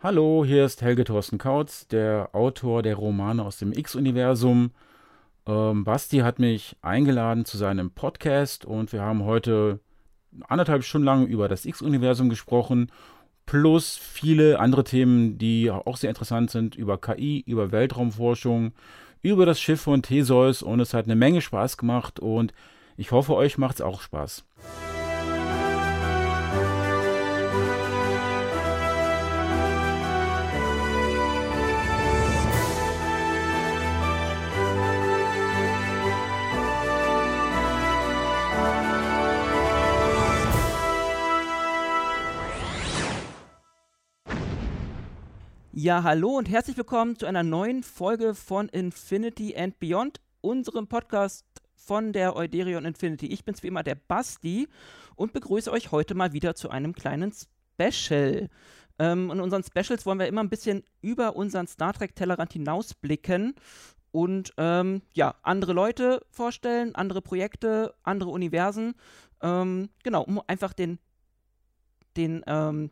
Hallo, hier ist Helge Thorsten Kautz, der Autor der Romane aus dem X-Universum. Ähm, Basti hat mich eingeladen zu seinem Podcast und wir haben heute anderthalb Stunden lang über das X-Universum gesprochen, plus viele andere Themen, die auch sehr interessant sind, über KI, über Weltraumforschung, über das Schiff von Theseus und es hat eine Menge Spaß gemacht und ich hoffe, euch macht es auch Spaß. Ja, hallo und herzlich willkommen zu einer neuen Folge von Infinity and Beyond, unserem Podcast von der Euderion Infinity. Ich bin's wie immer der Basti und begrüße euch heute mal wieder zu einem kleinen Special. Ähm, in unseren Specials wollen wir immer ein bisschen über unseren Star Trek-Tellerrand hinausblicken und ähm, ja, andere Leute vorstellen, andere Projekte, andere Universen. Ähm, genau, um einfach den, den ähm,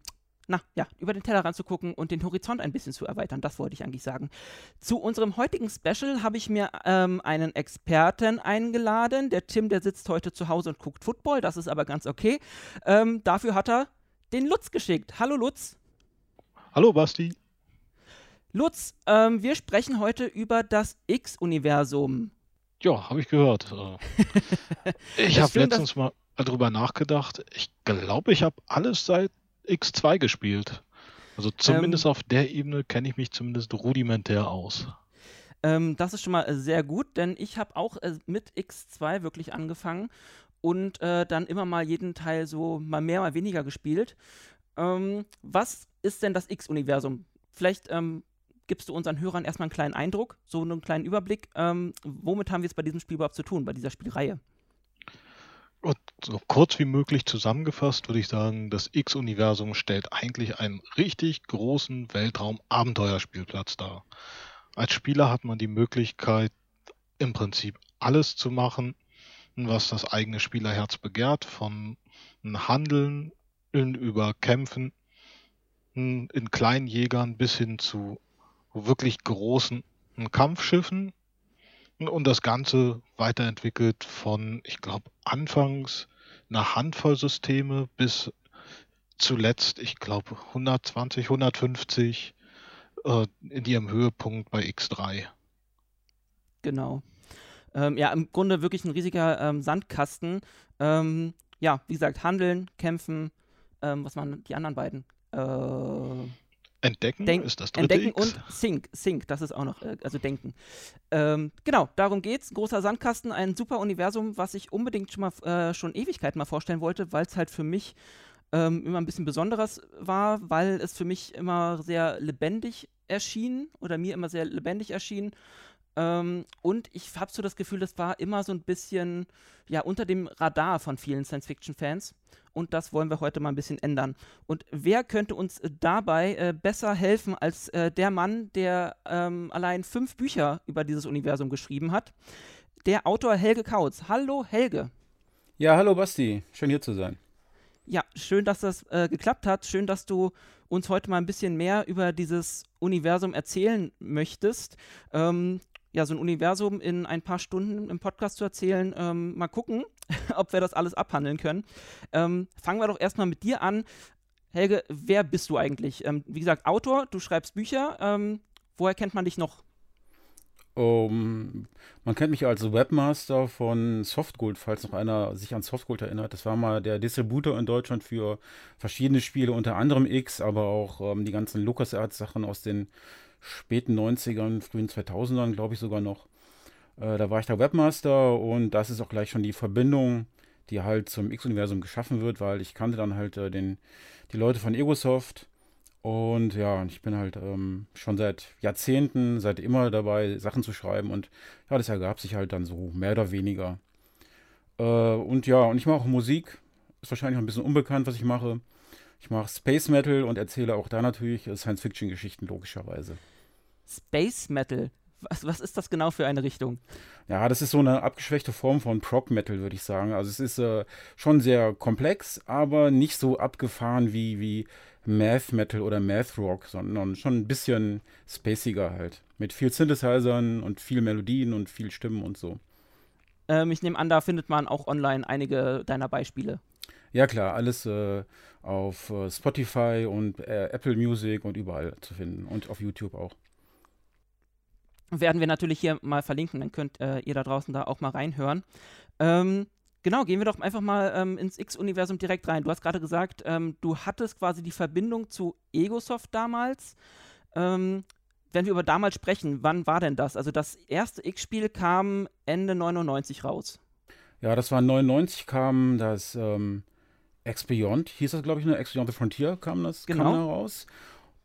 na ja, über den Tellerrand zu gucken und den Horizont ein bisschen zu erweitern. Das wollte ich eigentlich sagen. Zu unserem heutigen Special habe ich mir ähm, einen Experten eingeladen. Der Tim, der sitzt heute zu Hause und guckt Football. Das ist aber ganz okay. Ähm, dafür hat er den Lutz geschickt. Hallo Lutz. Hallo Basti. Lutz, ähm, wir sprechen heute über das X-Universum. Ja, habe ich gehört. Äh, ich habe letztens mal darüber nachgedacht. Ich glaube, ich habe alles seit X2 gespielt. Also zumindest ähm, auf der Ebene kenne ich mich zumindest rudimentär aus. Ähm, das ist schon mal äh, sehr gut, denn ich habe auch äh, mit X2 wirklich angefangen und äh, dann immer mal jeden Teil so mal mehr, mal weniger gespielt. Ähm, was ist denn das X-Universum? Vielleicht ähm, gibst du unseren Hörern erstmal einen kleinen Eindruck, so einen kleinen Überblick. Ähm, womit haben wir es bei diesem Spiel überhaupt zu tun, bei dieser Spielreihe? So kurz wie möglich zusammengefasst würde ich sagen, das X-Universum stellt eigentlich einen richtig großen Weltraum-Abenteuerspielplatz dar. Als Spieler hat man die Möglichkeit, im Prinzip alles zu machen, was das eigene Spielerherz begehrt, von Handeln über Kämpfen in kleinen Jägern bis hin zu wirklich großen Kampfschiffen, und das Ganze weiterentwickelt von, ich glaube, anfangs einer Handvoll Systeme bis zuletzt, ich glaube, 120, 150 äh, in ihrem Höhepunkt bei X3. Genau. Ähm, ja, im Grunde wirklich ein riesiger ähm, Sandkasten. Ähm, ja, wie gesagt, handeln, kämpfen, ähm, was waren die anderen beiden? Äh, Entdecken Denk ist das dritte Entdecken X. und Think, Think, das ist auch noch, äh, also Denken. Ähm, genau, darum geht's. Großer Sandkasten, ein super Universum, was ich unbedingt schon mal äh, schon Ewigkeiten mal vorstellen wollte, weil es halt für mich ähm, immer ein bisschen Besonderes war, weil es für mich immer sehr lebendig erschien oder mir immer sehr lebendig erschien. Ähm, und ich habe so das Gefühl, das war immer so ein bisschen ja unter dem Radar von vielen Science-Fiction-Fans. Und das wollen wir heute mal ein bisschen ändern. Und wer könnte uns dabei äh, besser helfen als äh, der Mann, der ähm, allein fünf Bücher über dieses Universum geschrieben hat? Der Autor Helge Kautz. Hallo Helge. Ja, hallo Basti. Schön hier zu sein. Ja, schön, dass das äh, geklappt hat. Schön, dass du uns heute mal ein bisschen mehr über dieses Universum erzählen möchtest. Ähm, ja, so ein Universum in ein paar Stunden im Podcast zu erzählen. Ähm, mal gucken, ob wir das alles abhandeln können. Ähm, fangen wir doch erstmal mit dir an. Helge, wer bist du eigentlich? Ähm, wie gesagt, Autor, du schreibst Bücher. Ähm, woher kennt man dich noch? Um, man kennt mich als Webmaster von Softgold, falls noch einer sich an Softgold erinnert. Das war mal der Distributor in Deutschland für verschiedene Spiele, unter anderem X, aber auch ähm, die ganzen LucasArts-Sachen aus den späten 90ern, frühen 2000ern, glaube ich sogar noch. Äh, da war ich der Webmaster und das ist auch gleich schon die Verbindung, die halt zum X-Universum geschaffen wird, weil ich kannte dann halt äh, den, die Leute von Egosoft und ja, ich bin halt ähm, schon seit Jahrzehnten, seit immer dabei, Sachen zu schreiben und ja, das ergab sich halt dann so mehr oder weniger. Äh, und ja, und ich mache auch Musik, ist wahrscheinlich noch ein bisschen unbekannt, was ich mache. Ich mache Space Metal und erzähle auch da natürlich Science-Fiction-Geschichten, logischerweise. Space Metal. Was, was ist das genau für eine Richtung? Ja, das ist so eine abgeschwächte Form von Prog Metal, würde ich sagen. Also es ist äh, schon sehr komplex, aber nicht so abgefahren wie, wie Math Metal oder Math Rock, sondern schon ein bisschen spaciger halt. Mit viel Synthesizern und viel Melodien und viel Stimmen und so. Ähm, ich nehme an, da findet man auch online einige deiner Beispiele. Ja klar, alles äh, auf äh, Spotify und äh, Apple Music und überall zu finden und auf YouTube auch. Werden wir natürlich hier mal verlinken, dann könnt äh, ihr da draußen da auch mal reinhören. Ähm, genau, gehen wir doch einfach mal ähm, ins X-Universum direkt rein. Du hast gerade gesagt, ähm, du hattest quasi die Verbindung zu Egosoft damals. Ähm, wenn wir über damals sprechen, wann war denn das? Also das erste X-Spiel kam Ende 99 raus. Ja, das war 99 kam das ähm, X Beyond, hieß das glaube ich, ne? X Beyond the Frontier kam das genau. kam da raus.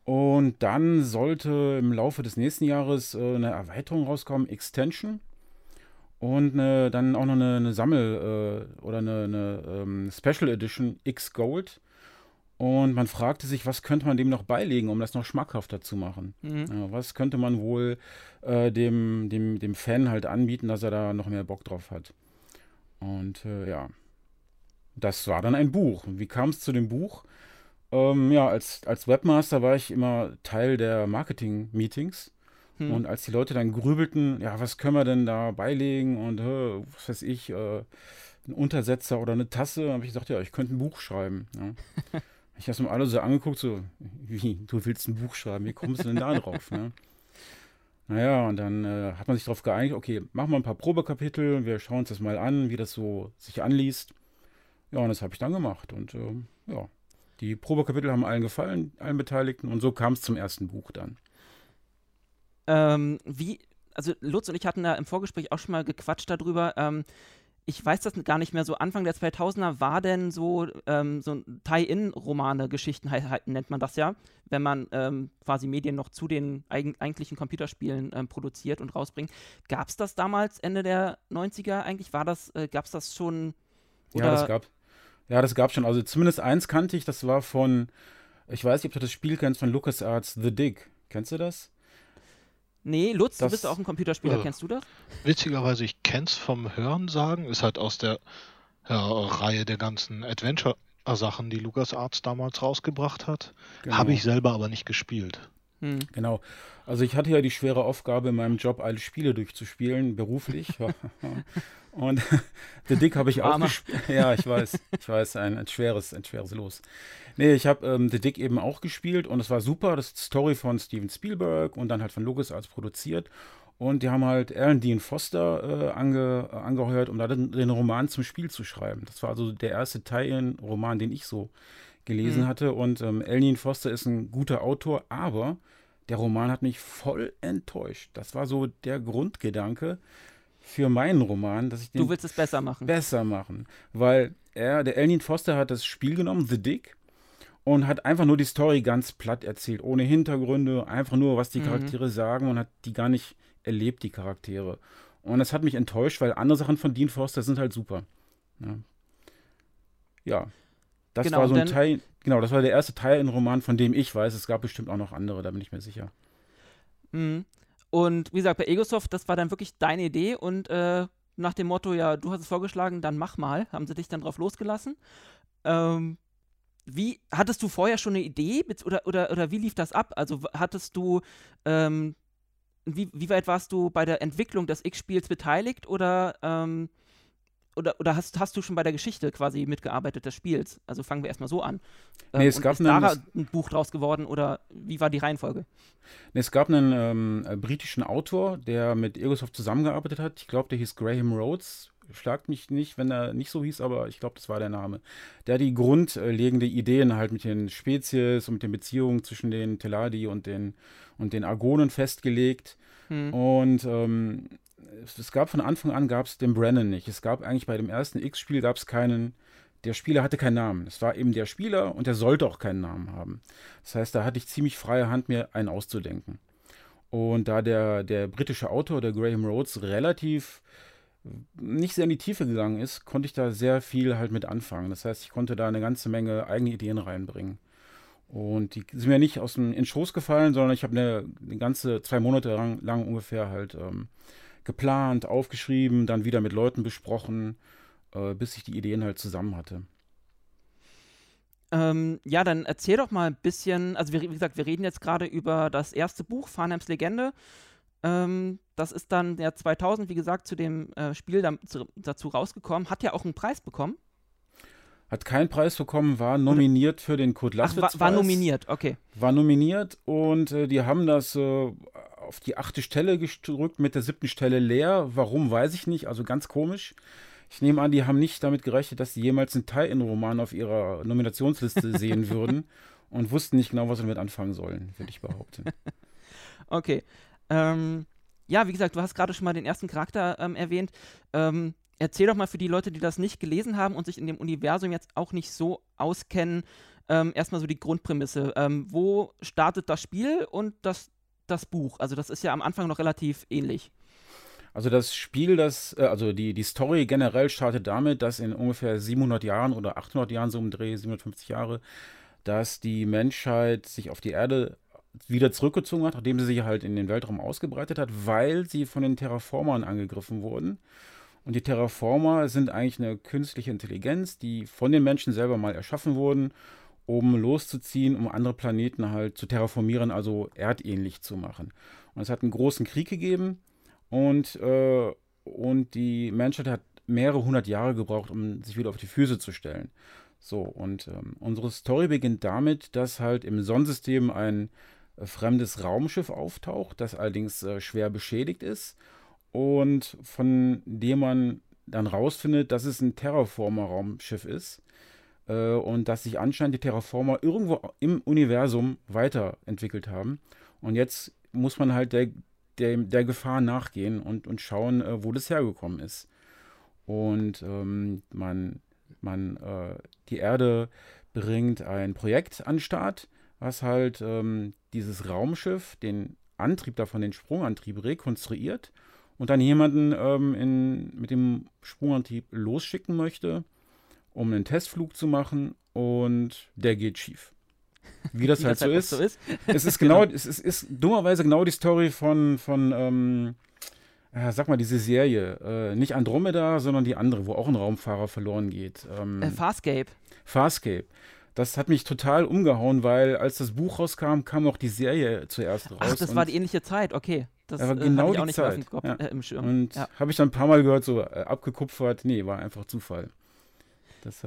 Und dann sollte im Laufe des nächsten Jahres äh, eine Erweiterung rauskommen, Extension. Und eine, dann auch noch eine, eine Sammel- äh, oder eine, eine ähm, Special Edition X Gold. Und man fragte sich, was könnte man dem noch beilegen, um das noch schmackhafter zu machen? Mhm. Ja, was könnte man wohl äh, dem, dem, dem Fan halt anbieten, dass er da noch mehr Bock drauf hat? Und äh, ja, das war dann ein Buch. Wie kam es zu dem Buch? Ähm, ja, als, als Webmaster war ich immer Teil der Marketing-Meetings. Hm. Und als die Leute dann grübelten, ja, was können wir denn da beilegen und äh, was weiß ich, äh, ein Untersetzer oder eine Tasse, habe ich gesagt, ja, ich könnte ein Buch schreiben. Ja. ich habe es mir alle so angeguckt, so, wie, du willst ein Buch schreiben, wie kommst du denn da drauf? Ne? Naja, und dann äh, hat man sich darauf geeinigt, okay, machen wir ein paar Probekapitel, wir schauen uns das mal an, wie das so sich anliest. Ja, und das habe ich dann gemacht. Und ähm, ja, die Probekapitel haben allen gefallen, allen Beteiligten. Und so kam es zum ersten Buch dann. Ähm, wie, also Lutz und ich hatten da im Vorgespräch auch schon mal gequatscht darüber. Ähm, ich weiß das gar nicht mehr so. Anfang der 2000er war denn so, ähm, so Tie-In-Romane, Geschichten nennt man das ja, wenn man ähm, quasi Medien noch zu den eig eigentlichen Computerspielen ähm, produziert und rausbringt. Gab es das damals Ende der 90er eigentlich? War das, äh, gab es das schon? Oder? Ja, das gab ja, das gab schon. Also zumindest eins kannte ich, das war von, ich weiß nicht, ob du das Spiel kennst, von LucasArts The Dig. Kennst du das? Nee, Lutz, das, du bist auch ein Computerspieler, äh, kennst du das? Witzigerweise, ich kenn's vom Hören sagen, ist halt aus der ja, Reihe der ganzen Adventure-Sachen, die LucasArts damals rausgebracht hat. Genau. Habe ich selber aber nicht gespielt. Hm. Genau. Also ich hatte ja die schwere Aufgabe, in meinem Job alle Spiele durchzuspielen, beruflich. Und The Dick habe ich auch gespielt. Ja, ich weiß. Ich weiß, ein, ein, schweres, ein schweres Los. Nee, ich habe ähm, The Dick eben auch gespielt und es war super. Das ist die Story von Steven Spielberg und dann halt von Lucas als produziert. Und die haben halt Alan Dean Foster äh, ange, äh, angeheuert, um da den, den, Roman zum Spiel zu schreiben. Das war also der erste Teil-Roman, den ich so gelesen mhm. hatte. Und ähm, Dean Foster ist ein guter Autor, aber der Roman hat mich voll enttäuscht. Das war so der Grundgedanke für meinen Roman, dass ich den Du willst es besser machen. Besser machen, weil er, der Elnin Foster hat das Spiel genommen, The Dick, und hat einfach nur die Story ganz platt erzählt, ohne Hintergründe, einfach nur, was die mhm. Charaktere sagen und hat die gar nicht erlebt, die Charaktere. Und das hat mich enttäuscht, weil andere Sachen von Dean Foster sind halt super. Ja, ja. Das genau, war so ein Teil, genau, das war der erste Teil im Roman, von dem ich weiß. Es gab bestimmt auch noch andere, da bin ich mir sicher. Mhm. Und wie gesagt, bei Egosoft, das war dann wirklich deine Idee und äh, nach dem Motto, ja, du hast es vorgeschlagen, dann mach mal, haben sie dich dann drauf losgelassen. Ähm, wie, hattest du vorher schon eine Idee oder, oder, oder wie lief das ab? Also hattest du, ähm, wie, wie weit warst du bei der Entwicklung des X-Spiels beteiligt oder ähm, oder, oder hast, hast du schon bei der Geschichte quasi mitgearbeitet des Spiels? Also fangen wir erstmal so an. Nee, es ähm, gab ist einen, da ein Buch draus geworden oder wie war die Reihenfolge? Nee, es gab einen ähm, äh, britischen Autor, der mit Egosoft zusammengearbeitet hat. Ich glaube, der hieß Graham Rhodes. Schlagt mich nicht, wenn er nicht so hieß, aber ich glaube, das war der Name. Der hat die grundlegende Ideen halt mit den Spezies und mit den Beziehungen zwischen den Teladi und den, und den Argonen festgelegt. Hm. Und ähm, es gab von Anfang an gab es den Brennan nicht. Es gab eigentlich bei dem ersten X-Spiel gab es keinen, der Spieler hatte keinen Namen. Es war eben der Spieler und der sollte auch keinen Namen haben. Das heißt, da hatte ich ziemlich freie Hand, mir einen auszudenken. Und da der, der britische Autor, der Graham Rhodes, relativ nicht sehr in die Tiefe gegangen ist, konnte ich da sehr viel halt mit anfangen. Das heißt, ich konnte da eine ganze Menge eigene Ideen reinbringen. Und die sind mir nicht aus dem in Schoß gefallen, sondern ich habe eine, eine, ganze zwei Monate lang, lang ungefähr halt ähm, geplant, aufgeschrieben, dann wieder mit Leuten besprochen, äh, bis ich die Ideen halt zusammen hatte. Ähm, ja, dann erzähl doch mal ein bisschen, also wir, wie gesagt, wir reden jetzt gerade über das erste Buch, Farnheims Legende. Ähm, das ist dann ja 2000, wie gesagt, zu dem äh, Spiel da, zu, dazu rausgekommen. Hat ja auch einen Preis bekommen. Hat keinen Preis bekommen, war nominiert für den Kurt Laswitz. Ach, war, war nominiert, okay. War nominiert und äh, die haben das äh, auf die achte Stelle gedrückt, mit der siebten Stelle leer. Warum, weiß ich nicht. Also ganz komisch. Ich nehme an, die haben nicht damit gerechnet, dass sie jemals einen Tie-In-Roman auf ihrer Nominationsliste sehen würden und wussten nicht genau, was sie damit anfangen sollen, würde ich behaupten. okay. Ähm, ja, wie gesagt, du hast gerade schon mal den ersten Charakter ähm, erwähnt. Ähm, erzähl doch mal für die Leute, die das nicht gelesen haben und sich in dem Universum jetzt auch nicht so auskennen, ähm, erstmal so die Grundprämisse. Ähm, wo startet das Spiel und das, das Buch? Also das ist ja am Anfang noch relativ ähnlich. Also das Spiel, das, äh, also die, die Story generell startet damit, dass in ungefähr 700 Jahren oder 800 Jahren so im Dreh, 750 Jahre, dass die Menschheit sich auf die Erde wieder zurückgezogen hat, nachdem sie sich halt in den Weltraum ausgebreitet hat, weil sie von den Terraformern angegriffen wurden. Und die Terraformer sind eigentlich eine künstliche Intelligenz, die von den Menschen selber mal erschaffen wurden, um loszuziehen, um andere Planeten halt zu terraformieren, also erdähnlich zu machen. Und es hat einen großen Krieg gegeben und, äh, und die Menschheit hat mehrere hundert Jahre gebraucht, um sich wieder auf die Füße zu stellen. So, und ähm, unsere Story beginnt damit, dass halt im Sonnensystem ein äh, fremdes Raumschiff auftaucht, das allerdings äh, schwer beschädigt ist und von dem man dann rausfindet, dass es ein Terraformer-Raumschiff ist äh, und dass sich anscheinend die Terraformer irgendwo im Universum weiterentwickelt haben. Und jetzt muss man halt der, der, der Gefahr nachgehen und, und schauen, äh, wo das hergekommen ist. Und ähm, man, man äh, die Erde bringt ein Projekt an den Start, was halt ähm, dieses Raumschiff, den Antrieb davon, den Sprungantrieb rekonstruiert und dann jemanden ähm, in, mit dem Sprungantrieb losschicken möchte, um einen Testflug zu machen und der geht schief. Wie das, Wie halt, das so, halt ist. so, ist. Es ist genau, genau. es ist, ist, dummerweise genau die Story von, von ähm, äh, sag mal, diese Serie. Äh, nicht Andromeda, sondern die andere, wo auch ein Raumfahrer verloren geht. Ähm, äh, Farscape. Farscape. Das hat mich total umgehauen, weil als das Buch rauskam, kam auch die Serie zuerst raus. Ach, das war die ähnliche Zeit, okay. Das war äh, genau die Zeit. Kopf, ja. äh, im Schirm. Und ja. habe ich dann ein paar Mal gehört, so äh, abgekupfert. Nee, war einfach Zufall.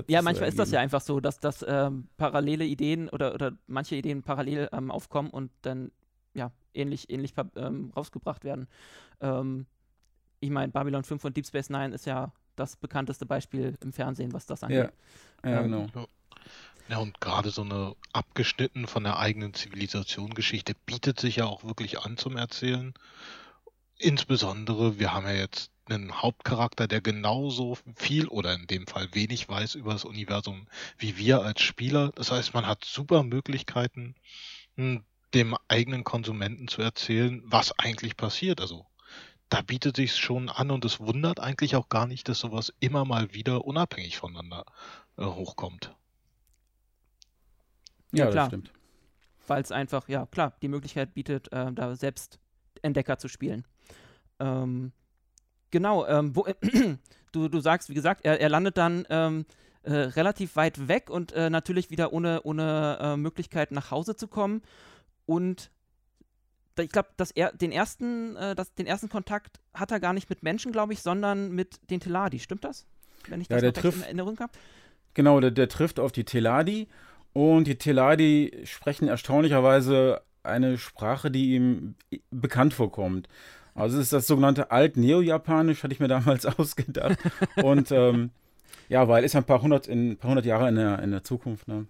Ja, manchmal so ist das ja einfach so, dass, dass ähm, parallele Ideen oder, oder manche Ideen parallel ähm, aufkommen und dann ja ähnlich, ähnlich ähm, rausgebracht werden. Ähm, ich meine, Babylon 5 und Deep Space Nine ist ja das bekannteste Beispiel im Fernsehen, was das angeht. Ja, ja ähm, genau. Ja, und gerade so eine abgeschnitten von der eigenen Zivilisation Geschichte bietet sich ja auch wirklich an zum Erzählen. Insbesondere, wir haben ja jetzt einen Hauptcharakter, der genauso viel oder in dem Fall wenig weiß über das Universum wie wir als Spieler. Das heißt, man hat super Möglichkeiten, hm, dem eigenen Konsumenten zu erzählen, was eigentlich passiert. Also da bietet sich schon an und es wundert eigentlich auch gar nicht, dass sowas immer mal wieder unabhängig voneinander äh, hochkommt. Ja, ja klar. stimmt. Weil es einfach, ja, klar, die Möglichkeit bietet, äh, da selbst Entdecker zu spielen. Ähm, genau, ähm, wo, äh, du, du sagst, wie gesagt, er, er landet dann ähm, äh, relativ weit weg und äh, natürlich wieder ohne, ohne äh, Möglichkeit nach Hause zu kommen. Und ich glaube, er, den, ersten, äh, das, den ersten Kontakt hat er gar nicht mit Menschen, glaube ich, sondern mit den Teladi. Stimmt das? Wenn ich das ja, trifft, in Erinnerung habe. Genau, der, der trifft auf die Teladi und die Teladi sprechen erstaunlicherweise eine Sprache, die ihm bekannt vorkommt. Also es ist das sogenannte Alt-Neo-Japanisch, hatte ich mir damals ausgedacht. Und ähm, ja, weil ist ein paar hundert, in, ein paar hundert Jahre in der, in der Zukunft. Ne?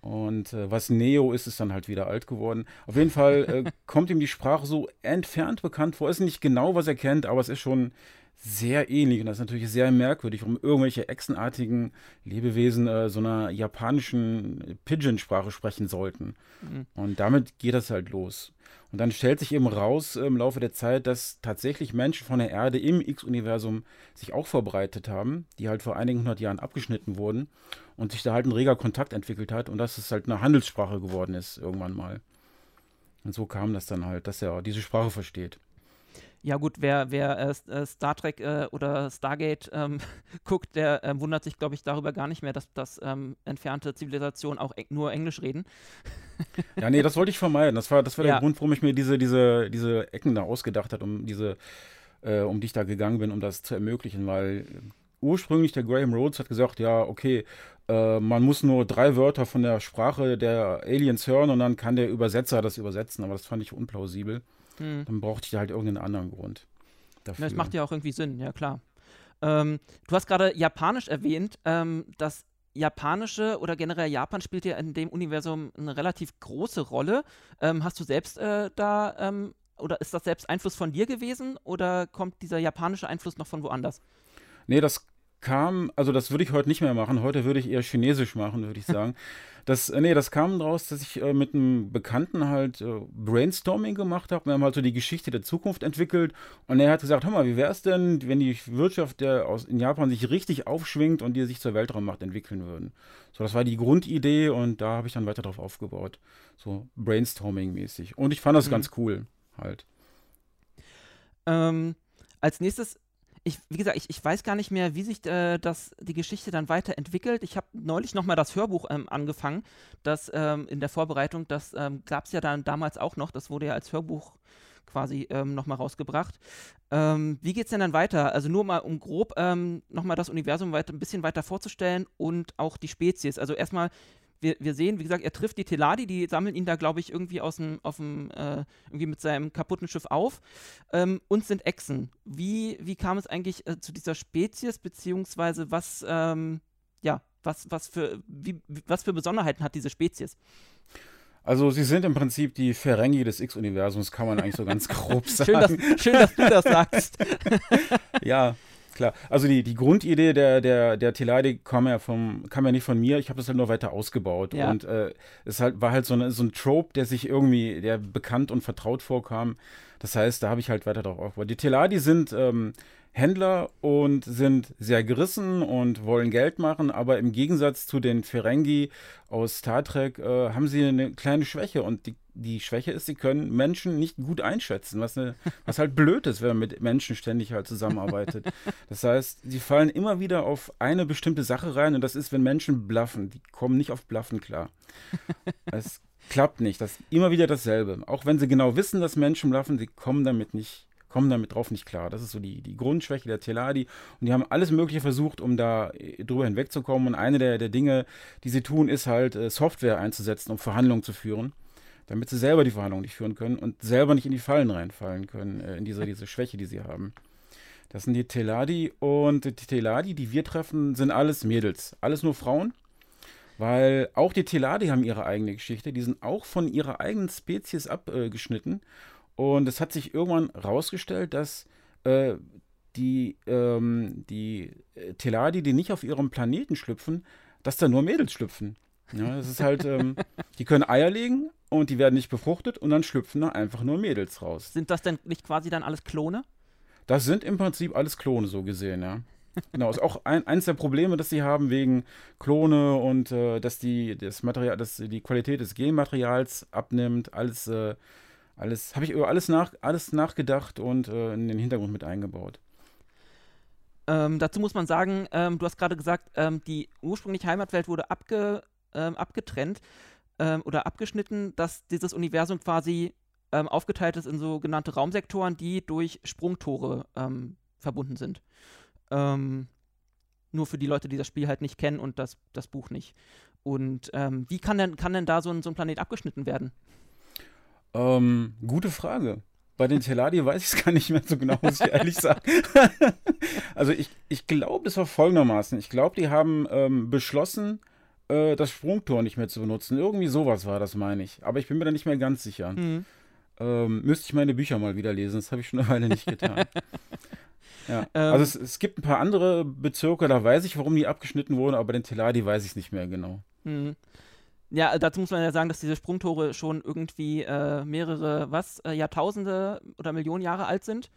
Und äh, was Neo ist, ist dann halt wieder alt geworden. Auf jeden Fall äh, kommt ihm die Sprache so entfernt bekannt vor. Ist nicht genau, was er kennt, aber es ist schon sehr ähnlich. Und das ist natürlich sehr merkwürdig, warum irgendwelche echsenartigen Lebewesen äh, so einer japanischen Pidgin-Sprache sprechen sollten. Mhm. Und damit geht das halt los. Und dann stellt sich eben raus im Laufe der Zeit, dass tatsächlich Menschen von der Erde im X-Universum sich auch verbreitet haben, die halt vor einigen hundert Jahren abgeschnitten wurden und sich da halt ein reger Kontakt entwickelt hat und dass es halt eine Handelssprache geworden ist irgendwann mal. Und so kam das dann halt, dass er diese Sprache versteht. Ja gut, wer, wer äh, äh Star Trek äh, oder Stargate ähm, guckt, der äh, wundert sich, glaube ich, darüber gar nicht mehr, dass, dass ähm, entfernte Zivilisationen auch eng nur Englisch reden. ja, nee, das wollte ich vermeiden. Das war, das war ja. der Grund, warum ich mir diese, diese, diese Ecken da ausgedacht habe, um diese, äh, um die ich da gegangen bin, um das zu ermöglichen, weil ursprünglich der Graham Rhodes hat gesagt, ja, okay, äh, man muss nur drei Wörter von der Sprache der Aliens hören und dann kann der Übersetzer das übersetzen, aber das fand ich unplausibel. Hm. Dann brauchte ich halt irgendeinen anderen Grund. Dafür. Das macht ja auch irgendwie Sinn, ja klar. Ähm, du hast gerade Japanisch erwähnt. Ähm, das Japanische oder generell Japan spielt ja in dem Universum eine relativ große Rolle. Ähm, hast du selbst äh, da ähm, oder ist das selbst Einfluss von dir gewesen oder kommt dieser japanische Einfluss noch von woanders? Nee, das kam, also das würde ich heute nicht mehr machen. Heute würde ich eher Chinesisch machen, würde ich sagen. Das, äh, nee, das kam daraus, dass ich äh, mit einem Bekannten halt äh, Brainstorming gemacht habe. Wir haben halt so die Geschichte der Zukunft entwickelt und er hat gesagt, hör mal, wie wäre es denn, wenn die Wirtschaft der aus, in Japan sich richtig aufschwingt und die sich zur Weltraummacht entwickeln würden. So, das war die Grundidee und da habe ich dann weiter drauf aufgebaut. So Brainstorming-mäßig. Und ich fand das mhm. ganz cool halt. Ähm, als nächstes ich, wie gesagt, ich, ich weiß gar nicht mehr, wie sich äh, das, die Geschichte dann weiterentwickelt. Ich habe neulich nochmal das Hörbuch ähm, angefangen, das ähm, in der Vorbereitung, das ähm, gab es ja dann damals auch noch, das wurde ja als Hörbuch quasi ähm, nochmal rausgebracht. Ähm, wie geht es denn dann weiter? Also nur mal, um grob ähm, nochmal das Universum weiter, ein bisschen weiter vorzustellen und auch die Spezies. Also erstmal, wir, wir sehen, wie gesagt, er trifft die Teladi, die sammeln ihn da, glaube ich, irgendwie aus dem, auf dem, äh, irgendwie mit seinem kaputten Schiff auf. Ähm, und sind Echsen. Wie, wie kam es eigentlich äh, zu dieser Spezies, beziehungsweise was, ähm, ja, was, was für, wie, was für Besonderheiten hat diese Spezies? Also sie sind im Prinzip die Ferengi des X-Universums, kann man eigentlich so ganz grob sagen. schön, dass, schön, dass du das sagst. ja, Klar, also die, die Grundidee der, der, der Teladi kam ja, vom, kam ja nicht von mir, ich habe das halt nur weiter ausgebaut. Ja. Und äh, es halt, war halt so, eine, so ein Trope, der sich irgendwie, der bekannt und vertraut vorkam. Das heißt, da habe ich halt weiter drauf aufgebaut. Die Teladi sind ähm, Händler und sind sehr gerissen und wollen Geld machen, aber im Gegensatz zu den Ferengi aus Star Trek äh, haben sie eine kleine Schwäche und die, die Schwäche ist, sie können Menschen nicht gut einschätzen, was, eine, was halt blöd ist, wenn man mit Menschen ständig halt zusammenarbeitet. Das heißt, sie fallen immer wieder auf eine bestimmte Sache rein und das ist, wenn Menschen bluffen. Die kommen nicht auf Bluffen klar. Es klappt nicht. Das ist immer wieder dasselbe. Auch wenn sie genau wissen, dass Menschen bluffen, sie kommen damit nicht kommen damit drauf nicht klar. Das ist so die, die Grundschwäche der Teladi. Und die haben alles Mögliche versucht, um da äh, drüber hinwegzukommen. Und eine der, der Dinge, die sie tun, ist halt äh, Software einzusetzen, um Verhandlungen zu führen. Damit sie selber die Verhandlungen nicht führen können und selber nicht in die Fallen reinfallen können, äh, in diese, diese Schwäche, die sie haben. Das sind die Teladi. Und die Teladi, die wir treffen, sind alles Mädels. Alles nur Frauen. Weil auch die Teladi haben ihre eigene Geschichte. Die sind auch von ihrer eigenen Spezies abgeschnitten. Und es hat sich irgendwann rausgestellt, dass äh, die, ähm, die äh, Teladi, die nicht auf ihrem Planeten schlüpfen, dass da nur Mädels schlüpfen. Ja, das ist halt, ähm, die können Eier legen und die werden nicht befruchtet und dann schlüpfen da einfach nur Mädels raus. Sind das denn nicht quasi dann alles Klone? Das sind im Prinzip alles Klone, so gesehen, ja. genau, ist auch ein, eins der Probleme, das sie haben wegen Klone und äh, dass die das Material, dass die Qualität des Genmaterials abnimmt, alles äh, alles, habe ich über alles, nach, alles nachgedacht und äh, in den Hintergrund mit eingebaut. Ähm, dazu muss man sagen, ähm, du hast gerade gesagt, ähm, die ursprüngliche Heimatwelt wurde abge, ähm, abgetrennt ähm, oder abgeschnitten, dass dieses Universum quasi ähm, aufgeteilt ist in sogenannte Raumsektoren, die durch Sprungtore verbunden sind. nur für die Leute, die das Spiel halt nicht kennen und das, das Buch nicht. Und wie kann denn, kann denn da so ein, so ein Planet abgeschnitten werden? Ähm, gute Frage. Bei den Teladi weiß ich es gar nicht mehr so genau, muss ich ehrlich sagen. also ich, ich glaube, es war folgendermaßen. Ich glaube, die haben ähm, beschlossen, äh, das Sprungtor nicht mehr zu benutzen. Irgendwie sowas war das, meine ich. Aber ich bin mir da nicht mehr ganz sicher. Mhm. Ähm, müsste ich meine Bücher mal wieder lesen. Das habe ich schon eine Weile nicht getan. ja. Ähm, also es, es, gibt ein paar andere Bezirke, da weiß ich, warum die abgeschnitten wurden, aber bei den Teladi weiß ich es nicht mehr genau. Mhm. Ja, dazu muss man ja sagen, dass diese Sprungtore schon irgendwie äh, mehrere, was, äh, Jahrtausende oder Millionen Jahre alt sind.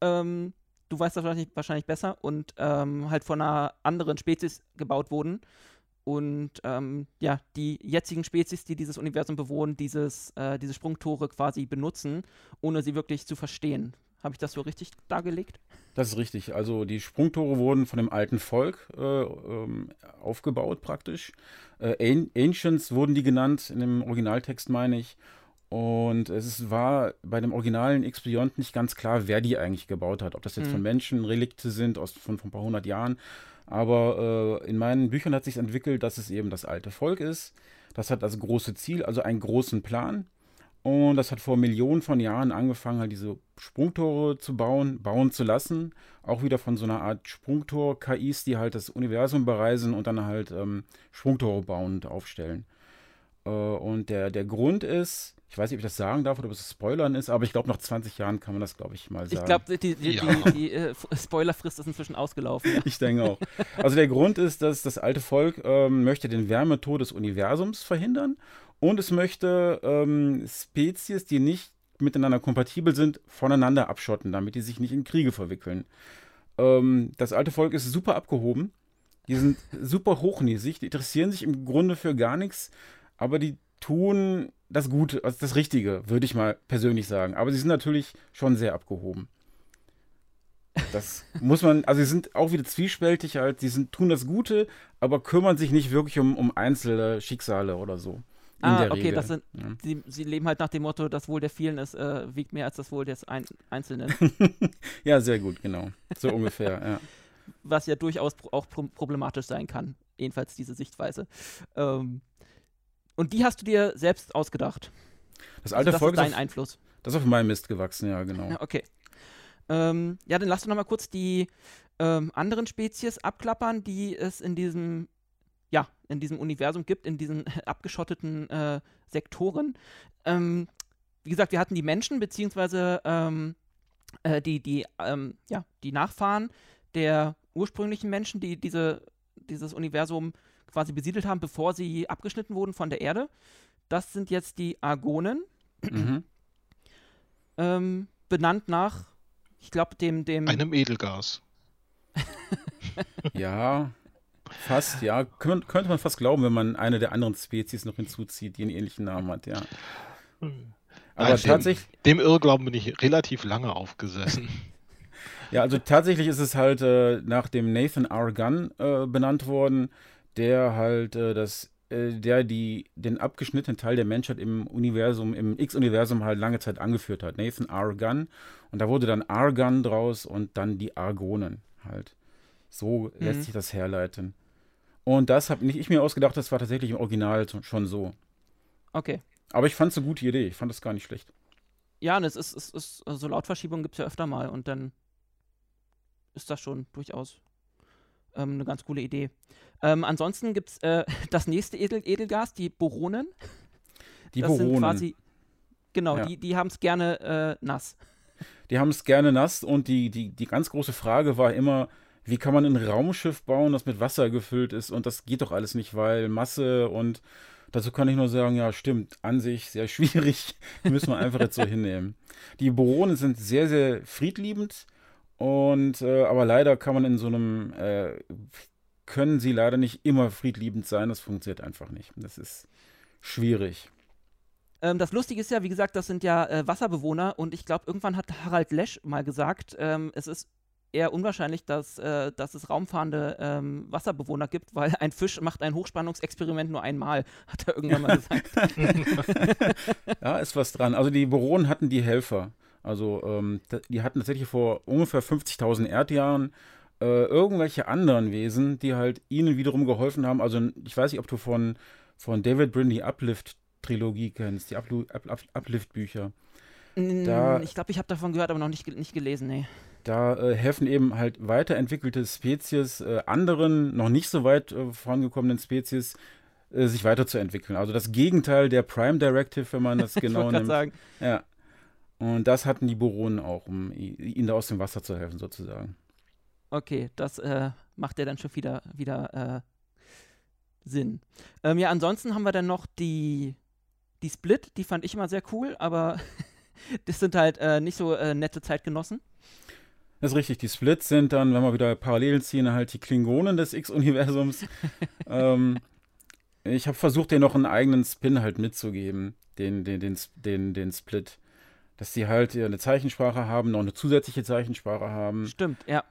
Ähm, du weißt das wahrscheinlich, wahrscheinlich besser und ähm, halt von einer anderen Spezies gebaut wurden. Und ähm, ja, die jetzigen Spezies, die dieses Universum bewohnen, dieses, äh, diese Sprungtore quasi benutzen, ohne sie wirklich zu verstehen. Habe ich das so richtig dargelegt? Das ist richtig. Also die Sprungtore wurden von dem alten Volk äh, ähm, aufgebaut praktisch. Äh, Ancients wurden die genannt, in dem Originaltext meine ich. Und es war bei dem originalen X-Beyond nicht ganz klar, wer die eigentlich gebaut hat. Ob das jetzt mhm. von Menschen Relikte sind aus, von, von ein paar hundert Jahren. Aber äh, in meinen Büchern hat sich entwickelt, dass es eben das alte Volk ist. Das hat das große Ziel, also einen großen Plan. Und das hat vor Millionen von Jahren angefangen, halt diese Sprungtore zu bauen, bauen zu lassen. Auch wieder von so einer Art Sprungtor-KIs, die halt das Universum bereisen und dann halt ähm, Sprungtore bauen und aufstellen. Äh, und der, der Grund ist, ich weiß nicht, ob ich das sagen darf oder ob es Spoilern ist, aber ich glaube, nach 20 Jahren kann man das, glaube ich, mal sagen. Ich glaube, die, die, ja. die, die äh, Spoilerfrist ist inzwischen ausgelaufen. Ja. Ich denke auch. Also der Grund ist, dass das alte Volk ähm, möchte den Wärmetod des Universums verhindern und es möchte ähm, Spezies, die nicht miteinander kompatibel sind, voneinander abschotten, damit die sich nicht in Kriege verwickeln. Ähm, das alte Volk ist super abgehoben. Die sind super hochnäsig, die interessieren sich im Grunde für gar nichts, aber die tun das Gute, also das Richtige, würde ich mal persönlich sagen. Aber sie sind natürlich schon sehr abgehoben. Das muss man, also sie sind auch wieder zwiespältig halt, sie sind, tun das Gute, aber kümmern sich nicht wirklich um, um einzelne Schicksale oder so ah, okay, Regel. das sind, ja. sie, sie, leben halt nach dem Motto, das Wohl der vielen ist, äh, wiegt mehr als das Wohl des Ein Einzelnen. ja, sehr gut, genau. So ungefähr, ja. Was ja durchaus auch problematisch sein kann, jedenfalls diese Sichtweise. Ähm, und die hast du dir selbst ausgedacht. Das alte also das Volk ist dein auf, Einfluss. Das ist auf meinem Mist gewachsen, ja, genau. Ja, okay. Ähm, ja, dann lass doch noch mal kurz die ähm, anderen Spezies abklappern, die es in diesem ja, in diesem Universum gibt, in diesen abgeschotteten äh, Sektoren. Ähm, wie gesagt, wir hatten die Menschen, beziehungsweise ähm, äh, die, die, ähm, ja, die Nachfahren der ursprünglichen Menschen, die diese, dieses Universum quasi besiedelt haben, bevor sie abgeschnitten wurden von der Erde. Das sind jetzt die Argonen. Mhm. Ähm, benannt nach, ich glaube, dem, dem. Einem Edelgas. ja, Fast, ja. Kön könnte man fast glauben, wenn man eine der anderen Spezies noch hinzuzieht, die einen ähnlichen Namen hat, ja. Aber Nein, tatsächlich. Dem, dem Irrglauben bin ich relativ lange aufgesessen. ja, also tatsächlich ist es halt äh, nach dem Nathan R. Gunn äh, benannt worden, der halt äh, das äh, der die den abgeschnittenen Teil der Menschheit im Universum, im X-Universum halt lange Zeit angeführt hat. Nathan R. Gunn. Und da wurde dann Argon draus und dann die Argonen halt. So mhm. lässt sich das herleiten. Und das habe nicht ich mir ausgedacht, das war tatsächlich im Original schon so. Okay. Aber ich fand es eine gute Idee. Ich fand das gar nicht schlecht. Ja, und es ist, es ist so Lautverschiebungen gibt es ja öfter mal und dann ist das schon durchaus ähm, eine ganz coole Idee. Ähm, ansonsten gibt es äh, das nächste Edel Edelgas, die Boronen. Die das Boronen. Sind quasi, genau, ja. die, die haben es gerne äh, nass. Die haben es gerne nass und die, die, die ganz große Frage war immer, wie kann man ein Raumschiff bauen, das mit Wasser gefüllt ist? Und das geht doch alles nicht, weil Masse und dazu kann ich nur sagen, ja, stimmt, an sich sehr schwierig, müssen wir einfach jetzt so hinnehmen. Die Boronen sind sehr, sehr friedliebend und äh, aber leider kann man in so einem, äh, können sie leider nicht immer friedliebend sein, das funktioniert einfach nicht. Das ist schwierig. Ähm, das Lustige ist ja, wie gesagt, das sind ja äh, Wasserbewohner und ich glaube, irgendwann hat Harald Lesch mal gesagt, ähm, es ist eher unwahrscheinlich, dass, äh, dass es raumfahrende ähm, Wasserbewohner gibt, weil ein Fisch macht ein Hochspannungsexperiment nur einmal, hat er irgendwann mal gesagt. ja, ist was dran. Also die Boronen hatten die Helfer. Also ähm, die hatten tatsächlich vor ungefähr 50.000 Erdjahren äh, irgendwelche anderen Wesen, die halt ihnen wiederum geholfen haben. Also ich weiß nicht, ob du von, von David Brin die Uplift-Trilogie kennst, die Uplift-Bücher. ich glaube, ich habe davon gehört, aber noch nicht, nicht gelesen, nee. Da äh, helfen eben halt weiterentwickelte Spezies äh, anderen, noch nicht so weit äh, vorangekommenen Spezies, äh, sich weiterzuentwickeln. Also das Gegenteil der Prime Directive, wenn man das genau nimmt. Sagen. Ja. Und das hatten die Boronen auch, um ihnen da aus dem Wasser zu helfen, sozusagen. Okay, das äh, macht ja dann schon wieder, wieder äh, Sinn. Ähm, ja, ansonsten haben wir dann noch die, die Split, die fand ich immer sehr cool, aber das sind halt nicht so nette Zeitgenossen. Das ist richtig. Die Splits sind dann, wenn wir wieder Parallelen ziehen, halt die Klingonen des X-Universums. ähm, ich habe versucht, dir noch einen eigenen Spin halt mitzugeben, den, den, den, den, den Split. dass die halt eine Zeichensprache haben, noch eine zusätzliche Zeichensprache haben. Stimmt, ja.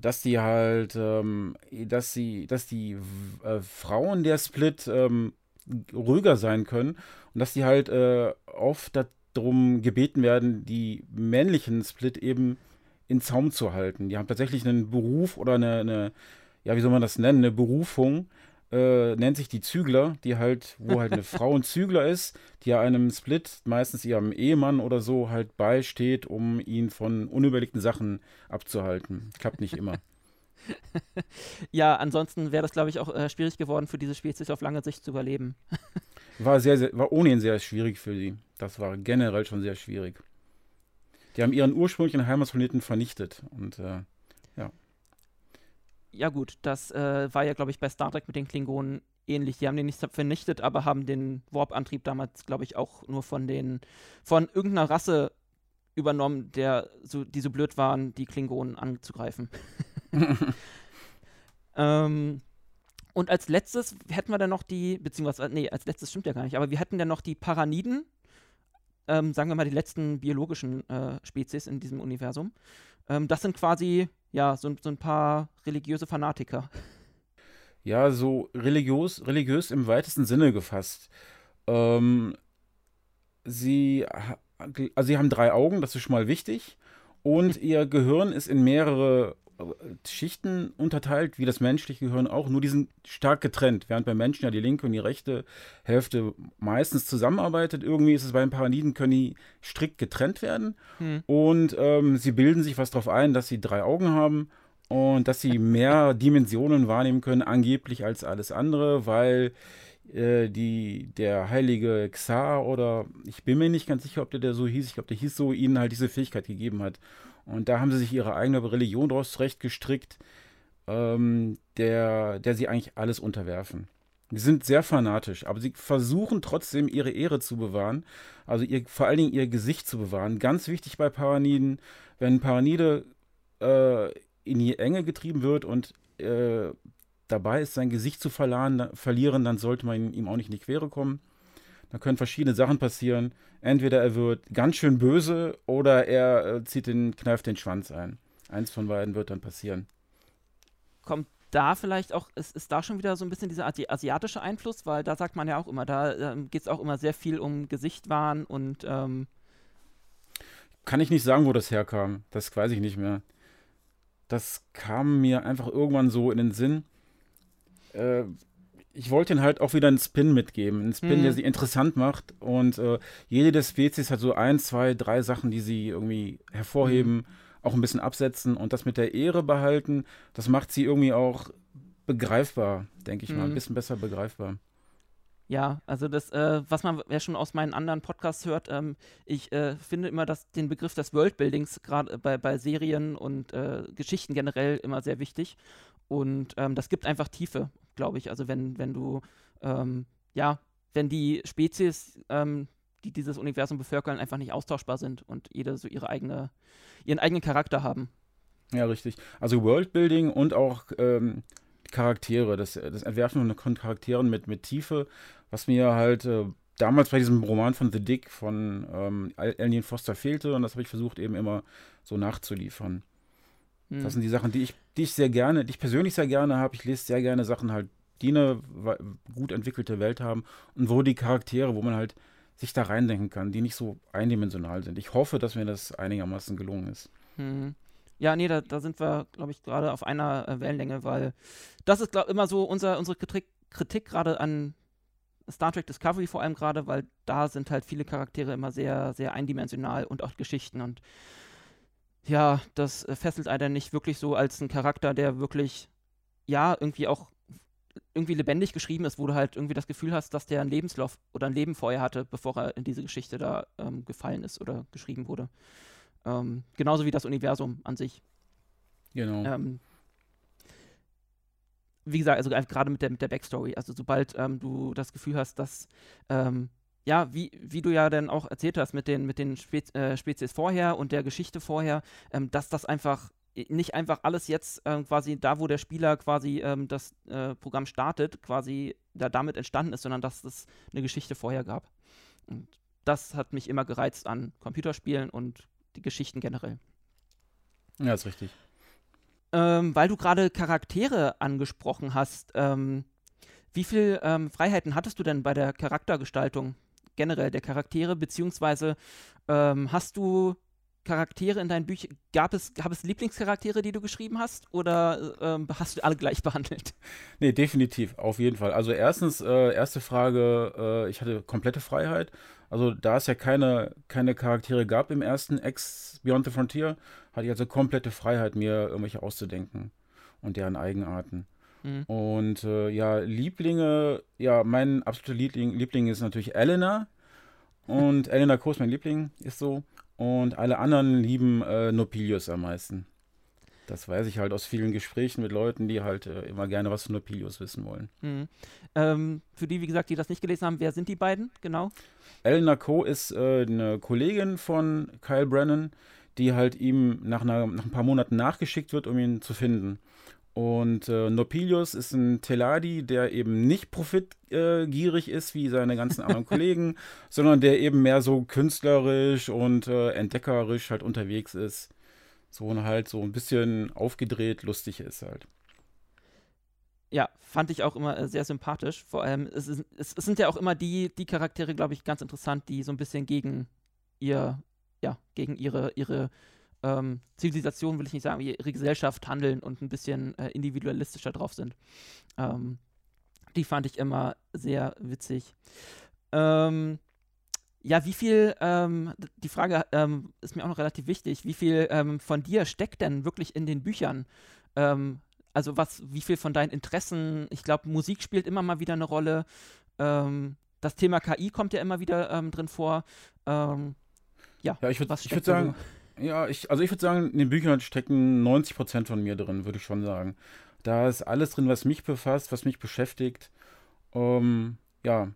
Dass die halt, ähm, dass sie, dass die äh, Frauen der Split ähm, ruhiger sein können und dass die halt äh, oft darum gebeten werden, die männlichen Split eben in Zaum zu halten. Die haben tatsächlich einen Beruf oder eine, eine ja, wie soll man das nennen, eine Berufung, äh, nennt sich die Zügler, die halt, wo halt eine Frau ein Zügler ist, die einem Split, meistens ihrem Ehemann oder so, halt beisteht, um ihn von unüberlegten Sachen abzuhalten. Klappt nicht immer. ja, ansonsten wäre das, glaube ich, auch äh, schwierig geworden für diese Spezies auf lange Sicht zu überleben. war sehr, sehr, war ohnehin sehr schwierig für sie. Das war generell schon sehr schwierig. Die haben ihren ursprünglichen Heimatplaneten vernichtet und äh, ja ja gut, das äh, war ja, glaube ich, bei Star Trek mit den Klingonen ähnlich. Die haben den nicht vernichtet, aber haben den Warp-Antrieb damals, glaube ich, auch nur von den von irgendeiner Rasse übernommen, der so, die so blöd waren, die Klingonen anzugreifen. ähm, und als letztes hätten wir dann noch die, beziehungsweise, nee, als letztes stimmt ja gar nicht, aber wir hätten dann noch die Paraniden, ähm, sagen wir mal die letzten biologischen äh, Spezies in diesem Universum. Ähm, das sind quasi ja, so, so ein paar religiöse Fanatiker. Ja, so religiös, religiös im weitesten Sinne gefasst. Ähm, sie, also sie haben drei Augen, das ist schon mal wichtig. Und ihr Gehirn ist in mehrere Schichten unterteilt, wie das menschliche Gehirn auch, nur die sind stark getrennt, während bei Menschen ja die linke und die rechte Hälfte meistens zusammenarbeitet. Irgendwie ist es bei den Paraniden, können die strikt getrennt werden. Hm. Und ähm, sie bilden sich was darauf ein, dass sie drei Augen haben und dass sie mehr Dimensionen wahrnehmen können, angeblich als alles andere, weil äh, die, der heilige Xar oder ich bin mir nicht ganz sicher, ob der, der so hieß, ich glaube, der hieß so, ihnen halt diese Fähigkeit gegeben hat. Und da haben sie sich ihre eigene Religion daraus zurechtgestrickt, ähm, der, der sie eigentlich alles unterwerfen. Die sind sehr fanatisch, aber sie versuchen trotzdem ihre Ehre zu bewahren, also ihr, vor allen Dingen ihr Gesicht zu bewahren. Ganz wichtig bei Paraniden, wenn Paranide äh, in die Enge getrieben wird und äh, dabei ist, sein Gesicht zu verlieren, dann sollte man ihm auch nicht in die Quere kommen. Da können verschiedene Sachen passieren. Entweder er wird ganz schön böse oder er äh, zieht den, kneift den Schwanz ein. Eins von beiden wird dann passieren. Kommt da vielleicht auch, ist, ist da schon wieder so ein bisschen dieser Asi asiatische Einfluss, weil da sagt man ja auch immer, da ähm, geht es auch immer sehr viel um Gesichtwahn und ähm kann ich nicht sagen, wo das herkam. Das weiß ich nicht mehr. Das kam mir einfach irgendwann so in den Sinn. Äh, ich wollte ihnen halt auch wieder einen Spin mitgeben. Einen Spin, mhm. der sie interessant macht. Und äh, jede der Spezies hat so ein, zwei, drei Sachen, die sie irgendwie hervorheben, mhm. auch ein bisschen absetzen und das mit der Ehre behalten. Das macht sie irgendwie auch begreifbar, denke ich mhm. mal. Ein mhm. bisschen besser begreifbar. Ja, also das, äh, was man ja schon aus meinen anderen Podcasts hört, ähm, ich äh, finde immer dass den Begriff des Worldbuildings gerade bei, bei Serien und äh, Geschichten generell immer sehr wichtig. Und ähm, das gibt einfach Tiefe glaube ich. Also wenn, wenn du, ähm, ja, wenn die Spezies, ähm, die dieses Universum bevölkern, einfach nicht austauschbar sind und jede so ihre eigene, ihren eigenen Charakter haben. Ja, richtig. Also Worldbuilding und auch ähm, Charaktere, das, das Entwerfen von Charakteren mit, mit Tiefe, was mir halt äh, damals bei diesem Roman von The Dick von ähm, Alien Foster fehlte und das habe ich versucht eben immer so nachzuliefern. Hm. Das sind die Sachen, die ich, die ich sehr gerne, die ich persönlich sehr gerne habe. Ich lese sehr gerne Sachen halt, die eine gut entwickelte Welt haben und wo die Charaktere, wo man halt sich da reindenken kann, die nicht so eindimensional sind. Ich hoffe, dass mir das einigermaßen gelungen ist. Hm. Ja, nee, da, da sind wir, glaube ich, gerade auf einer äh, Wellenlänge, weil das ist, glaube ich, immer so unser, unsere Kritik, Kritik gerade an Star Trek Discovery vor allem gerade, weil da sind halt viele Charaktere immer sehr, sehr eindimensional und auch Geschichten und ja, das äh, fesselt einen nicht wirklich so als ein Charakter, der wirklich, ja, irgendwie auch irgendwie lebendig geschrieben ist, wo du halt irgendwie das Gefühl hast, dass der einen Lebenslauf oder ein Leben vorher hatte, bevor er in diese Geschichte da ähm, gefallen ist oder geschrieben wurde. Ähm, genauso wie das Universum an sich. Genau. Ähm, wie gesagt, also gerade mit der, mit der Backstory, also sobald ähm, du das Gefühl hast, dass ähm, ja, wie, wie du ja dann auch erzählt hast mit den, mit den Spez äh, Spezies vorher und der Geschichte vorher, ähm, dass das einfach nicht einfach alles jetzt ähm, quasi da, wo der Spieler quasi ähm, das äh, Programm startet, quasi da damit entstanden ist, sondern dass es eine Geschichte vorher gab. Und das hat mich immer gereizt an Computerspielen und die Geschichten generell. Ja, ist richtig. Ähm, weil du gerade Charaktere angesprochen hast, ähm, wie viel ähm, Freiheiten hattest du denn bei der Charaktergestaltung generell der Charaktere, beziehungsweise ähm, hast du Charaktere in deinen Büchern, gab es, gab es Lieblingscharaktere, die du geschrieben hast, oder ähm, hast du alle gleich behandelt? Nee, definitiv, auf jeden Fall. Also erstens, äh, erste Frage, äh, ich hatte komplette Freiheit. Also da es ja keine, keine Charaktere gab im ersten Ex Beyond the Frontier, hatte ich also komplette Freiheit, mir irgendwelche auszudenken und deren Eigenarten. Mhm. Und äh, ja, Lieblinge, ja, mein absoluter Liebling, Liebling ist natürlich Elena. Und Elena ist mein Liebling, ist so. Und alle anderen lieben äh, Nopilius am meisten. Das weiß ich halt aus vielen Gesprächen mit Leuten, die halt äh, immer gerne was von Nopilius wissen wollen. Mhm. Ähm, für die, wie gesagt, die das nicht gelesen haben, wer sind die beiden genau? Elena Co. ist äh, eine Kollegin von Kyle Brennan, die halt ihm nach, einer, nach ein paar Monaten nachgeschickt wird, um ihn zu finden. Und äh, Nopilius ist ein Teladi, der eben nicht profitgierig äh, ist wie seine ganzen anderen Kollegen, sondern der eben mehr so künstlerisch und äh, entdeckerisch halt unterwegs ist. So und halt so ein bisschen aufgedreht, lustig ist halt. Ja, fand ich auch immer äh, sehr sympathisch. Vor allem, es, ist, es, es sind ja auch immer die, die Charaktere, glaube ich, ganz interessant, die so ein bisschen gegen ihr, ja, gegen ihre, ihre ähm, Zivilisation, will ich nicht sagen, ihre Gesellschaft handeln und ein bisschen äh, individualistischer drauf sind. Ähm, die fand ich immer sehr witzig. Ähm, ja, wie viel, ähm, die Frage ähm, ist mir auch noch relativ wichtig, wie viel ähm, von dir steckt denn wirklich in den Büchern? Ähm, also was, wie viel von deinen Interessen, ich glaube, Musik spielt immer mal wieder eine Rolle. Ähm, das Thema KI kommt ja immer wieder ähm, drin vor. ja, ja, ich würde würd sagen, ja, ich, also ich würde sagen, in den Büchern stecken 90% von mir drin, würde ich schon sagen. Da ist alles drin, was mich befasst, was mich beschäftigt. Ähm, ja,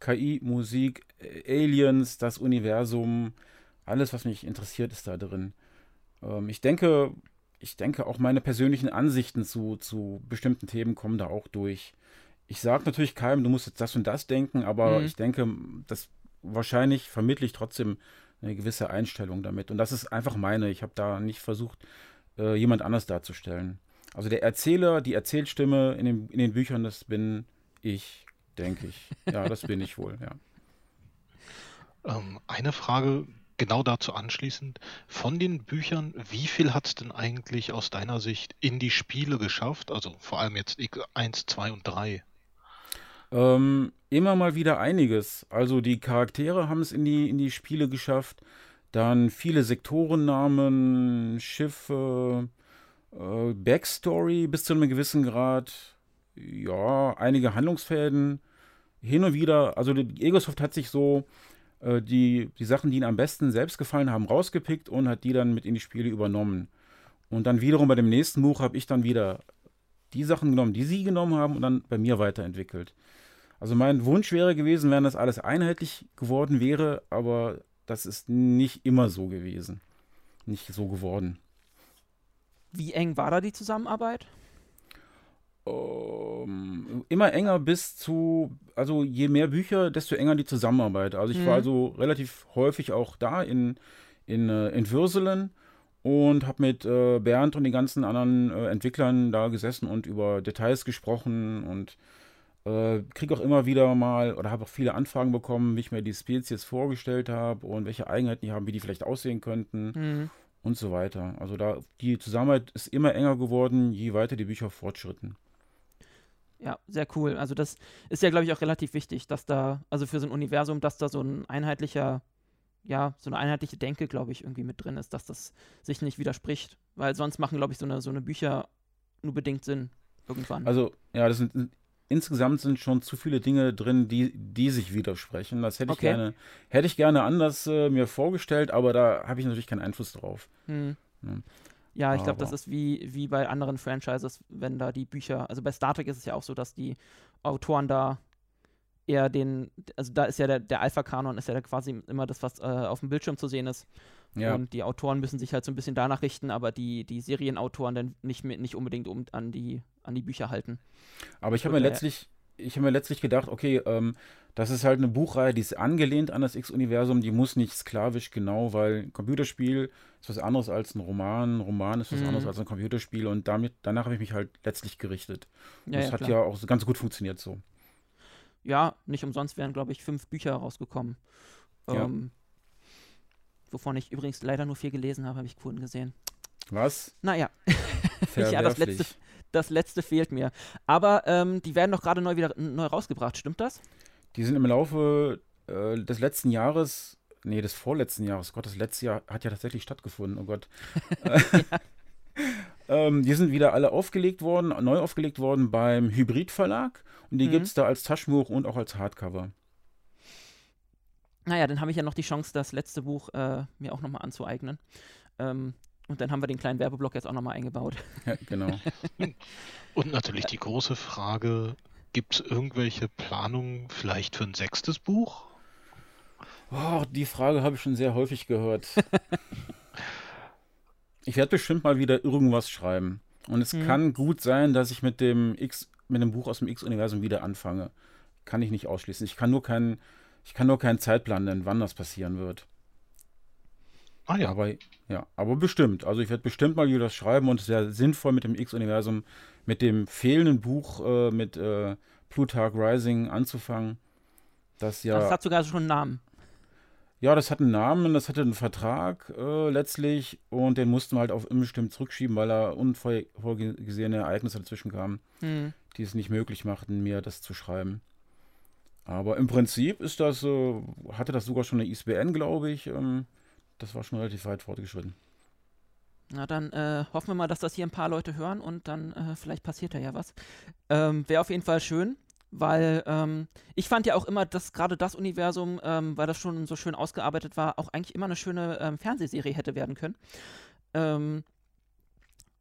KI, Musik, Aliens, das Universum, alles, was mich interessiert, ist da drin. Ähm, ich denke, ich denke, auch meine persönlichen Ansichten zu, zu bestimmten Themen kommen da auch durch. Ich sage natürlich keinem, du musst jetzt das und das denken, aber mhm. ich denke, das wahrscheinlich vermittle ich trotzdem eine gewisse Einstellung damit. Und das ist einfach meine. Ich habe da nicht versucht, äh, jemand anders darzustellen. Also der Erzähler, die Erzählstimme in den, in den Büchern, das bin ich, denke ich. Ja, das bin ich wohl, ja. Ähm, eine Frage genau dazu anschließend. Von den Büchern, wie viel hat es denn eigentlich aus deiner Sicht in die Spiele geschafft? Also vor allem jetzt X1, 2 und 3. Ähm, immer mal wieder einiges. Also die Charaktere haben es in die, in die Spiele geschafft. Dann viele Sektorennamen, Schiffe, äh, Backstory bis zu einem gewissen Grad. Ja, einige Handlungsfäden. Hin und wieder, also Egosoft hat sich so äh, die, die Sachen, die ihnen am besten selbst gefallen haben, rausgepickt und hat die dann mit in die Spiele übernommen. Und dann wiederum bei dem nächsten Buch habe ich dann wieder die Sachen genommen, die sie genommen haben und dann bei mir weiterentwickelt. Also mein Wunsch wäre gewesen, wenn das alles einheitlich geworden wäre, aber das ist nicht immer so gewesen. Nicht so geworden. Wie eng war da die Zusammenarbeit? Um, ähm, immer enger bis zu, also je mehr Bücher, desto enger die Zusammenarbeit. Also ich mhm. war also relativ häufig auch da in, in, äh, in Würselen und habe mit äh, Bernd und den ganzen anderen äh, Entwicklern da gesessen und über Details gesprochen und äh, kriege auch immer wieder mal oder habe auch viele Anfragen bekommen, wie ich mir die Spezies vorgestellt habe und welche Eigenheiten die haben, wie die vielleicht aussehen könnten mhm. und so weiter. Also da die Zusammenarbeit ist immer enger geworden, je weiter die Bücher fortschritten. Ja, sehr cool. Also das ist ja, glaube ich, auch relativ wichtig, dass da, also für so ein Universum, dass da so ein einheitlicher, ja, so eine einheitliche Denke, glaube ich, irgendwie mit drin ist, dass das sich nicht widerspricht. Weil sonst machen, glaube ich, so eine, so eine Bücher nur bedingt Sinn irgendwann. Also, ja, das sind insgesamt sind schon zu viele Dinge drin, die, die sich widersprechen. Das hätte ich okay. gerne, hätte ich gerne anders äh, mir vorgestellt, aber da habe ich natürlich keinen Einfluss drauf. Hm. Ja. Ja, ich glaube, das ist wie, wie bei anderen Franchises, wenn da die Bücher, also bei Star Trek ist es ja auch so, dass die Autoren da eher den, also da ist ja der, der Alpha-Kanon, ist ja quasi immer das, was äh, auf dem Bildschirm zu sehen ist. Ja. Und die Autoren müssen sich halt so ein bisschen danach richten, aber die, die Serienautoren dann nicht, nicht unbedingt um, an, die, an die Bücher halten. Aber ich habe mir letztlich, ich habe mir letztlich gedacht, okay, ähm, das ist halt eine Buchreihe, die ist angelehnt an das X-Universum, die muss nicht sklavisch genau, weil ein Computerspiel ist was anderes als ein Roman, ein Roman ist was mhm. anderes als ein Computerspiel und damit, danach habe ich mich halt letztlich gerichtet. Ja, das ja, hat klar. ja auch so ganz gut funktioniert so. Ja, nicht umsonst wären, glaube ich, fünf Bücher rausgekommen. Ja. Ähm, wovon ich übrigens leider nur vier gelesen habe, habe ich Kunden gesehen. Was? Naja. ja, das letzte, das letzte fehlt mir. Aber ähm, die werden doch gerade neu wieder neu rausgebracht, stimmt das? Die sind im Laufe äh, des letzten Jahres, nee, des vorletzten Jahres, Gott, das letzte Jahr hat ja tatsächlich stattgefunden, oh Gott. ähm, die sind wieder alle aufgelegt worden, neu aufgelegt worden beim Hybrid Verlag und die mhm. gibt es da als Taschenbuch und auch als Hardcover. Naja, dann habe ich ja noch die Chance, das letzte Buch äh, mir auch nochmal anzueignen. Ähm, und dann haben wir den kleinen Werbeblock jetzt auch nochmal eingebaut. Ja, genau. und natürlich die große Frage, Gibt es irgendwelche Planungen vielleicht für ein sechstes Buch? Oh, die Frage habe ich schon sehr häufig gehört. ich werde bestimmt mal wieder irgendwas schreiben. Und es mhm. kann gut sein, dass ich mit dem X, mit dem Buch aus dem X-Universum wieder anfange. Kann ich nicht ausschließen. Ich kann nur keinen, ich kann nur keinen Zeitplan nennen, wann das passieren wird. Ah ja. Aber, ja, aber bestimmt. Also ich werde bestimmt mal wieder das schreiben und es wäre sinnvoll mit dem X-Universum, mit dem fehlenden Buch, äh, mit äh, Plutarch Rising anzufangen. Das ja. Das hat sogar schon einen Namen. Ja, das hat einen Namen, das hatte einen Vertrag äh, letztlich und den mussten wir halt auf unbestimmt zurückschieben, weil da unvorgesehene Ereignisse dazwischen kamen, hm. die es nicht möglich machten, mir das zu schreiben. Aber im Prinzip ist das, äh, hatte das sogar schon eine ISBN, glaube ich. Ähm, das war schon relativ weit fortgeschritten. Na, dann äh, hoffen wir mal, dass das hier ein paar Leute hören und dann äh, vielleicht passiert da ja was. Ähm, Wäre auf jeden Fall schön, weil ähm, ich fand ja auch immer, dass gerade das Universum, ähm, weil das schon so schön ausgearbeitet war, auch eigentlich immer eine schöne ähm, Fernsehserie hätte werden können. Ähm,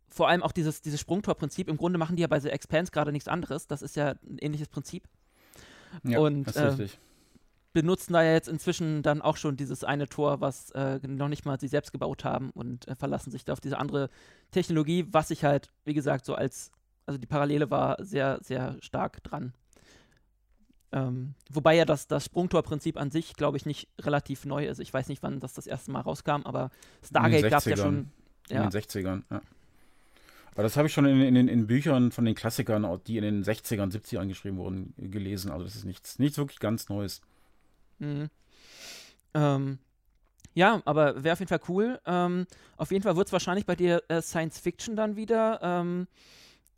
vor allem auch dieses, dieses Sprungtor-Prinzip. Im Grunde machen die ja bei The Expanse gerade nichts anderes. Das ist ja ein ähnliches Prinzip. Ja, und, das ist äh, richtig benutzen da ja jetzt inzwischen dann auch schon dieses eine Tor, was äh, noch nicht mal sie selbst gebaut haben und äh, verlassen sich da auf diese andere Technologie, was ich halt, wie gesagt, so als, also die Parallele war sehr, sehr stark dran. Ähm, wobei ja das, das Sprungtor-Prinzip an sich, glaube ich, nicht relativ neu ist. Ich weiß nicht, wann das das erste Mal rauskam, aber Stargate gab es ja schon. Ja. In den 60ern, ja. Aber das habe ich schon in, in, in, Büchern von den Klassikern, die in den 60ern, 70ern geschrieben wurden, gelesen. Also das ist nichts, nichts wirklich ganz Neues. Mhm. Ähm, ja, aber wäre auf jeden Fall cool. Ähm, auf jeden Fall wird es wahrscheinlich bei dir äh, Science Fiction dann wieder. Ähm,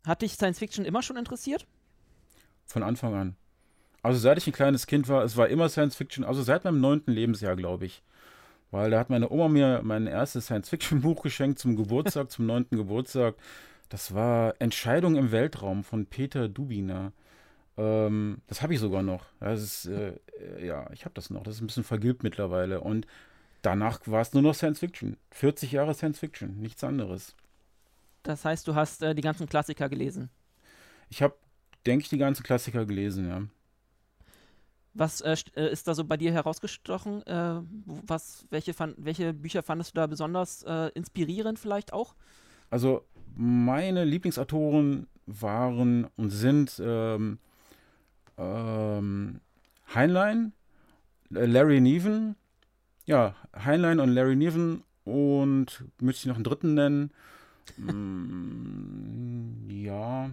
hat dich Science Fiction immer schon interessiert? Von Anfang an. Also seit ich ein kleines Kind war, es war immer Science Fiction, also seit meinem neunten Lebensjahr, glaube ich. Weil da hat meine Oma mir mein erstes Science-Fiction-Buch geschenkt zum Geburtstag, zum neunten Geburtstag. Das war Entscheidung im Weltraum von Peter Dubiner. Ähm, das habe ich sogar noch. Das ist, äh, ja, ich habe das noch. Das ist ein bisschen vergilbt mittlerweile. Und danach war es nur noch Science Fiction. 40 Jahre Science Fiction, nichts anderes. Das heißt, du hast äh, die ganzen Klassiker gelesen? Ich habe, denke ich, die ganzen Klassiker gelesen, ja. Was äh, äh ist da so bei dir herausgestochen? Äh, was, welche, fand, welche Bücher fandest du da besonders äh, inspirierend vielleicht auch? Also meine Lieblingsautoren waren und sind ähm, ähm, Heinlein, äh, Larry Neven, ja, Heinlein und Larry Neven und möchte ich noch einen dritten nennen? mm, ja.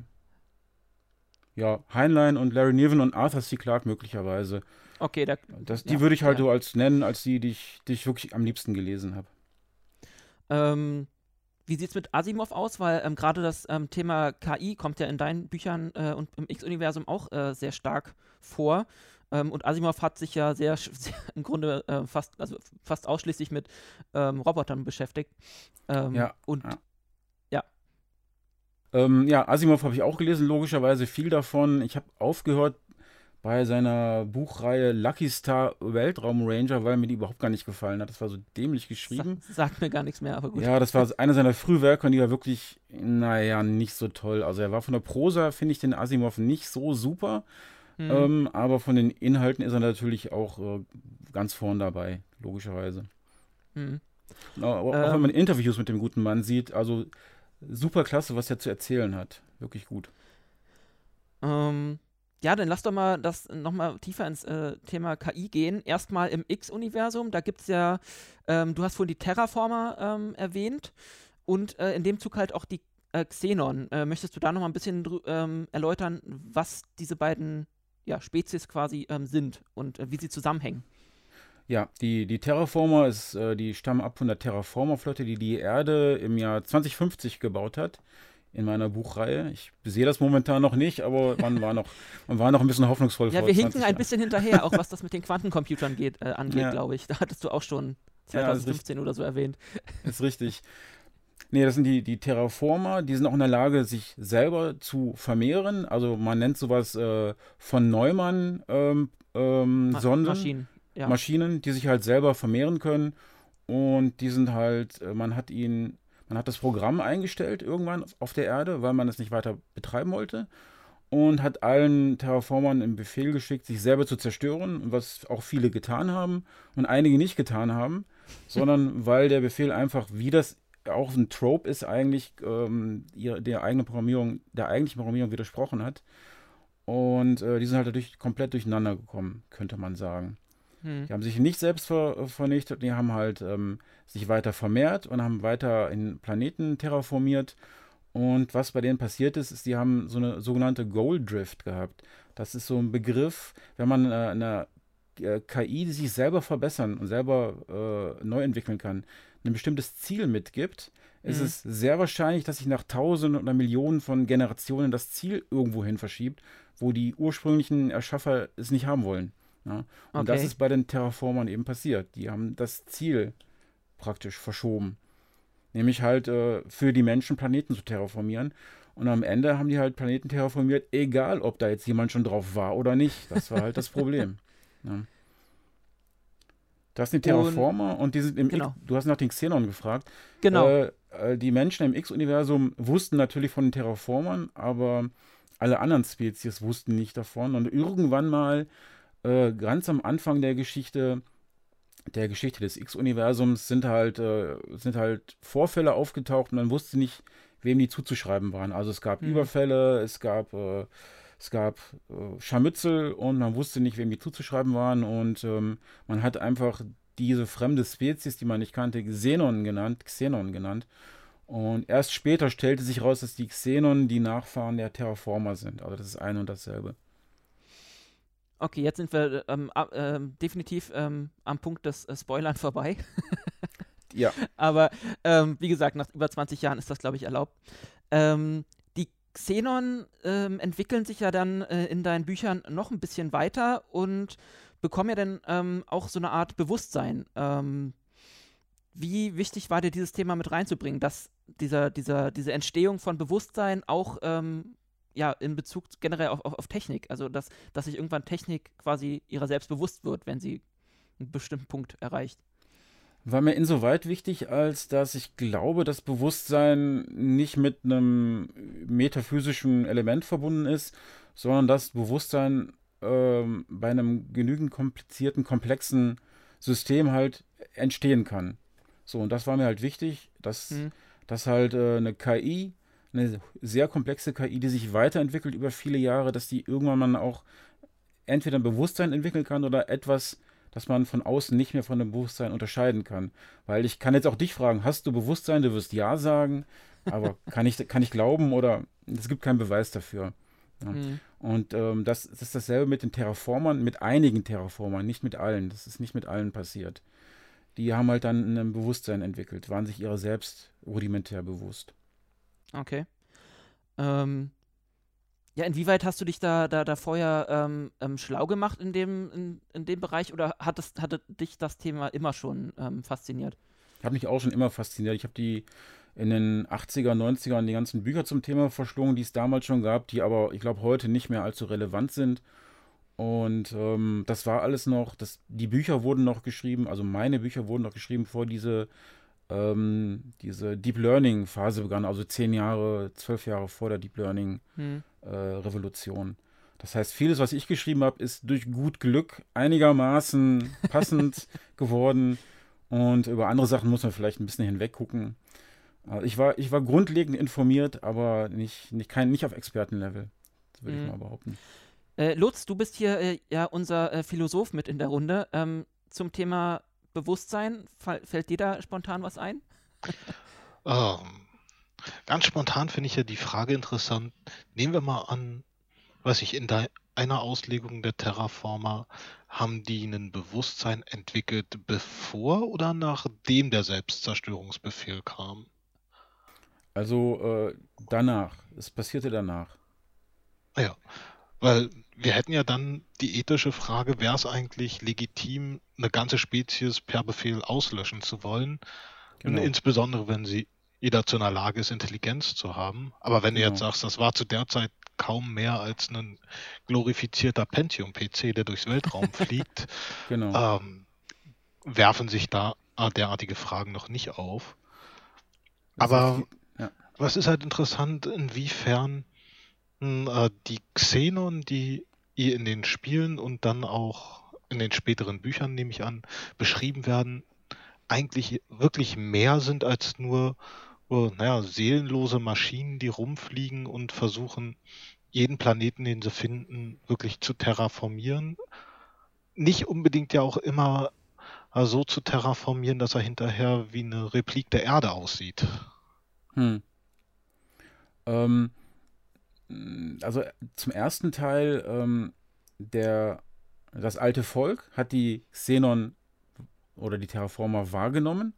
Ja, Heinlein und Larry Niven und Arthur C. Clarke möglicherweise. Okay, da, das, die ja, würde ich halt ja. so als nennen, als die, die ich, die ich wirklich am liebsten gelesen habe. Ähm, wie sieht es mit Asimov aus? Weil ähm, gerade das ähm, Thema KI kommt ja in deinen Büchern äh, und im X-Universum auch äh, sehr stark vor. Ähm, und Asimov hat sich ja sehr, sehr im Grunde äh, fast, also fast ausschließlich mit ähm, Robotern beschäftigt. Ähm, ja. Und ja. Ja, ähm, ja Asimov habe ich auch gelesen, logischerweise viel davon. Ich habe aufgehört bei seiner Buchreihe Lucky Star Weltraum Ranger, weil mir die überhaupt gar nicht gefallen hat. Das war so dämlich geschrieben. Sa sagt mir gar nichts mehr, aber gut. Ja, das war einer seiner Frühwerke und die war wirklich, naja, nicht so toll. Also er war von der Prosa, finde ich den Asimov nicht so super. Mhm. Ähm, aber von den Inhalten ist er natürlich auch äh, ganz vorn dabei, logischerweise. Mhm. Auch, ähm, wenn man Interviews mit dem guten Mann sieht, also super klasse, was er zu erzählen hat. Wirklich gut. Ähm, ja, dann lass doch mal das nochmal tiefer ins äh, Thema KI gehen. Erstmal im X-Universum, da gibt es ja, ähm, du hast vorhin die Terraformer ähm, erwähnt und äh, in dem Zug halt auch die äh, Xenon. Äh, möchtest du da nochmal ein bisschen ähm, erläutern, was diese beiden ja, Spezies quasi ähm, sind und äh, wie sie zusammenhängen? Ja, die, die Terraformer ist, äh, die stammen ab von der Terraformer-Flotte, die die Erde im Jahr 2050 gebaut hat in meiner Buchreihe. Ich sehe das momentan noch nicht, aber man war noch, man war noch ein bisschen hoffnungsvoll. Ja, wir hinken ein bisschen hinterher, auch was das mit den Quantencomputern geht, äh, angeht, ja. glaube ich. Da hattest du auch schon 2015 ja, oder so erwähnt. Ist richtig. Nee, das sind die, die Terraformer, die sind auch in der Lage, sich selber zu vermehren. Also man nennt sowas äh, von Neumann ähm, ähm, Ma Sonden. Maschinen. Ja. Maschinen, die sich halt selber vermehren können. Und die sind halt, äh, man hat ihnen man hat das Programm eingestellt irgendwann auf der Erde, weil man es nicht weiter betreiben wollte. Und hat allen Terraformern im Befehl geschickt, sich selber zu zerstören, was auch viele getan haben und einige nicht getan haben, sondern weil der Befehl einfach, wie das auch ein Trope ist, eigentlich ähm, der eigenen Programmierung, der eigentlichen Programmierung widersprochen hat. Und äh, die sind halt dadurch komplett durcheinander gekommen, könnte man sagen. Hm. Die haben sich nicht selbst ver vernichtet, die haben halt ähm, sich weiter vermehrt und haben weiter in Planeten terraformiert. Und was bei denen passiert ist, ist, die haben so eine sogenannte Goal Drift gehabt. Das ist so ein Begriff, wenn man äh, eine äh, KI, die sich selber verbessern und selber äh, neu entwickeln kann, ein bestimmtes Ziel mitgibt, ist mhm. es sehr wahrscheinlich, dass sich nach Tausenden oder Millionen von Generationen das Ziel irgendwohin verschiebt, wo die ursprünglichen Erschaffer es nicht haben wollen. Ja? Und okay. das ist bei den Terraformern eben passiert. Die haben das Ziel praktisch verschoben. Nämlich halt äh, für die Menschen Planeten zu terraformieren. Und am Ende haben die halt Planeten terraformiert, egal ob da jetzt jemand schon drauf war oder nicht. Das war halt das Problem. Ja. Das sind die Terraformer und, und die sind im genau. X, du hast nach den Xenon gefragt. Genau. Äh, äh, die Menschen im X-Universum wussten natürlich von den Terraformern, aber alle anderen Spezies wussten nicht davon. Und irgendwann mal äh, ganz am Anfang der Geschichte, der Geschichte des X-Universums, sind halt, äh, sind halt Vorfälle aufgetaucht und man wusste nicht, wem die zuzuschreiben waren. Also es gab mhm. Überfälle, es gab, äh, es gab äh, Scharmützel und man wusste nicht, wem die zuzuschreiben waren und ähm, man hat einfach diese fremde Spezies, die man nicht kannte, Xenon genannt, Xenon genannt. Und erst später stellte sich raus, dass die Xenon die Nachfahren der Terraformer sind. Also das ist ein und dasselbe. Okay, jetzt sind wir ähm, äh, definitiv ähm, am Punkt des äh, Spoilern vorbei. ja. Aber ähm, wie gesagt, nach über 20 Jahren ist das, glaube ich, erlaubt. Ähm, die Xenon ähm, entwickeln sich ja dann äh, in deinen Büchern noch ein bisschen weiter und bekommen ja dann ähm, auch so eine Art Bewusstsein. wie wichtig war dir dieses Thema mit reinzubringen, dass dieser, dieser, diese Entstehung von Bewusstsein auch ja, in Bezug generell auf, auf, auf Technik. Also, dass, dass sich irgendwann Technik quasi ihrer selbst bewusst wird, wenn sie einen bestimmten Punkt erreicht. War mir insoweit wichtig, als dass ich glaube, dass Bewusstsein nicht mit einem metaphysischen Element verbunden ist, sondern dass Bewusstsein ähm, bei einem genügend komplizierten, komplexen System halt entstehen kann. So, und das war mir halt wichtig, dass, mhm. dass halt äh, eine KI eine sehr komplexe KI, die sich weiterentwickelt über viele Jahre, dass die irgendwann mal auch entweder ein Bewusstsein entwickeln kann oder etwas, das man von außen nicht mehr von dem Bewusstsein unterscheiden kann. Weil ich kann jetzt auch dich fragen, hast du Bewusstsein? Du wirst Ja sagen, aber kann ich, kann ich glauben oder es gibt keinen Beweis dafür. Ja. Mhm. Und ähm, das, das, ist dasselbe mit den Terraformern, mit einigen Terraformern, nicht mit allen. Das ist nicht mit allen passiert. Die haben halt dann ein Bewusstsein entwickelt, waren sich ihrer selbst rudimentär bewusst. Okay. Ähm, ja, inwieweit hast du dich da, da, da vorher ähm, ähm, schlau gemacht in dem, in, in dem Bereich oder hat das, hatte dich das Thema immer schon ähm, fasziniert? Ich habe mich auch schon immer fasziniert. Ich habe die in den 80er, 90ern die ganzen Bücher zum Thema verschlungen, die es damals schon gab, die aber, ich glaube, heute nicht mehr allzu relevant sind. Und ähm, das war alles noch, das, die Bücher wurden noch geschrieben, also meine Bücher wurden noch geschrieben vor diese ähm, diese Deep Learning Phase begann, also zehn Jahre, zwölf Jahre vor der Deep Learning hm. äh, Revolution. Das heißt, vieles, was ich geschrieben habe, ist durch gut Glück einigermaßen passend geworden. Und über andere Sachen muss man vielleicht ein bisschen hinweg gucken. Also ich, war, ich war grundlegend informiert, aber nicht, nicht, kein, nicht auf Expertenlevel, würde hm. ich mal behaupten. Äh, Lutz, du bist hier äh, ja unser äh, Philosoph mit in der Runde. Ähm, zum Thema Bewusstsein, fällt dir da spontan was ein? Ähm, ganz spontan finde ich ja die Frage interessant. Nehmen wir mal an, was ich in einer Auslegung der Terraformer, haben die ein Bewusstsein entwickelt, bevor oder nachdem der Selbstzerstörungsbefehl kam? Also äh, danach. Es passierte danach. Ah ja, weil wir hätten ja dann die ethische Frage, wäre es eigentlich legitim, eine ganze Spezies per Befehl auslöschen zu wollen? Genau. Insbesondere, wenn sie eh dazu in der Lage ist, Intelligenz zu haben. Aber wenn genau. du jetzt genau. sagst, das war zu der Zeit kaum mehr als ein glorifizierter Pentium-PC, der durchs Weltraum fliegt, genau. ähm, werfen sich da derartige Fragen noch nicht auf. Das Aber ist, ja. was ist halt interessant, inwiefern äh, die Xenon, die ihr in den Spielen und dann auch in den späteren Büchern, nehme ich an, beschrieben werden, eigentlich wirklich mehr sind als nur, oh, naja, seelenlose Maschinen, die rumfliegen und versuchen, jeden Planeten, den sie finden, wirklich zu terraformieren. Nicht unbedingt ja auch immer äh, so zu terraformieren, dass er hinterher wie eine Replik der Erde aussieht. Hm. Ähm, also zum ersten Teil, ähm, der, das alte Volk hat die Xenon oder die Terraformer wahrgenommen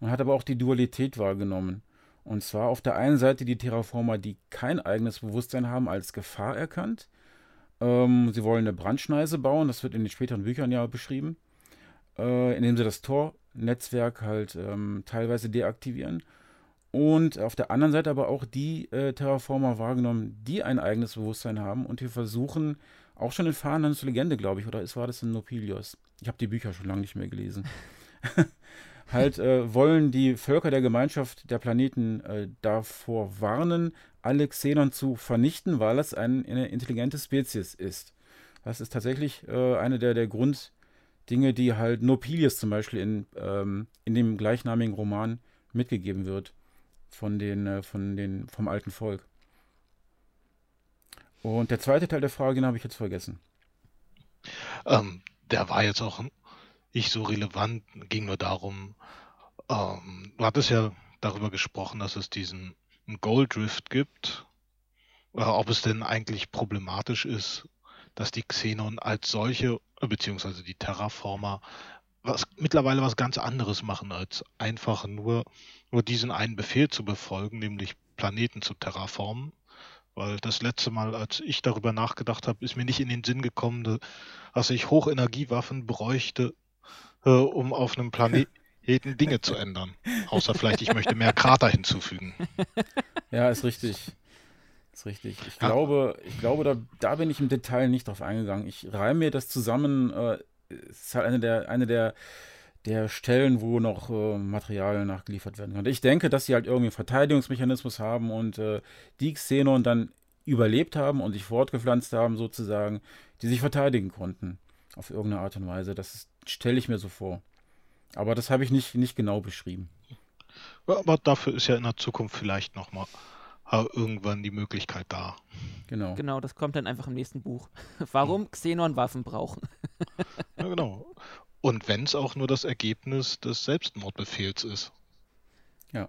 und hat aber auch die Dualität wahrgenommen. Und zwar auf der einen Seite die Terraformer, die kein eigenes Bewusstsein haben, als Gefahr erkannt. Ähm, sie wollen eine Brandschneise bauen, das wird in den späteren Büchern ja beschrieben, äh, indem sie das Tor-Netzwerk halt ähm, teilweise deaktivieren. Und auf der anderen Seite aber auch die äh, Terraformer wahrgenommen, die ein eigenes Bewusstsein haben und wir versuchen, auch schon in Fahnenlands Legende, glaube ich, oder ist, war das in Nopilios? Ich habe die Bücher schon lange nicht mehr gelesen. halt äh, wollen die Völker der Gemeinschaft der Planeten äh, davor warnen, alle Xenon zu vernichten, weil es ein, eine intelligente Spezies ist. Das ist tatsächlich äh, eine der, der Grunddinge, die halt Nopilius zum Beispiel in, ähm, in dem gleichnamigen Roman mitgegeben wird von den, äh, von den, vom alten Volk. Und der zweite Teil der Frage, den habe ich jetzt vergessen. Ähm, der war jetzt auch nicht so relevant, ging nur darum, ähm, du hattest ja darüber gesprochen, dass es diesen Gold Rift gibt, äh, ob es denn eigentlich problematisch ist, dass die Xenon als solche, beziehungsweise die Terraformer, was mittlerweile was ganz anderes machen, als einfach nur, nur diesen einen Befehl zu befolgen, nämlich Planeten zu terraformen. Weil das letzte Mal, als ich darüber nachgedacht habe, ist mir nicht in den Sinn gekommen, dass ich Hochenergiewaffen bräuchte, äh, um auf einem Planeten Dinge zu ändern. Außer vielleicht, ich möchte mehr Krater hinzufügen. Ja, ist richtig. Ist richtig. Ich ja. glaube, ich glaube da, da bin ich im Detail nicht drauf eingegangen. Ich reime mir das zusammen. Äh, ist halt eine der, eine der, der Stellen, wo noch äh, Material nachgeliefert werden kann. Ich denke, dass sie halt irgendwie einen Verteidigungsmechanismus haben und äh, die Xenon dann überlebt haben und sich fortgepflanzt haben, sozusagen, die sich verteidigen konnten. Auf irgendeine Art und Weise. Das stelle ich mir so vor. Aber das habe ich nicht, nicht genau beschrieben. Aber dafür ist ja in der Zukunft vielleicht nochmal irgendwann die Möglichkeit da. Genau. Genau, das kommt dann einfach im nächsten Buch. Warum hm. Xenon Waffen brauchen. ja, genau. Und wenn es auch nur das Ergebnis des Selbstmordbefehls ist. Ja.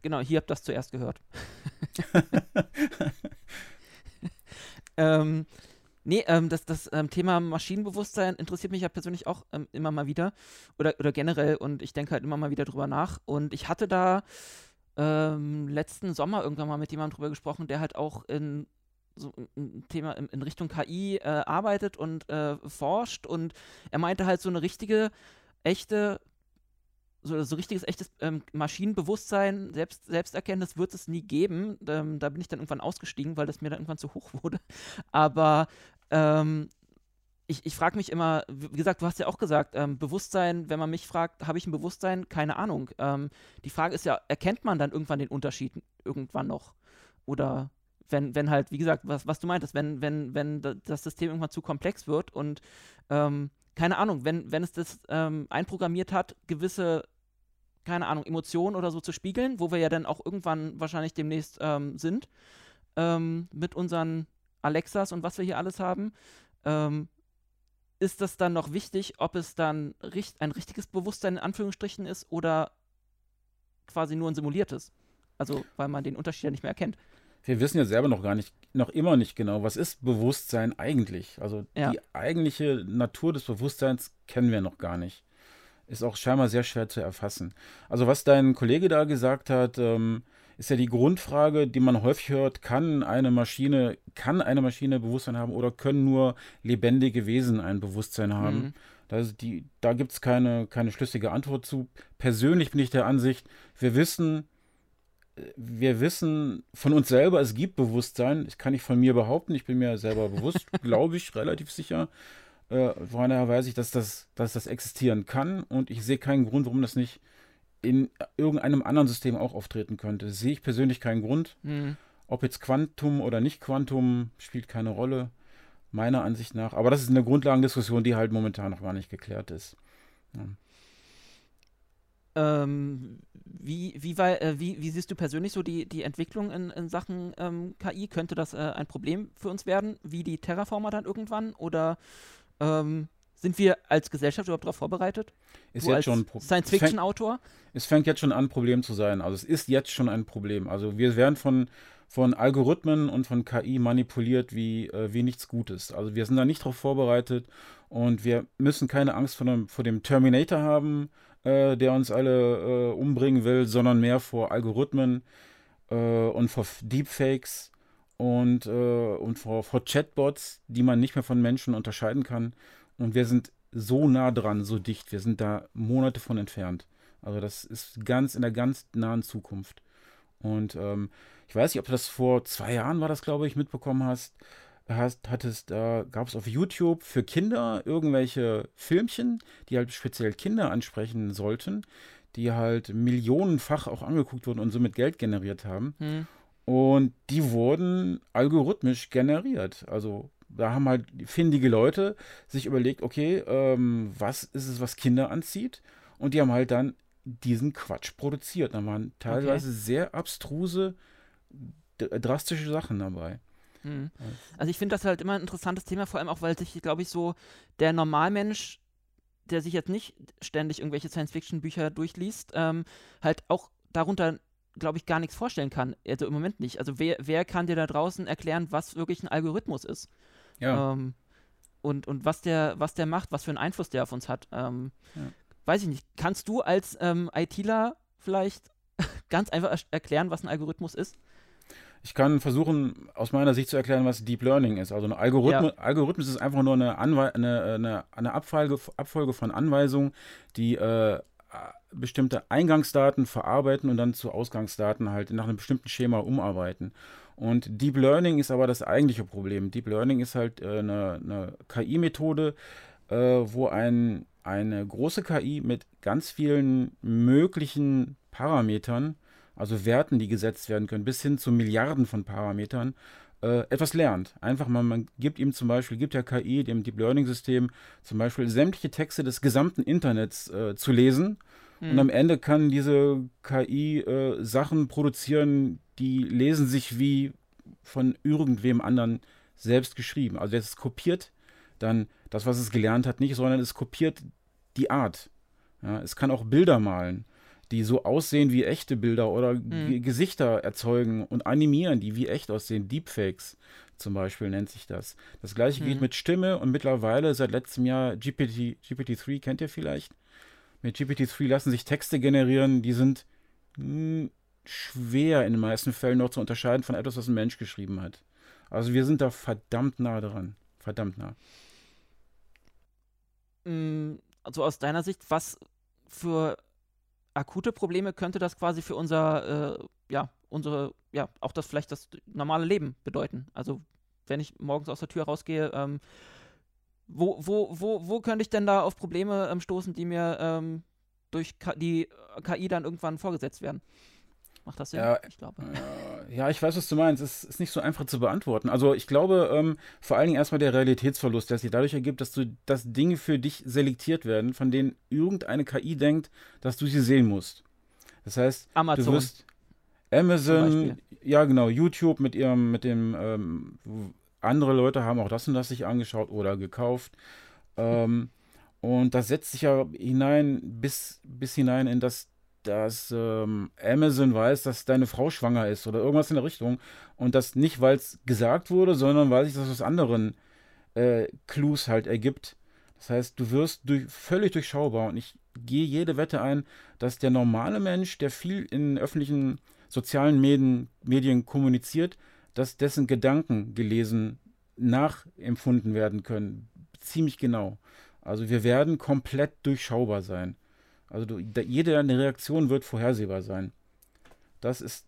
Genau, hier habt ihr das zuerst gehört. ähm, nee, ähm, das, das ähm, Thema Maschinenbewusstsein interessiert mich ja persönlich auch ähm, immer mal wieder. Oder, oder generell. Und ich denke halt immer mal wieder drüber nach. Und ich hatte da ähm, letzten Sommer irgendwann mal mit jemandem drüber gesprochen, der halt auch in so ein Thema in, Richtung KI äh, arbeitet und äh, forscht und er meinte halt so eine richtige, echte, so, so richtiges, echtes ähm, Maschinenbewusstsein, Selbst, Selbsterkenntnis wird es nie geben. Ähm, da bin ich dann irgendwann ausgestiegen, weil das mir dann irgendwann zu hoch wurde. Aber ähm, ich, ich frage mich immer, wie gesagt, du hast ja auch gesagt, ähm, Bewusstsein, wenn man mich fragt, habe ich ein Bewusstsein? Keine Ahnung. Ähm, die Frage ist ja, erkennt man dann irgendwann den Unterschied irgendwann noch? Oder wenn, wenn halt, wie gesagt, was, was du meintest, wenn, wenn, wenn das System irgendwann zu komplex wird und ähm, keine Ahnung, wenn, wenn es das ähm, einprogrammiert hat, gewisse, keine Ahnung, Emotionen oder so zu spiegeln, wo wir ja dann auch irgendwann wahrscheinlich demnächst ähm, sind, ähm, mit unseren Alexas und was wir hier alles haben, ist das dann noch wichtig, ob es dann richt ein richtiges Bewusstsein in Anführungsstrichen ist oder quasi nur ein simuliertes? Also, weil man den Unterschied ja nicht mehr erkennt. Wir wissen ja selber noch gar nicht, noch immer nicht genau, was ist Bewusstsein eigentlich? Also ja. die eigentliche Natur des Bewusstseins kennen wir noch gar nicht. Ist auch scheinbar sehr schwer zu erfassen. Also was dein Kollege da gesagt hat, ähm, ist ja die Grundfrage, die man häufig hört, kann eine Maschine, kann eine Maschine Bewusstsein haben oder können nur lebendige Wesen ein Bewusstsein haben? Mhm. Das die, da gibt es keine, keine schlüssige Antwort zu. Persönlich bin ich der Ansicht, wir wissen, wir wissen von uns selber, es gibt Bewusstsein. Ich kann nicht von mir behaupten, ich bin mir selber bewusst, glaube ich, relativ sicher. Äh, von daher weiß ich, dass das, dass das existieren kann und ich sehe keinen Grund, warum das nicht in irgendeinem anderen System auch auftreten könnte. Sehe ich persönlich keinen Grund. Mhm. Ob jetzt Quantum oder nicht Quantum, spielt keine Rolle, meiner Ansicht nach. Aber das ist eine Grundlagendiskussion, die halt momentan noch gar nicht geklärt ist. Ja. Ähm, wie, wie, äh, wie, wie, siehst du persönlich so die, die Entwicklung in, in Sachen ähm, KI? Könnte das äh, ein Problem für uns werden, wie die Terraformer dann irgendwann? Oder ähm, sind wir als Gesellschaft überhaupt darauf vorbereitet? Ist du jetzt schon Science-Fiction-Autor? Es fängt jetzt schon an, ein Problem zu sein. Also es ist jetzt schon ein Problem. Also wir werden von, von Algorithmen und von KI manipuliert wie, äh, wie nichts Gutes. Also wir sind da nicht darauf vorbereitet und wir müssen keine Angst vor dem, vor dem Terminator haben, äh, der uns alle äh, umbringen will, sondern mehr vor Algorithmen äh, und vor Deepfakes und, äh, und vor, vor Chatbots, die man nicht mehr von Menschen unterscheiden kann. Und wir sind so nah dran, so dicht. Wir sind da Monate von entfernt. Also das ist ganz in der ganz nahen Zukunft. Und ähm, ich weiß nicht, ob du das vor zwei Jahren war, das glaube ich, mitbekommen hast hast, hattest, äh, gab es auf YouTube für Kinder irgendwelche Filmchen, die halt speziell Kinder ansprechen sollten, die halt millionenfach auch angeguckt wurden und somit Geld generiert haben. Hm. Und die wurden algorithmisch generiert. Also da haben halt findige Leute sich überlegt, okay, ähm, was ist es, was Kinder anzieht? Und die haben halt dann diesen Quatsch produziert. Da waren teilweise okay. sehr abstruse, drastische Sachen dabei. Mhm. Also ich finde das halt immer ein interessantes Thema, vor allem auch, weil sich, glaube ich, so der Normalmensch, der sich jetzt nicht ständig irgendwelche Science-Fiction-Bücher durchliest, ähm, halt auch darunter glaube ich, gar nichts vorstellen kann. Also im Moment nicht. Also wer, wer kann dir da draußen erklären, was wirklich ein Algorithmus ist? Ja. Ähm, und, und was der, was der macht, was für einen Einfluss der auf uns hat. Ähm, ja. Weiß ich nicht. Kannst du als ähm, ITler vielleicht ganz einfach erklären, was ein Algorithmus ist? Ich kann versuchen, aus meiner Sicht zu erklären, was Deep Learning ist. Also ein Algorithmus, ja. Algorithmus ist einfach nur eine, Anwe eine, eine, eine Abfolge, Abfolge von Anweisungen, die äh, bestimmte Eingangsdaten verarbeiten und dann zu Ausgangsdaten halt nach einem bestimmten Schema umarbeiten. Und Deep Learning ist aber das eigentliche Problem. Deep Learning ist halt äh, eine, eine KI-Methode, äh, wo ein, eine große KI mit ganz vielen möglichen Parametern also Werten, die gesetzt werden können, bis hin zu Milliarden von Parametern, äh, etwas lernt. Einfach mal, man gibt ihm zum Beispiel, gibt der KI, dem Deep Learning System, zum Beispiel sämtliche Texte des gesamten Internets äh, zu lesen. Mhm. Und am Ende kann diese KI äh, Sachen produzieren, die lesen sich wie von irgendwem anderen selbst geschrieben. Also es kopiert dann das, was es gelernt hat, nicht, sondern es kopiert die Art. Ja, es kann auch Bilder malen die so aussehen wie echte Bilder oder mhm. Gesichter erzeugen und animieren, die wie echt aussehen. Deepfakes zum Beispiel nennt sich das. Das gleiche mhm. geht mit Stimme und mittlerweile seit letztem Jahr GPT, GPT-3 kennt ihr vielleicht. Mit GPT-3 lassen sich Texte generieren, die sind hm, schwer in den meisten Fällen noch zu unterscheiden von etwas, was ein Mensch geschrieben hat. Also wir sind da verdammt nah dran. Verdammt nah. Hm, also aus deiner Sicht, was für akute Probleme könnte das quasi für unser, äh, ja, unsere, ja, auch das vielleicht das normale Leben bedeuten. Also wenn ich morgens aus der Tür rausgehe, ähm, wo, wo, wo, wo könnte ich denn da auf Probleme ähm, stoßen, die mir ähm, durch K die KI dann irgendwann vorgesetzt werden? Macht das Sinn? Ja, ich glaube. Äh, ja, ich weiß, was du meinst. Es ist nicht so einfach zu beantworten. Also ich glaube, ähm, vor allen Dingen erstmal der Realitätsverlust, der sich dadurch ergibt, dass du, dass Dinge für dich selektiert werden, von denen irgendeine KI denkt, dass du sie sehen musst. Das heißt, Amazon. du wirst Amazon, ja genau, YouTube mit ihrem, mit dem ähm, andere Leute haben auch das und das sich angeschaut oder gekauft. Ähm, und das setzt sich ja hinein, bis, bis hinein in das, dass ähm, Amazon weiß, dass deine Frau schwanger ist oder irgendwas in der Richtung. Und das nicht, weil es gesagt wurde, sondern weil sich das aus anderen äh, Clues halt ergibt. Das heißt, du wirst durch, völlig durchschaubar und ich gehe jede Wette ein, dass der normale Mensch, der viel in öffentlichen sozialen Medien, Medien kommuniziert, dass dessen Gedanken gelesen nachempfunden werden können. Ziemlich genau. Also wir werden komplett durchschaubar sein. Also du, da, jede Reaktion wird vorhersehbar sein. Das ist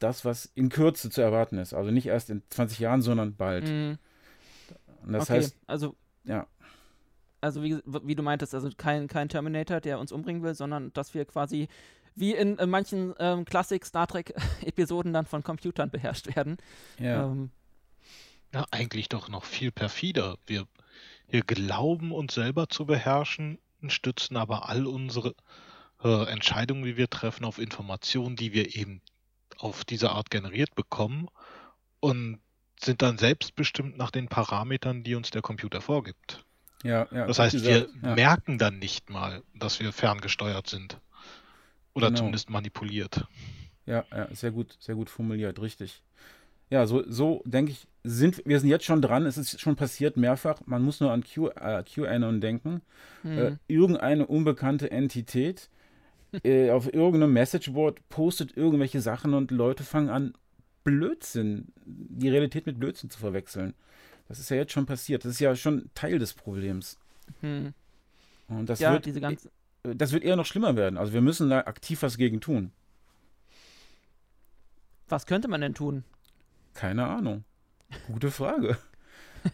das, was in Kürze zu erwarten ist. Also nicht erst in 20 Jahren, sondern bald. Mhm. das okay, heißt, also ja. Also wie, wie du meintest, also kein, kein Terminator, der uns umbringen will, sondern dass wir quasi wie in, in manchen ähm, Klassik-Star Trek-Episoden dann von Computern beherrscht werden. Ja. Ähm, ja, eigentlich doch noch viel perfider. Wir, wir glauben uns selber zu beherrschen, stützen aber all unsere äh, Entscheidungen, die wir treffen, auf Informationen, die wir eben auf diese Art generiert bekommen und sind dann selbstbestimmt nach den Parametern, die uns der Computer vorgibt. Ja, ja, das heißt, gesagt, wir ja. merken dann nicht mal, dass wir ferngesteuert sind. Oder genau. zumindest manipuliert. Ja, ja, sehr gut, sehr gut formuliert, richtig. Ja, so, so denke ich, sind wir sind jetzt schon dran, es ist schon passiert mehrfach. Man muss nur an Q, äh, QAnon denken. Hm. Äh, irgendeine unbekannte Entität äh, auf irgendeinem Messageboard postet irgendwelche Sachen und Leute fangen an, Blödsinn, die Realität mit Blödsinn zu verwechseln. Das ist ja jetzt schon passiert. Das ist ja schon Teil des Problems. Hm. Und das, ja, wird, diese ganze das wird eher noch schlimmer werden. Also wir müssen da aktiv was gegen tun. Was könnte man denn tun? Keine Ahnung. Gute Frage.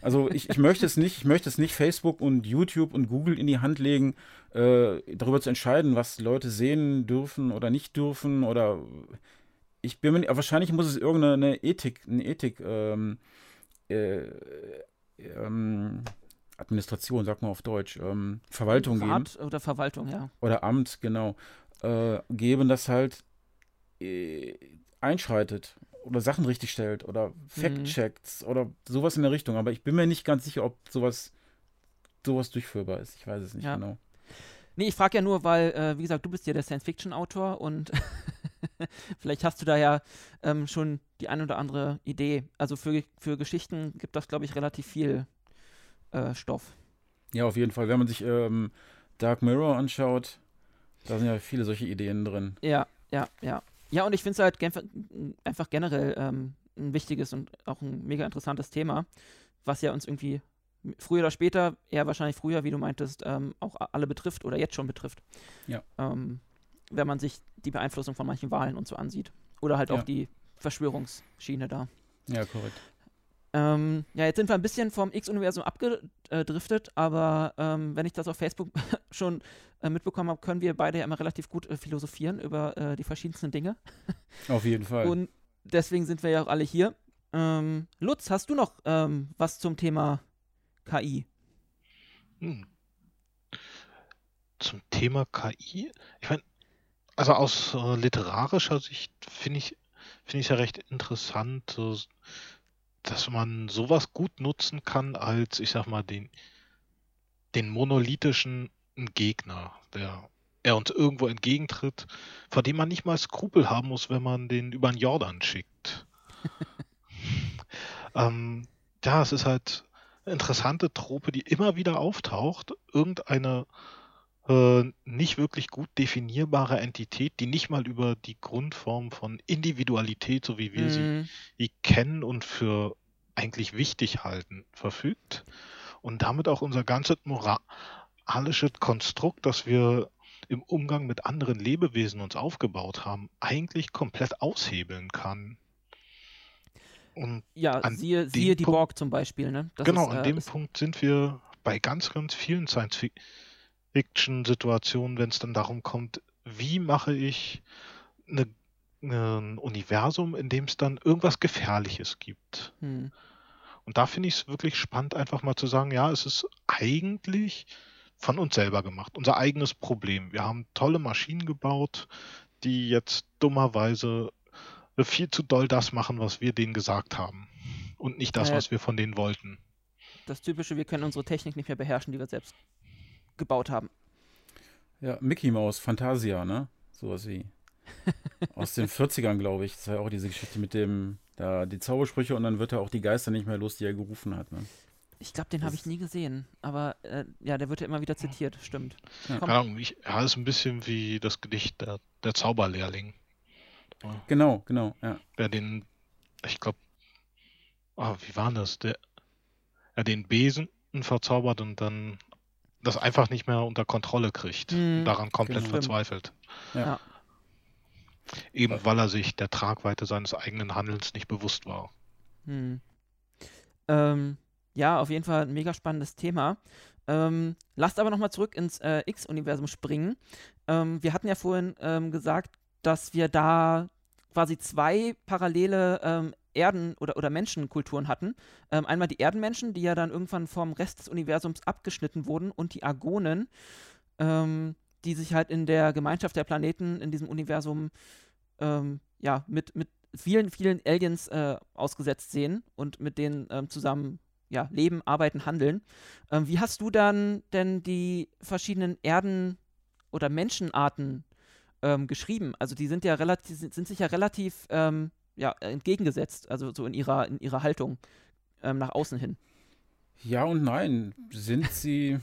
Also ich, ich möchte es nicht, ich möchte es nicht Facebook und YouTube und Google in die Hand legen, äh, darüber zu entscheiden, was Leute sehen dürfen oder nicht dürfen oder ich bin mir wahrscheinlich muss es irgendeine Ethik, eine Ethik ähm, äh, ähm, Administration, sagt man auf Deutsch, ähm, Verwaltung Rat geben. Oder Verwaltung, ja. Oder Amt, genau. Äh, geben, das halt äh, einschreitet oder Sachen richtig stellt oder Fact-Checks mhm. oder sowas in der Richtung. Aber ich bin mir nicht ganz sicher, ob sowas, sowas durchführbar ist. Ich weiß es nicht ja. genau. Nee, ich frage ja nur, weil, äh, wie gesagt, du bist ja der Science-Fiction-Autor und vielleicht hast du da ja ähm, schon die ein oder andere Idee. Also für, für Geschichten gibt das, glaube ich, relativ viel äh, Stoff. Ja, auf jeden Fall. Wenn man sich ähm, Dark Mirror anschaut, da sind ja viele solche Ideen drin. Ja, ja, ja. Ja, und ich finde es halt einfach generell ähm, ein wichtiges und auch ein mega interessantes Thema, was ja uns irgendwie früher oder später, eher wahrscheinlich früher, wie du meintest, ähm, auch alle betrifft oder jetzt schon betrifft. Ja. Ähm, wenn man sich die Beeinflussung von manchen Wahlen und so ansieht. Oder halt ja. auch die Verschwörungsschiene da. Ja, korrekt. Ähm, ja, jetzt sind wir ein bisschen vom X-Universum abgedriftet, aber ähm, wenn ich das auf Facebook schon äh, mitbekommen habe, können wir beide ja immer relativ gut äh, philosophieren über äh, die verschiedensten Dinge. Auf jeden Fall. Und deswegen sind wir ja auch alle hier. Ähm, Lutz, hast du noch ähm, was zum Thema KI? Hm. Zum Thema KI? Ich meine, also aus äh, literarischer Sicht finde ich finde ich ja recht interessant, dass man sowas gut nutzen kann als, ich sag mal, den, den monolithischen Gegner, der er uns irgendwo entgegentritt, vor dem man nicht mal Skrupel haben muss, wenn man den über den Jordan schickt. ähm, ja, es ist halt eine interessante Trope, die immer wieder auftaucht. Irgendeine äh, nicht wirklich gut definierbare Entität, die nicht mal über die Grundform von Individualität, so wie wir mhm. sie kennen und für eigentlich wichtig halten, verfügt und damit auch unser ganzes moralische Konstrukt, das wir im Umgang mit anderen Lebewesen uns aufgebaut haben, eigentlich komplett aushebeln kann. Und ja, siehe, siehe die Borg zum Beispiel. Ne? Genau, ist, äh, an dem Punkt sind wir bei ganz, ganz vielen Science-Fiction. Fiction-Situationen, wenn es dann darum kommt, wie mache ich eine, ein Universum, in dem es dann irgendwas Gefährliches gibt. Hm. Und da finde ich es wirklich spannend, einfach mal zu sagen, ja, es ist eigentlich von uns selber gemacht, unser eigenes Problem. Wir haben tolle Maschinen gebaut, die jetzt dummerweise viel zu doll das machen, was wir denen gesagt haben. und nicht das, Naja. was wir von denen wollten. Das typische, wir können unsere Technik nicht mehr beherrschen, die wir selbst gebaut haben. Ja, Mickey Mouse, Fantasia, ne? Sowas wie. Aus den 40ern, glaube ich. Das war ja auch diese Geschichte mit dem, da die Zaubersprüche und dann wird er auch die Geister nicht mehr los, die er gerufen hat. Ne? Ich glaube, den habe ich nie gesehen, aber äh, ja, der wird ja immer wieder zitiert, stimmt. Ja. Keine Ahnung, ich, ja, ist ein bisschen wie das Gedicht der, der Zauberlehrling. Genau, genau, ja. Der den, ich glaube, ah, wie war das? Der, er den Besen verzaubert und dann das einfach nicht mehr unter Kontrolle kriegt. Mhm. Daran komplett Genau. verzweifelt. Ja. Eben weil er sich der Tragweite seines eigenen Handelns nicht bewusst war. Hm. Ähm, ja, auf jeden Fall ein mega spannendes Thema. Ähm, lasst aber nochmal zurück ins äh, X-Universum springen. Ähm, wir hatten ja vorhin ähm, gesagt, dass wir da quasi zwei parallele ähm, Erden- oder, oder Menschenkulturen hatten. Ähm, einmal die Erdenmenschen, die ja dann irgendwann vom Rest des Universums abgeschnitten wurden, und die Argonen, ähm, die sich halt in der Gemeinschaft der Planeten in diesem Universum ähm, ja, mit, mit vielen, vielen Aliens äh, ausgesetzt sehen und mit denen ähm, zusammen ja, leben, arbeiten, handeln. Ähm, wie hast du dann denn die verschiedenen Erden- oder Menschenarten ähm, geschrieben? Also die sind ja relativ, sind, sich ja relativ ja, entgegengesetzt, also so in ihrer, in ihrer Haltung ähm, nach außen hin. Ja und nein. Sind sie.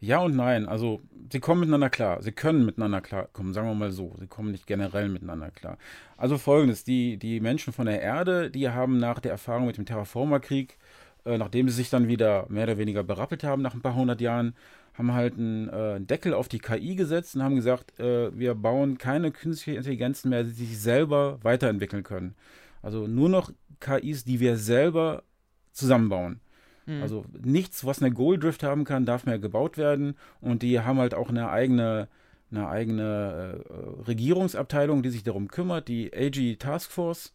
Ja und nein. Also, sie kommen miteinander klar. Sie können miteinander klarkommen, sagen wir mal so. Sie kommen nicht generell miteinander klar. Also folgendes: Die, die Menschen von der Erde, die haben nach der Erfahrung mit dem Terraformerkrieg, äh, nachdem sie sich dann wieder mehr oder weniger berappelt haben nach ein paar hundert Jahren, haben halt einen äh, Deckel auf die KI gesetzt und haben gesagt, äh, wir bauen keine künstliche Intelligenzen mehr, die sich selber weiterentwickeln können. Also nur noch KIs, die wir selber zusammenbauen. Hm. Also nichts, was eine Goal-Drift haben kann, darf mehr gebaut werden. Und die haben halt auch eine eigene, eine eigene äh, Regierungsabteilung, die sich darum kümmert, die AG Task Force,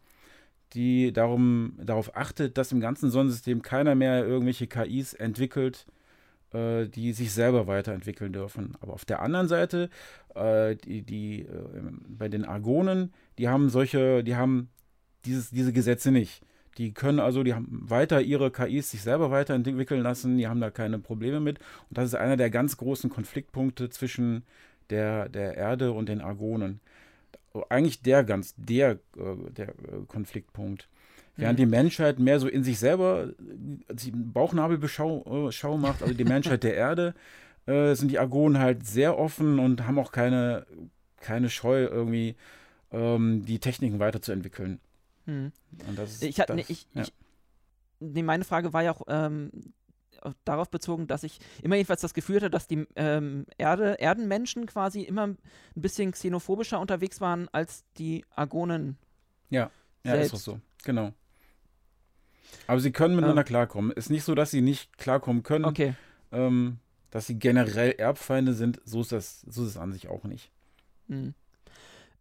die darum, darauf achtet, dass im ganzen Sonnensystem keiner mehr irgendwelche KIs entwickelt, äh, die sich selber weiterentwickeln dürfen. Aber auf der anderen Seite, äh, die, die äh, bei den Argonen, die haben solche, die haben dieses, diese Gesetze nicht. Die können also, die haben weiter ihre KIs sich selber weiterentwickeln lassen, die haben da keine Probleme mit. Und das ist einer der ganz großen Konfliktpunkte zwischen der, der Erde und den Argonen. Eigentlich der ganz, der, äh, der äh, Konfliktpunkt. Während Mhm. die Menschheit mehr so in sich selber äh, sich Bauchnabelbeschau äh, Schau macht, also die Menschheit der Erde, äh, sind die Argonen halt sehr offen und haben auch keine, keine Scheu, irgendwie ähm, die Techniken weiterzuentwickeln. Hm. Und das ist, Ich, das, nee, ich, ja. ich, nee, meine Frage war ja auch ähm, auf- darauf bezogen, dass ich immer jedenfalls das Gefühl hatte, dass die ähm, Erde, Erdenmenschen quasi immer ein bisschen xenophobischer unterwegs waren als die Argonen. Ja, selbst. ist doch so. Genau. Aber sie können miteinander Ähm. klarkommen. Ist nicht so, dass sie nicht klarkommen können, Okay. ähm, dass sie generell Erbfeinde sind. So ist das, so ist es an sich auch nicht. Hm.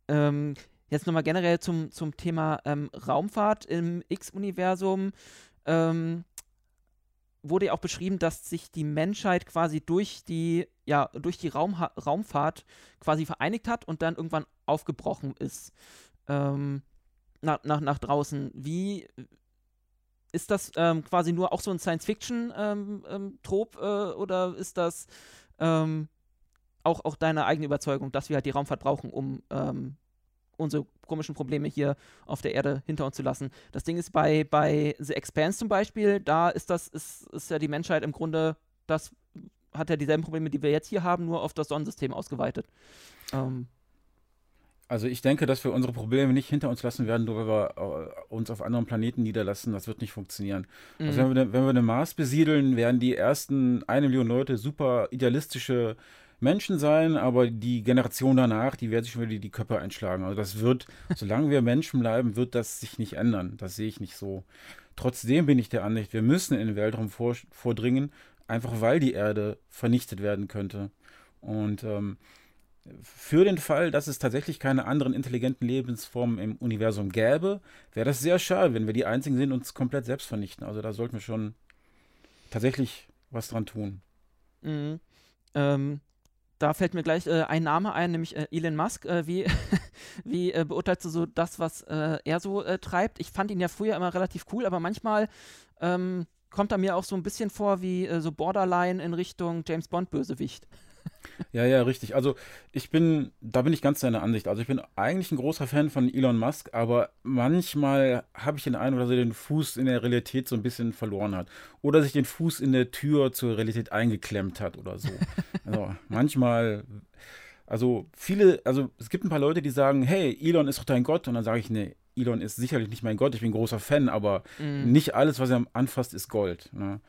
Ähm, jetzt nochmal generell zum, zum Thema ähm, Raumfahrt im X-Universum. Ähm, wurde ja auch beschrieben, dass sich die Menschheit quasi durch die, ja, durch die Raumha Raumfahrt quasi vereinigt hat und dann irgendwann aufgebrochen ist. Ähm, nach, nach, nach draußen. Wie ist das ähm, quasi nur auch so ein Science-Fiction-Trop ähm, ähm, äh, oder ist das ähm, auch, auch deine eigene Überzeugung, dass wir halt die Raumfahrt brauchen, um unsere komischen Probleme hier auf der Erde hinter uns zu lassen. Das Ding ist bei, bei The Expanse zum Beispiel, da ist das, ist, ist ja die Menschheit im Grunde, das hat ja dieselben Probleme, die wir jetzt hier haben, nur auf das Sonnensystem ausgeweitet. Ähm, Also ich denke, dass wir unsere Probleme nicht hinter uns lassen werden, nur weil wir äh, uns auf anderen Planeten niederlassen. Das wird nicht funktionieren. Also mhm. wenn wir, wenn wir den Mars besiedeln, werden die ersten eine Million Leute super idealistische Menschen sein, aber die Generation danach, die werden sich schon wieder die, die Köpfe einschlagen. Also das wird, solange wir Menschen bleiben, wird das sich nicht ändern. Das sehe ich nicht so. Trotzdem bin ich der Ansicht, wir müssen in den Weltraum vor, vordringen, einfach weil die Erde vernichtet werden könnte. Und ähm, für den Fall, dass es tatsächlich keine anderen intelligenten Lebensformen im Universum gäbe, wäre das sehr schade, wenn wir die einzigen sind und uns komplett selbst vernichten. Also da sollten wir schon tatsächlich was dran tun. Mhm. Ähm, da fällt mir gleich äh, ein Name ein, nämlich äh, Elon Musk. Äh, wie wie äh, beurteilst du so das, was äh, er so äh, treibt? Ich fand ihn ja früher immer relativ cool, aber manchmal ähm, kommt er mir auch so ein bisschen vor wie so Borderline in Richtung James Bond Bösewicht. Ja, ja, richtig. Also ich bin, da bin ich ganz deiner Ansicht. Also ich bin eigentlich ein großer Fan von Elon Musk, aber manchmal habe ich den Eindruck, dass er den Fuß in der Realität so ein bisschen verloren hat. Oder sich den Fuß in der Tür zur Realität eingeklemmt hat oder so. Also manchmal, also viele, also es gibt ein paar Leute, die sagen, hey, Elon ist doch dein Gott. Und dann sage ich, nee, Elon ist sicherlich nicht mein Gott, ich bin ein großer Fan, aber mm. nicht alles, was er anfasst, ist Gold. Ne?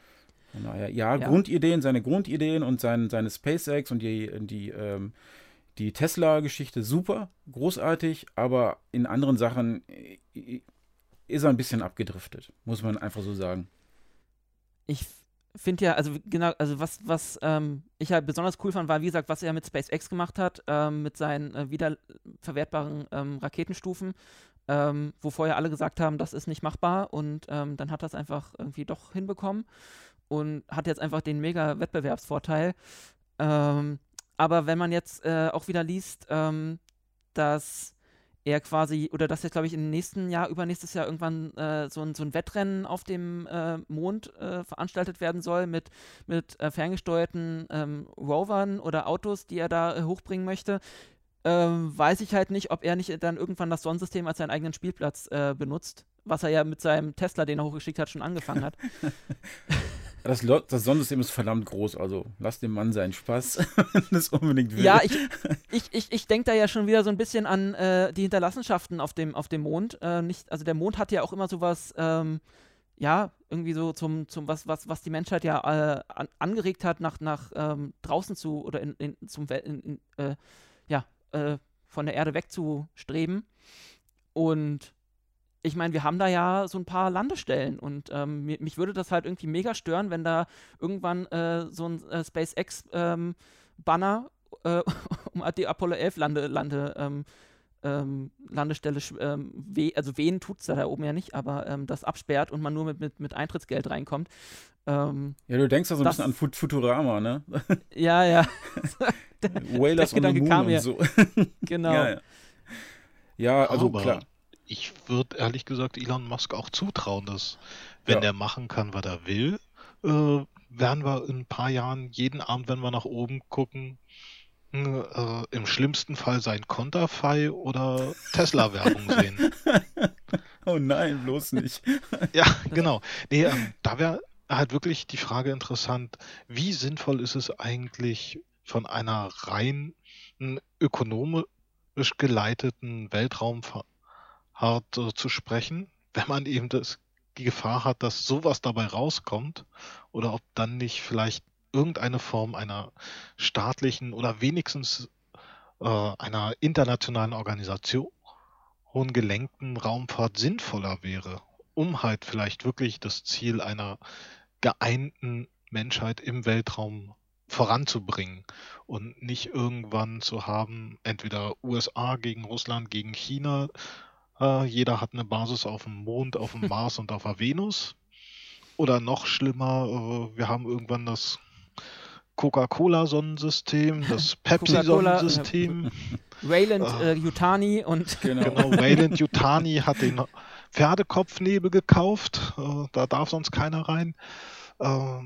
Von daher, ja, ja, Grundideen, seine Grundideen und sein, seine SpaceX und die, die, ähm, die Tesla-Geschichte super, großartig, aber in anderen Sachen äh, ist er ein bisschen abgedriftet, muss man einfach so sagen. Ich finde ja, also genau, also was, was ähm, ich halt besonders cool fand, war, wie gesagt, was er mit SpaceX gemacht hat, ähm, mit seinen äh, wiederverwertbaren ähm, Raketenstufen, ähm, wo vorher alle gesagt haben, das ist nicht machbar und ähm, dann hat er es einfach irgendwie doch hinbekommen und hat jetzt einfach den mega Wettbewerbsvorteil. Ähm, aber wenn man jetzt äh, auch wieder liest, ähm, dass er quasi, oder dass jetzt, glaube ich, im nächsten Jahr, übernächstes Jahr irgendwann äh, so, ein, so ein Wettrennen auf dem äh, Mond äh, veranstaltet werden soll mit, mit äh, ferngesteuerten ähm, Rovern oder Autos, die er da äh, hochbringen möchte. Ähm, weiß ich halt nicht, ob er nicht dann irgendwann das Sonnensystem als seinen eigenen Spielplatz benutzt, was er ja mit seinem Tesla, den er hochgeschickt hat, schon angefangen hat. Das, das Sonnensystem ist verdammt groß, also lass dem Mann seinen Spaß, wenn es unbedingt will. Ja, ich, ich, ich, ich denke da ja schon wieder so ein bisschen an äh, die Hinterlassenschaften auf dem, auf dem Mond. Äh, nicht, also der Mond hat ja auch immer sowas, ähm, ja, irgendwie so zum, zum was, was, was die Menschheit ja äh, an, angeregt hat, nach, nach ähm, draußen zu oder in, in zum in, äh, ja, äh, von der Erde wegzustreben. Und ich meine, wir haben da ja so ein paar Landestellen und ähm, mich, mich, würde das halt irgendwie mega stören, wenn da irgendwann äh, so ein äh, SpaceX-Banner ähm, äh, um die Apollo 11 Lande, Lande, ähm, ähm Landestelle, ähm, weh, also wen tut es da, da oben ja nicht, aber ähm, das absperrt und man nur mit, mit, mit Eintrittsgeld reinkommt. ja, du denkst da so ein das, bisschen an Futurama, ne? ja, ja. Whalers on the Moon kam und so. genau. Ja, ja. ja also aber klar ich würde ehrlich gesagt Elon Musk auch zutrauen, dass wenn ja. der machen kann, was er will, äh, werden wir in ein paar Jahren jeden Abend, wenn wir nach oben gucken, äh, im schlimmsten Fall sein Konterfei oder Tesla-Werbung sehen. oh nein, bloß nicht. ja, genau. Nee, ähm, da wäre halt wirklich die Frage interessant, wie sinnvoll ist es eigentlich von einer rein ökonomisch geleiteten Weltraumfahrt hart äh, zu sprechen, wenn man eben das, die Gefahr hat, dass sowas dabei rauskommt oder ob dann nicht vielleicht irgendeine Form einer staatlichen oder wenigstens äh, einer internationalen Organisation gelenkten Raumfahrt sinnvoller wäre, um halt vielleicht wirklich das Ziel einer geeinten Menschheit im Weltraum voranzubringen und nicht irgendwann zu haben, entweder USA gegen Russland gegen China äh, jeder hat eine Basis auf dem Mond, auf dem Mars und auf der Venus. Oder noch schlimmer, äh, wir haben irgendwann das Coca-Cola-Sonnensystem, das Pepsi-Sonnensystem. Wayland äh, Yutani und. Genau. genau, Wayland Yutani hat den Pferdekopfnebel gekauft. Äh, da darf sonst keiner rein. Äh,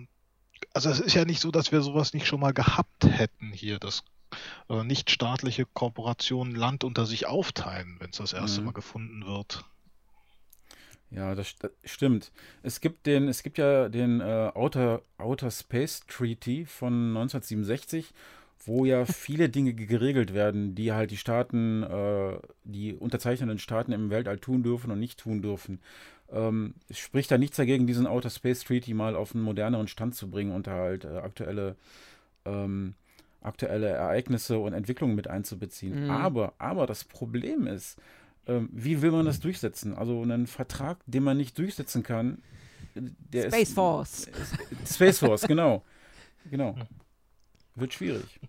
also es ist ja nicht so, dass wir sowas nicht schon mal gehabt hätten hier, das äh, nichtstaatliche Kooperationen Land unter sich aufteilen, wenn es das erste mhm. Mal gefunden wird. Ja, das, das, stimmt. Es gibt den, es gibt ja den äh, Outer, Outer Space Treaty von 1967, wo ja viele Dinge geregelt werden, die halt die Staaten, äh, die unterzeichnenden Staaten im Weltall tun dürfen und nicht tun dürfen. Ähm, es spricht da nichts dagegen, diesen Outer Space Treaty mal auf einen moderneren Stand zu bringen und halt äh, aktuelle ähm, aktuelle Ereignisse und Entwicklungen mit einzubeziehen. Mhm. Aber, aber das Problem ist, ähm, wie will man das durchsetzen? Also einen Vertrag, den man nicht durchsetzen kann. Der Space ist, Force. Ist, Space Force, genau. Genau. Wird schwierig.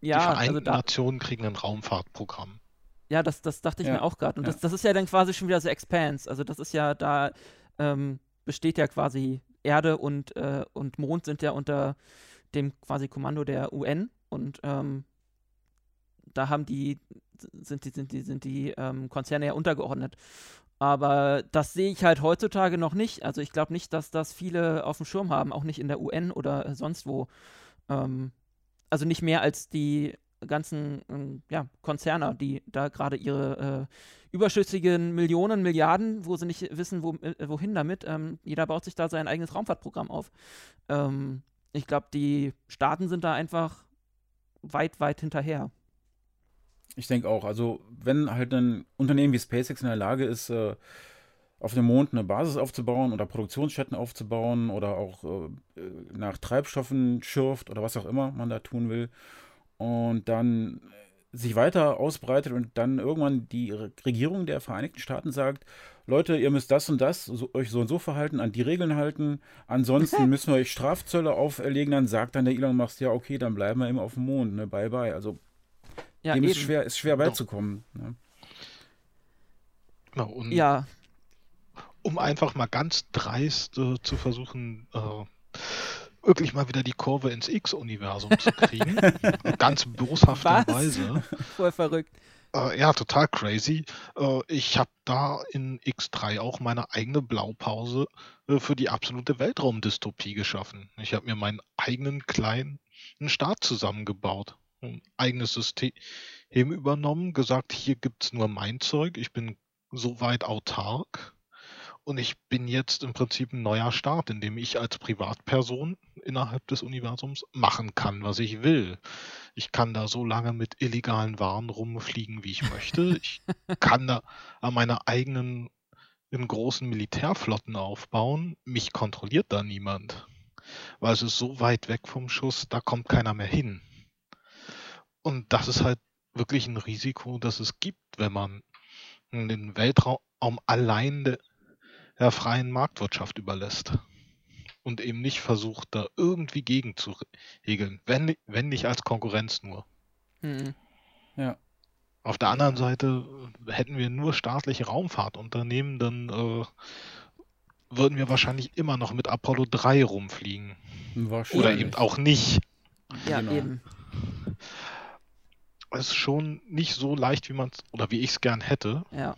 Ja, Die Vereinten also da, Nationen kriegen ein Raumfahrtprogramm. Ja, das, das dachte ich ja, mir auch gerade. Und ja. das, das ist ja dann quasi schon wieder so Expanse. Also das ist ja da, ähm, besteht ja quasi Erde und, äh, und Mond sind ja unter dem quasi Kommando der UN und ähm, da haben die, sind die, sind die, sind die ähm, Konzerne ja untergeordnet. Aber das sehe ich halt heutzutage noch nicht. Also ich glaube nicht, dass das viele auf dem Schirm haben, auch nicht in der UN oder sonst wo. Ähm, also nicht mehr als die ganzen ähm, ja, Konzerne, die da gerade ihre äh, überschüssigen Millionen, Milliarden, wo sie nicht wissen, wo, äh, wohin damit. Ähm, jeder baut sich da sein eigenes Raumfahrtprogramm auf. Ähm, ich glaube, die Staaten sind da einfach weit, weit hinterher. Ich denke auch. Also, wenn halt ein Unternehmen wie SpaceX in der Lage ist, äh, auf dem Mond eine Basis aufzubauen oder Produktionsstätten aufzubauen oder auch äh, nach Treibstoffen schürft oder was auch immer man da tun will und dann sich weiter ausbreitet und dann irgendwann die Regierung der Vereinigten Staaten sagt, Leute, ihr müsst das und das, so, euch so und so verhalten, an die Regeln halten, ansonsten müssen wir euch Strafzölle auferlegen, dann sagt dann der Elon Musk, ja okay, dann bleiben wir eben auf dem Mond, ne, bye bye. Also ja, dem ist schwer, ist schwer beizukommen. Ne? Genau, ja. Um einfach mal ganz dreist äh, zu versuchen, äh, wirklich mal wieder die Kurve ins X-Universum zu kriegen. Ganz boshafterweise. Voll verrückt. Äh, ja, total crazy. Äh, ich habe da in X3 auch meine eigene Blaupause äh, für die absolute Weltraumdystopie geschaffen. Ich habe mir meinen eigenen kleinen Staat zusammengebaut, ein eigenes System übernommen, gesagt, hier gibt es nur mein Zeug, ich bin so weit autark und ich bin jetzt im Prinzip ein neuer Start, in dem ich als Privatperson innerhalb des Universums machen kann, was ich will. Ich kann da so lange mit illegalen Waren rumfliegen, wie ich möchte. Ich kann da an meiner eigenen in großen Militärflotten aufbauen. Mich kontrolliert da niemand. Weil es ist so weit weg vom Schuss, da kommt keiner mehr hin. Und das ist halt wirklich ein Risiko, das es gibt, wenn man den Weltraum allein der freien Marktwirtschaft überlässt und eben nicht versucht, da irgendwie gegen zu regeln, wenn, wenn nicht als Konkurrenz nur. Mhm. Ja. Auf der anderen Seite hätten wir nur staatliche Raumfahrtunternehmen, dann äh, würden wir wahrscheinlich immer noch mit Apollo 3 rumfliegen. Oder eben auch nicht. Ja, genau. eben. Es ist schon nicht so leicht, wie man es oder wie ich es gern hätte. Ja.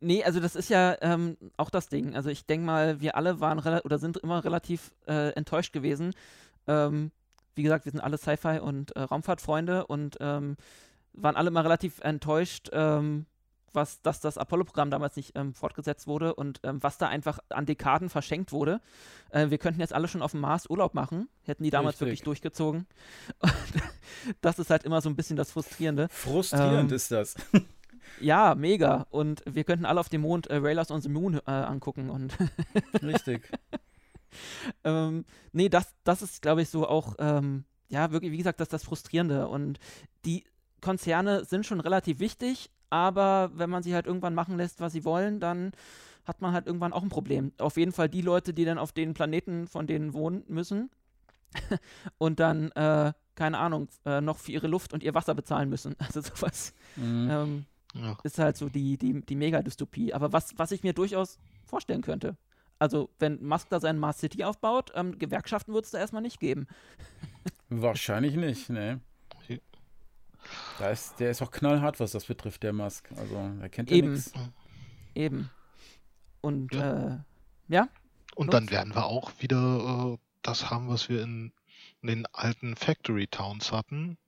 Nee, also das ist ja ähm, auch das Ding. Also ich denke mal, wir alle waren oder sind immer relativ äh, enttäuscht gewesen. Ähm, wie gesagt, wir sind alle Sci-Fi und äh, Raumfahrtfreunde und ähm, waren alle mal relativ enttäuscht, ähm, was, dass das Apollo-Programm damals nicht ähm, fortgesetzt wurde und ähm, was da einfach an Dekaden verschenkt wurde. Äh, wir könnten jetzt alle schon auf dem Mars Urlaub machen, hätten die damals Richtig. wirklich durchgezogen. das ist halt immer so ein bisschen das Frustrierende. Frustrierend ist das. Ja, mega. Und wir könnten alle auf dem Mond äh, Railers on the Moon äh, angucken. Und Richtig. ähm, nee, das, das ist, glaube ich, so auch, ähm, ja, wirklich, wie gesagt, das ist das Frustrierende. Und die Konzerne sind schon relativ wichtig, aber wenn man sie halt irgendwann machen lässt, was sie wollen, dann hat man halt irgendwann auch ein Problem. Auf jeden Fall die Leute, die dann auf den Planeten von denen wohnen müssen und dann, äh, keine Ahnung, äh, noch für ihre Luft und ihr Wasser bezahlen müssen. Also sowas. Mhm. Ähm, ja. Ist halt so die, die, die Mega-Dystopie. Aber was, was ich mir durchaus vorstellen könnte. Also, wenn Musk da seinen Mars City aufbaut, ähm, Gewerkschaften wird es da erstmal nicht geben. Wahrscheinlich nicht, ne. Da ist, der ist auch knallhart, was das betrifft, der Musk. Also, er kennt ja nichts. Eben. Und, ja. Äh, ja? Und dann werden wir auch wieder äh, das haben, was wir in, in den alten Factory Towns hatten,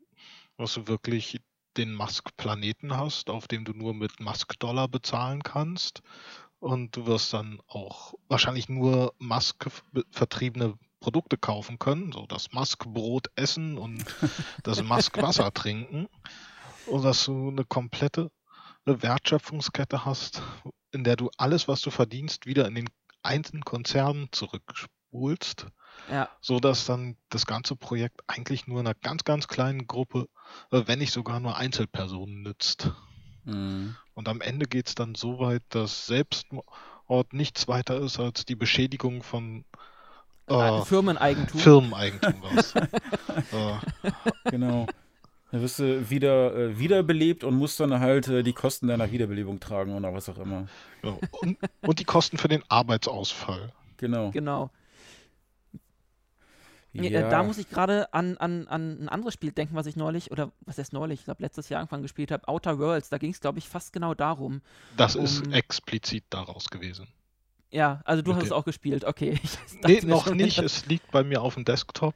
was wirklich den Musk-Planeten hast, auf dem du nur mit Musk-Dollar bezahlen kannst. Und du wirst dann auch wahrscheinlich nur Musk-vertriebene Produkte kaufen können, so das Musk-Brot essen und das Musk-Wasser trinken. Und dass du eine komplette Wertschöpfungskette hast, in der du alles, was du verdienst, wieder in den einzelnen Konzernen zurückspulst. Ja. So dass dann das ganze Projekt eigentlich nur einer ganz, ganz kleinen Gruppe äh, wenn nicht sogar nur Einzelpersonen nützt. Mhm. Und am Ende geht es dann so weit, dass Selbstmord nichts weiter ist als die Beschädigung von äh, Firmeneigentum. Firmeneigentum äh. Genau. Dann wirst du wieder äh, wiederbelebt und musst dann halt äh, die Kosten deiner Wiederbelebung tragen oder was auch immer. Genau. Und, und, die Kosten für den Arbeitsausfall. Genau. Genau. Äh, Da muss ich gerade an, an, an ein anderes Spiel denken, was ich neulich, oder was heißt neulich, ich glaube letztes Jahr angefangen gespielt habe, Outer Worlds. Da ging es, glaube ich, fast genau darum. Das um, ist explizit daraus gewesen. Ja, also du okay. hast es auch gespielt, okay. nee, noch nicht, es liegt bei mir auf dem Desktop.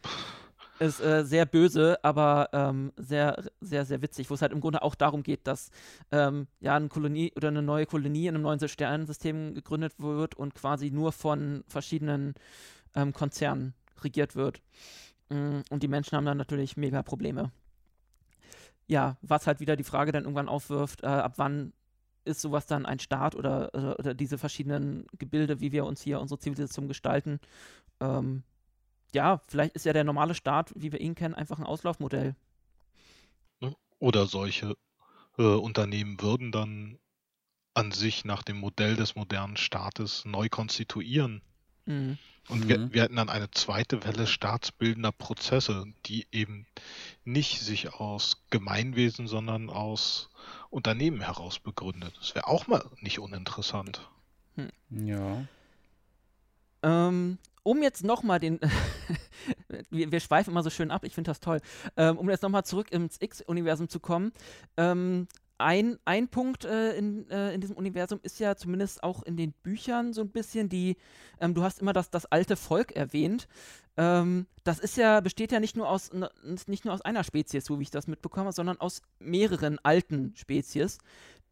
Ist äh, sehr böse, aber ähm, sehr, sehr, sehr witzig, wo es halt im Grunde auch darum geht, dass ähm, ja eine Kolonie oder eine neue Kolonie in einem neuen Sternensystem gegründet wird und quasi nur von verschiedenen ähm, Konzernen regiert wird. Mm, und die Menschen haben dann natürlich mega Probleme. Ja, was halt wieder die Frage dann irgendwann aufwirft, äh, ab wann ist sowas dann ein Staat oder, oder, oder, diese verschiedenen Gebilde, wie wir uns hier unsere Zivilisation gestalten. Ähm, ja, vielleicht ist ja der normale Staat, wie wir ihn kennen, einfach ein Auslaufmodell. Ne? Oder solche äh, Unternehmen würden dann an sich nach dem Modell des modernen Staates neu konstituieren. Mhm. Und wir, wir hätten dann eine zweite Welle staatsbildender Prozesse, die eben nicht sich aus Gemeinwesen, sondern aus Unternehmen heraus begründet. Das wäre auch mal nicht uninteressant. Hm. Ja. Ähm, um jetzt nochmal den, wir, wir, schweifen immer so schön ab, ich finde das toll, ähm, um jetzt nochmal zurück ins X-Universum zu kommen, ähm, ein, ein Punkt äh, in, äh, in diesem Universum ist ja zumindest auch in den Büchern so ein bisschen die, ähm, du hast immer das, das alte Volk erwähnt. Ähm, das ist ja, besteht ja nicht nur aus nicht nur aus einer Spezies, so wie ich das mitbekomme, sondern aus mehreren alten Spezies,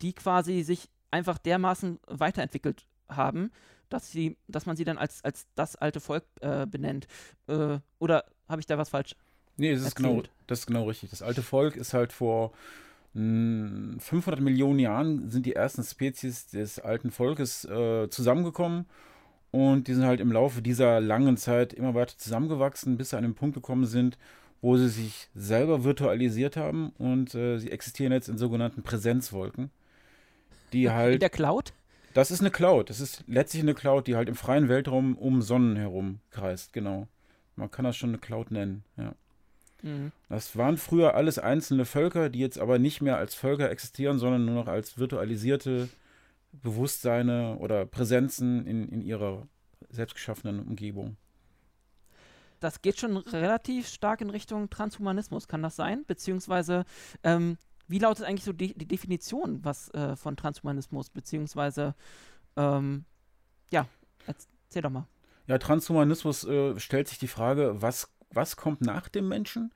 die quasi sich einfach dermaßen weiterentwickelt haben, dass sie, dass man sie dann als, als das alte Volk äh, benennt. Äh, oder habe ich da was falsch? Nee, das ist, genau, das ist genau richtig. Das alte Volk ist halt vor 500 Millionen Jahren sind die ersten Spezies des alten Volkes äh, zusammengekommen und die sind halt im Laufe dieser langen Zeit immer weiter zusammengewachsen, bis sie an den Punkt gekommen sind, wo sie sich selber virtualisiert haben und äh, sie existieren jetzt in sogenannten Präsenzwolken. Die halt. In der Cloud? Das ist eine Cloud. Das ist letztlich eine Cloud, die halt im freien Weltraum um Sonnen herum kreist, genau. Man kann das schon eine Cloud nennen, ja. Mhm. Das waren früher alles einzelne Völker, die jetzt aber nicht mehr als Völker existieren, sondern nur noch als virtualisierte Bewusstseine oder Präsenzen in, in ihrer selbstgeschaffenen Umgebung. Das geht schon relativ stark in Richtung Transhumanismus, kann das sein? Beziehungsweise, ähm, wie lautet eigentlich so die, die Definition was äh, von Transhumanismus? Beziehungsweise, ähm, ja, erzähl doch mal. Ja, Transhumanismus äh, stellt sich die Frage, was was kommt nach dem Menschen?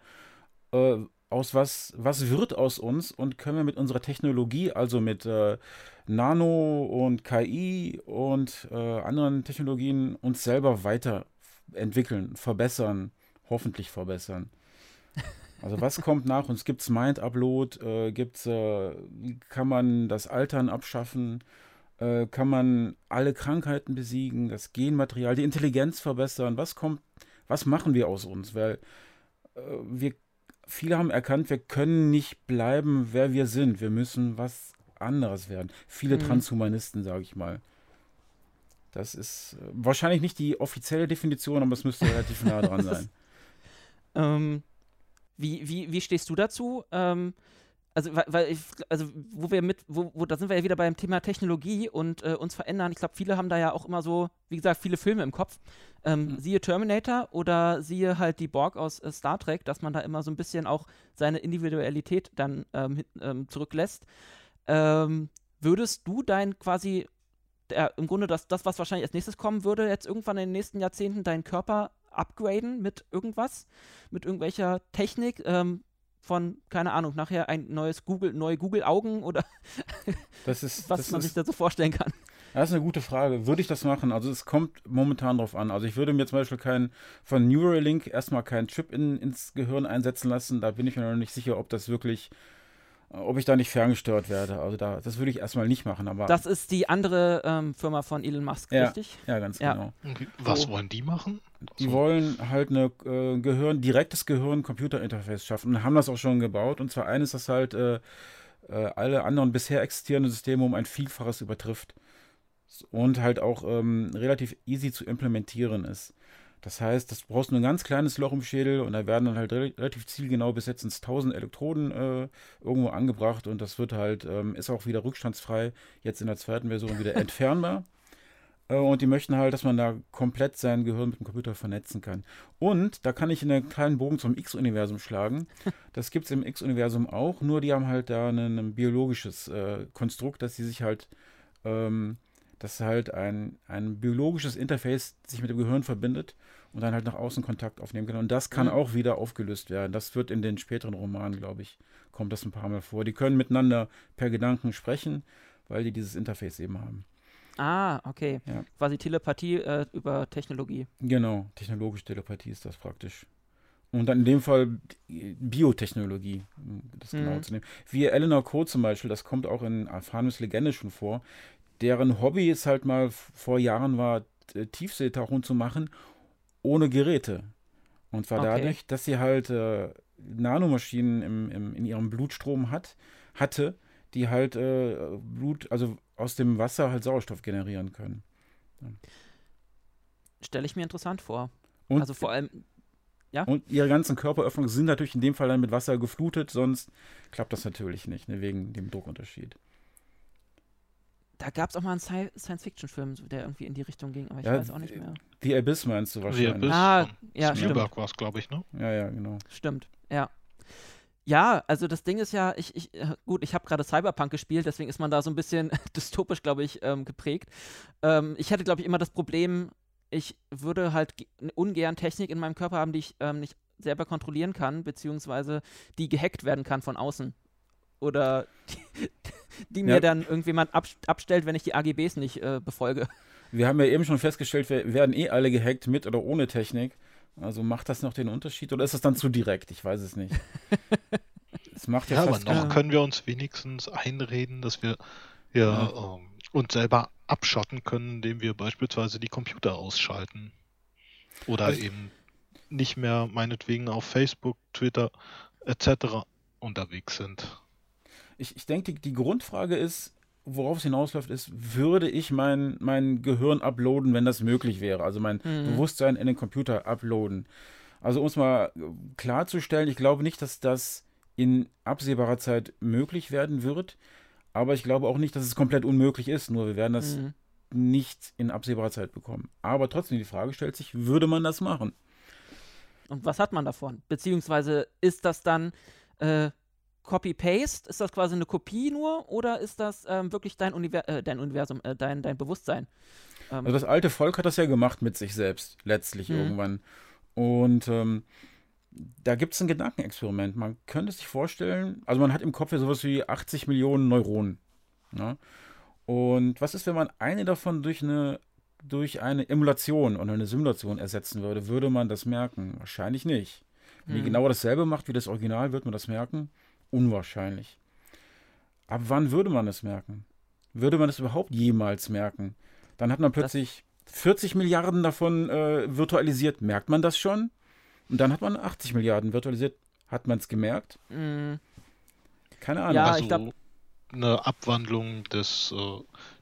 Äh, aus was, was wird aus uns und können wir mit unserer Technologie, also mit äh, Nano und KI und äh, anderen Technologien uns selber weiterentwickeln, verbessern, hoffentlich verbessern. Also was kommt nach uns? Gibt es Mind-Upload? Äh, gibt's, äh, kann man das Altern abschaffen? Äh, kann man alle Krankheiten besiegen? Das Genmaterial, die Intelligenz verbessern? Was kommt was machen wir aus uns? Weil äh, wir, viele haben erkannt, wir können nicht bleiben, wer wir sind. Wir müssen was anderes werden. Viele mhm. Transhumanisten, sage ich mal. Das ist äh, wahrscheinlich nicht die offizielle Definition, aber es müsste relativ nah dran sein. ähm, wie, wie, wie stehst du dazu? Ähm, also, weil ich, also wo wir mit, wo, wo, da sind wir ja wieder beim Thema Technologie und äh, uns verändern. Ich glaube, viele haben da ja auch immer so, wie gesagt, viele Filme im Kopf. Ähm, mhm. Siehe Terminator oder siehe halt die Borg aus äh, Star Trek, dass man da immer so ein bisschen auch seine Individualität dann ähm, ähm, zurücklässt. Ähm, würdest du dein quasi, der, im Grunde das, das, was wahrscheinlich als nächstes kommen würde, jetzt irgendwann in den nächsten Jahrzehnten deinen Körper upgraden mit irgendwas, mit irgendwelcher Technik? Ähm, von, keine Ahnung, nachher ein neues Google, neue Google-Augen oder das ist, was das man ist, sich da so vorstellen kann. Das ist eine gute Frage. Würde ich das machen? Also es kommt momentan drauf an. Also ich würde mir zum Beispiel kein, von Neuralink erstmal keinen Chip in, ins Gehirn einsetzen lassen. Da bin ich mir noch nicht sicher, ob das wirklich ob ich da nicht ferngestört werde. Also da, das würde ich erstmal nicht machen. Aber das ist die andere ähm, Firma von Elon Musk, ja, richtig? Ja, ganz ja. genau. Was so. wollen die machen? Die so. wollen halt eine äh, Gehirn, direktes Gehirn-Computer-Interface schaffen und haben das auch schon gebaut. Und zwar eines, das halt äh, äh, alle anderen bisher existierenden Systeme um ein Vielfaches übertrifft. Und halt auch ähm, relativ easy zu implementieren ist. Das heißt, das brauchst du ein ganz kleines Loch im Schädel und da werden dann halt relativ zielgenau bis jetzt ins 1000 Elektroden äh, irgendwo angebracht und das wird halt, ähm, ist auch wieder rückstandsfrei, jetzt in der zweiten Version wieder entfernbar. Äh, und die möchten halt, dass man da komplett sein Gehirn mit dem Computer vernetzen kann. Und da kann ich einen kleinen Bogen zum X-Universum schlagen. Das gibt es im X-Universum auch, nur die haben halt da ein, ein biologisches äh, Konstrukt, dass sie sich halt, ähm, dass halt ein, ein biologisches Interface sich mit dem Gehirn verbindet und dann halt nach außen Kontakt aufnehmen kann. Und das kann mhm. auch wieder aufgelöst werden. Das wird in den späteren Romanen, glaube ich, kommt das ein paar Mal vor. Die können miteinander per Gedanken sprechen, weil die dieses Interface eben haben. Ah, okay. Ja. Quasi Telepathie äh, über Technologie. Genau, technologische Telepathie ist das praktisch. Und dann in dem Fall Biotechnologie, das mhm. genau zu nehmen. Wie Eleanor Coe zum Beispiel, das kommt auch in Arphanus Legende schon vor. Deren Hobby ist halt mal vor Jahren war, Tiefseetauchung zu machen, ohne Geräte. Und zwar okay. dadurch, dass sie halt äh, Nanomaschinen im, im, in ihrem Blutstrom hat, hatte, die halt äh, Blut, also aus dem Wasser halt Sauerstoff generieren können. Ja. Stelle ich mir interessant vor. Und, also vor allem, ja. Und ihre ganzen Körperöffnungen sind natürlich in dem Fall dann mit Wasser geflutet, sonst klappt das natürlich nicht, ne, wegen dem Druckunterschied. Da gab es auch mal einen Science-Fiction-Film, der irgendwie in die Richtung ging, aber ich ja, weiß auch nicht mehr. The Abyss meinst du wahrscheinlich. The Abyss ah, ja, Spielberg war es, glaube ich, ne? Ja, ja, genau. Stimmt, ja. Ja, also das Ding ist ja, ich, ich äh, gut, ich habe gerade Cyberpunk gespielt, deswegen ist man da so ein bisschen dystopisch, glaube ich, ähm, geprägt. Ähm, ich hätte, glaube ich, immer das Problem, ich würde halt ungern Technik in meinem Körper haben, die ich ähm, nicht selber kontrollieren kann, beziehungsweise die gehackt werden kann von außen. Oder die, die mir ja. dann irgendjemand ab, abstellt, wenn ich die AGBs nicht äh, befolge. Wir haben ja eben schon festgestellt, wir werden eh alle gehackt mit oder ohne Technik. Also macht das noch den Unterschied oder ist das dann zu direkt? Ich weiß es nicht. Es macht ja, ja aber noch können wir uns wenigstens einreden, dass wir ja, ja. Ähm, uns selber abschotten können, indem wir beispielsweise die Computer ausschalten. Oder also, eben nicht mehr meinetwegen auf Facebook, Twitter etc. unterwegs sind. Ich, ich denke, die, die Grundfrage ist, worauf es hinausläuft, ist, würde ich mein, mein Gehirn uploaden, wenn das möglich wäre? Also mein mhm. Bewusstsein in den Computer uploaden. Also um es mal klarzustellen, ich glaube nicht, dass das in absehbarer Zeit möglich werden wird. Aber ich glaube auch nicht, dass es komplett unmöglich ist. Nur wir werden das mhm. nicht in absehbarer Zeit bekommen. Aber trotzdem, die Frage stellt sich, würde man das machen? Und was hat man davon? Beziehungsweise ist das dann äh, Copy-Paste? Ist das quasi eine Kopie nur oder ist das ähm, wirklich dein, Univer äh, dein Universum, äh, dein, dein Bewusstsein? Ähm, also das alte Volk hat das ja gemacht mit sich selbst, letztlich mhm. irgendwann. Und ähm, da gibt es ein Gedankenexperiment. Man könnte sich vorstellen, also man hat im Kopf ja sowas wie 80 Millionen Neuronen. Ne? Und was ist, wenn man eine davon durch eine, durch eine Emulation oder eine Simulation ersetzen würde? Würde man das merken? Wahrscheinlich nicht. Wenn mhm. die genau dasselbe macht wie das Original, wird man das merken? Unwahrscheinlich. Ab wann würde man es merken? Würde man es überhaupt jemals merken? Dann hat man plötzlich das 40 Milliarden davon äh, virtualisiert. Merkt man das schon? Und dann hat man 80 Milliarden virtualisiert. Hat man es gemerkt? Mm. Keine Ahnung. Ja, also ich glaub... eine Abwandlung des äh,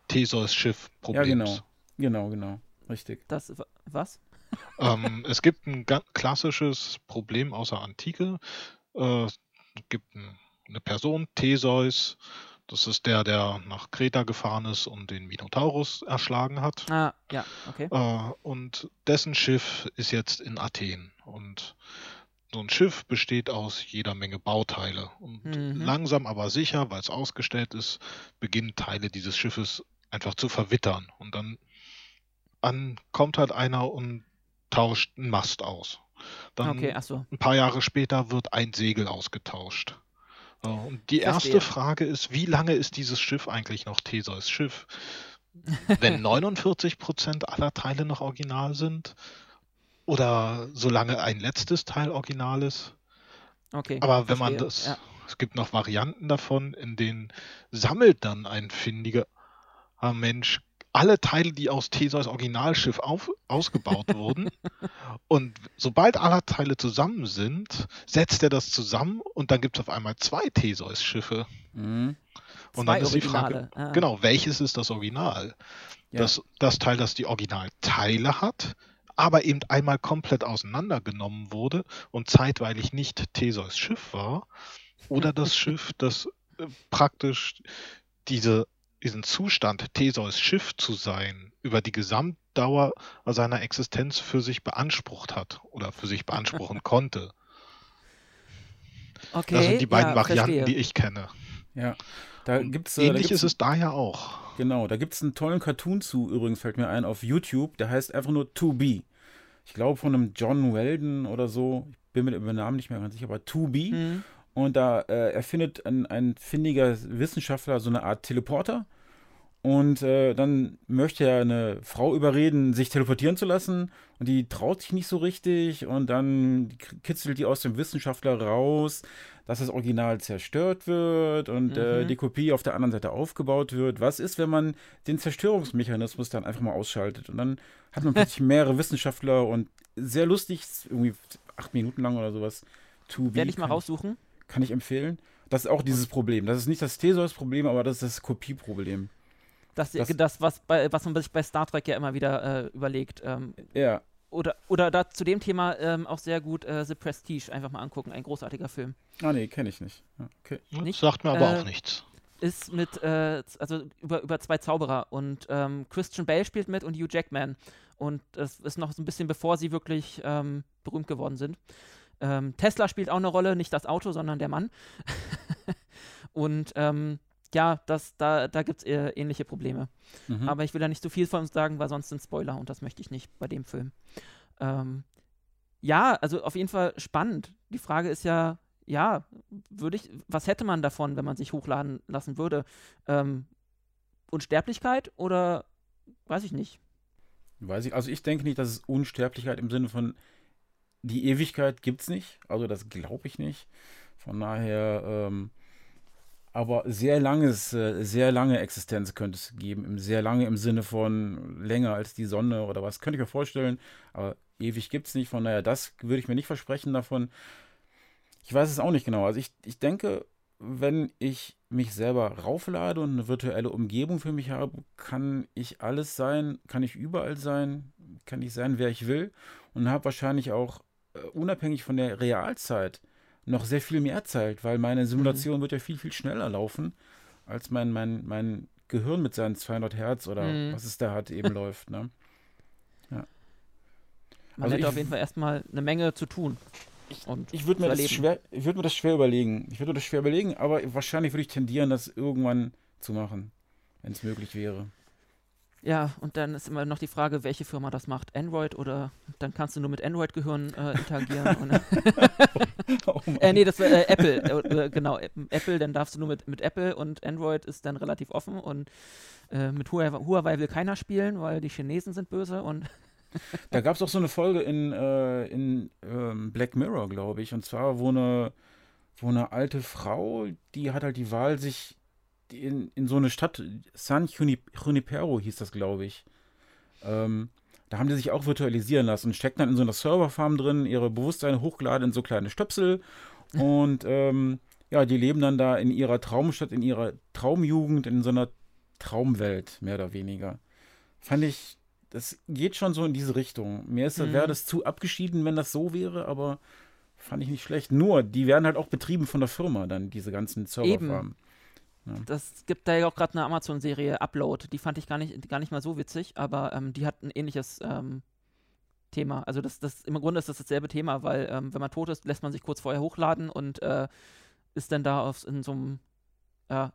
Theseus-Schiff-Problems. Ja, genau. Genau, genau. Richtig. Das, was? ähm, es gibt ein ganz klassisches Problem aus der Antike. Äh, es gibt ein eine Person, Theseus. Das ist der, der nach Kreta gefahren ist und den Minotaurus erschlagen hat. Ah, ja, okay. Äh, und dessen Schiff ist jetzt in Athen. Und so ein Schiff besteht aus jeder Menge Bauteile. Und mhm. langsam aber sicher, weil es ausgestellt ist, beginnen Teile dieses Schiffes einfach zu verwittern. Und dann an, kommt halt einer und tauscht einen Mast aus. Dann okay, so. ein paar Jahre später wird ein Segel ausgetauscht. Und die erste Frage ist, wie lange ist dieses Schiff eigentlich noch Theseus Schiff? Wenn 49 Prozent aller Teile noch original sind oder solange ein letztes Teil original ist. Okay. Aber wenn man das, ja. es gibt noch Varianten davon, in denen sammelt dann ein findiger Mensch alle Teile, die aus Theseus Originalschiff auf, ausgebaut wurden. und sobald alle Teile zusammen sind, setzt er das zusammen und dann gibt es auf einmal zwei Theseus-Schiffe. Mhm. Und zwei dann ist die Frage, ah. genau, welches ist das Original? Ja. Das, das Teil, das die Originalteile hat, aber eben einmal komplett auseinandergenommen wurde und zeitweilig nicht Theseus Schiff war, oder das Schiff, das äh, praktisch diese diesen Zustand, Theseus Schiff zu sein, über die Gesamtdauer seiner Existenz für sich beansprucht hat oder für sich beanspruchen konnte. Okay, das sind die beiden ja, Varianten, verstehe. die ich kenne. Ja. Da gibt's, äh, da Ähnlich gibt's ist es da ja auch. Genau, da gibt es einen tollen Cartoon zu, übrigens fällt mir ein, auf YouTube, der heißt einfach nur To Be. Ich glaube von einem John Weldon oder so, ich bin mir über den Namen nicht mehr ganz sicher, aber To Be. Hm. Und da äh, erfindet ein, ein findiger Wissenschaftler so eine Art Teleporter. Und äh, dann möchte er eine Frau überreden, sich teleportieren zu lassen. Und die traut sich nicht so richtig. Und dann kitzelt die aus dem Wissenschaftler raus, dass das Original zerstört wird und äh, Mhm. die Kopie auf der anderen Seite aufgebaut wird. Was ist, wenn man den Zerstörungsmechanismus dann einfach mal ausschaltet? Und dann hat man plötzlich mehrere Wissenschaftler und sehr lustig, irgendwie acht Minuten lang oder sowas. To Werde ich mal raussuchen. Kann ich empfehlen. Das ist auch dieses Problem. Das ist nicht das Theseus-Problem, aber das ist das Kopieproblem. Das, Das- das, was, bei, was man sich bei Star Trek ja immer wieder äh, überlegt. Ähm, Ja, oder, oder da zu dem Thema ähm, auch sehr gut äh, The Prestige einfach mal angucken. Ein großartiger Film. ah nee, kenne ich nicht. Okay. Nicht? Sagt mir aber Äh, auch nichts. Ist mit, äh, also über, über zwei Zauberer und ähm, Christian Bale spielt mit und Hugh Jackman. Und das ist noch so ein bisschen bevor sie wirklich ähm, berühmt geworden sind. Ähm, Tesla spielt auch eine Rolle, nicht das Auto, sondern der Mann. und ähm, ja, das, da, da gibt es äh, ähnliche Probleme. Mhm. Aber ich will da nicht zu viel von uns sagen, weil sonst sind Spoiler und das möchte ich nicht bei dem Film. Ähm, ja, also auf jeden Fall spannend. Die Frage ist ja, ja, würde ich, was hätte man davon, wenn man sich hochladen lassen würde? Ähm, Unsterblichkeit oder weiß ich nicht. Weiß ich, also ich denke nicht, dass es Unsterblichkeit im Sinne von die Ewigkeit gibt es nicht. Also das glaube ich nicht. Von daher, ähm, aber sehr langes, äh, sehr lange Existenz könnte es geben. Sehr lange im Sinne von länger als die Sonne oder was. Könnte ich mir vorstellen. Aber ewig gibt es nicht. Von daher, das würde ich mir nicht versprechen davon. Ich weiß es auch nicht genau. Also ich, ich denke, wenn ich mich selber rauflade und eine virtuelle Umgebung für mich habe, kann ich alles sein, kann ich überall sein, kann ich sein, wer ich will und habe wahrscheinlich auch unabhängig von der Realzeit noch sehr viel mehr Zeit, weil meine Simulation wird ja viel, viel schneller laufen, als mein, mein, mein Gehirn mit seinen 200 Hertz oder Mhm. was es da hat eben läuft. Ne? Man Also hätte ich- auf jeden Fall erstmal eine Menge zu tun. und Ich würde mir, das schwer- ich würd mir das schwer überlegen. Ich würde mir das schwer überlegen, aber wahrscheinlich würde ich tendieren, das irgendwann zu machen, wenn es möglich wäre. Ja, und dann ist immer noch die Frage, welche Firma das macht. Android oder dann kannst du nur mit Android-Gehirn äh, interagieren. und, Oh Mann. äh, nee, das war äh, Apple. Äh, äh, genau, App- Apple, dann darfst du nur mit, mit Apple und Android ist dann relativ offen und äh, mit Huawei, Huawei will keiner spielen, weil die Chinesen sind böse und Da gab es auch so eine Folge in, äh, in ähm, Black Mirror, glaube ich. Und zwar, wo eine, wo eine alte Frau, die hat halt die Wahl, sich in, in so eine Stadt, San Juni- Junipero hieß das, glaube ich. Ähm, da haben die sich auch virtualisieren lassen und stecken dann in so einer Serverfarm drin, ihre Bewusstseine hochgeladen in so kleine Stöpsel. Und ähm, ja, die leben dann da in ihrer Traumstadt, in ihrer Traumjugend, in so einer Traumwelt, mehr oder weniger. Fand ich, das geht schon so in diese Richtung. Mir Mhm. wäre das zu abgeschieden, wenn das so wäre, aber fand ich nicht schlecht. Nur, die werden halt auch betrieben von der Firma, dann diese ganzen Serverfarmen. Das gibt da ja auch gerade eine Amazon-Serie Upload. Die fand ich gar nicht, gar nicht mal so witzig, aber ähm, die hat ein ähnliches ähm, Thema. Also das, das im Grunde ist das dasselbe Thema, weil ähm, wenn man tot ist, lässt man sich kurz vorher hochladen und äh, ist dann da auf, in so einem äh,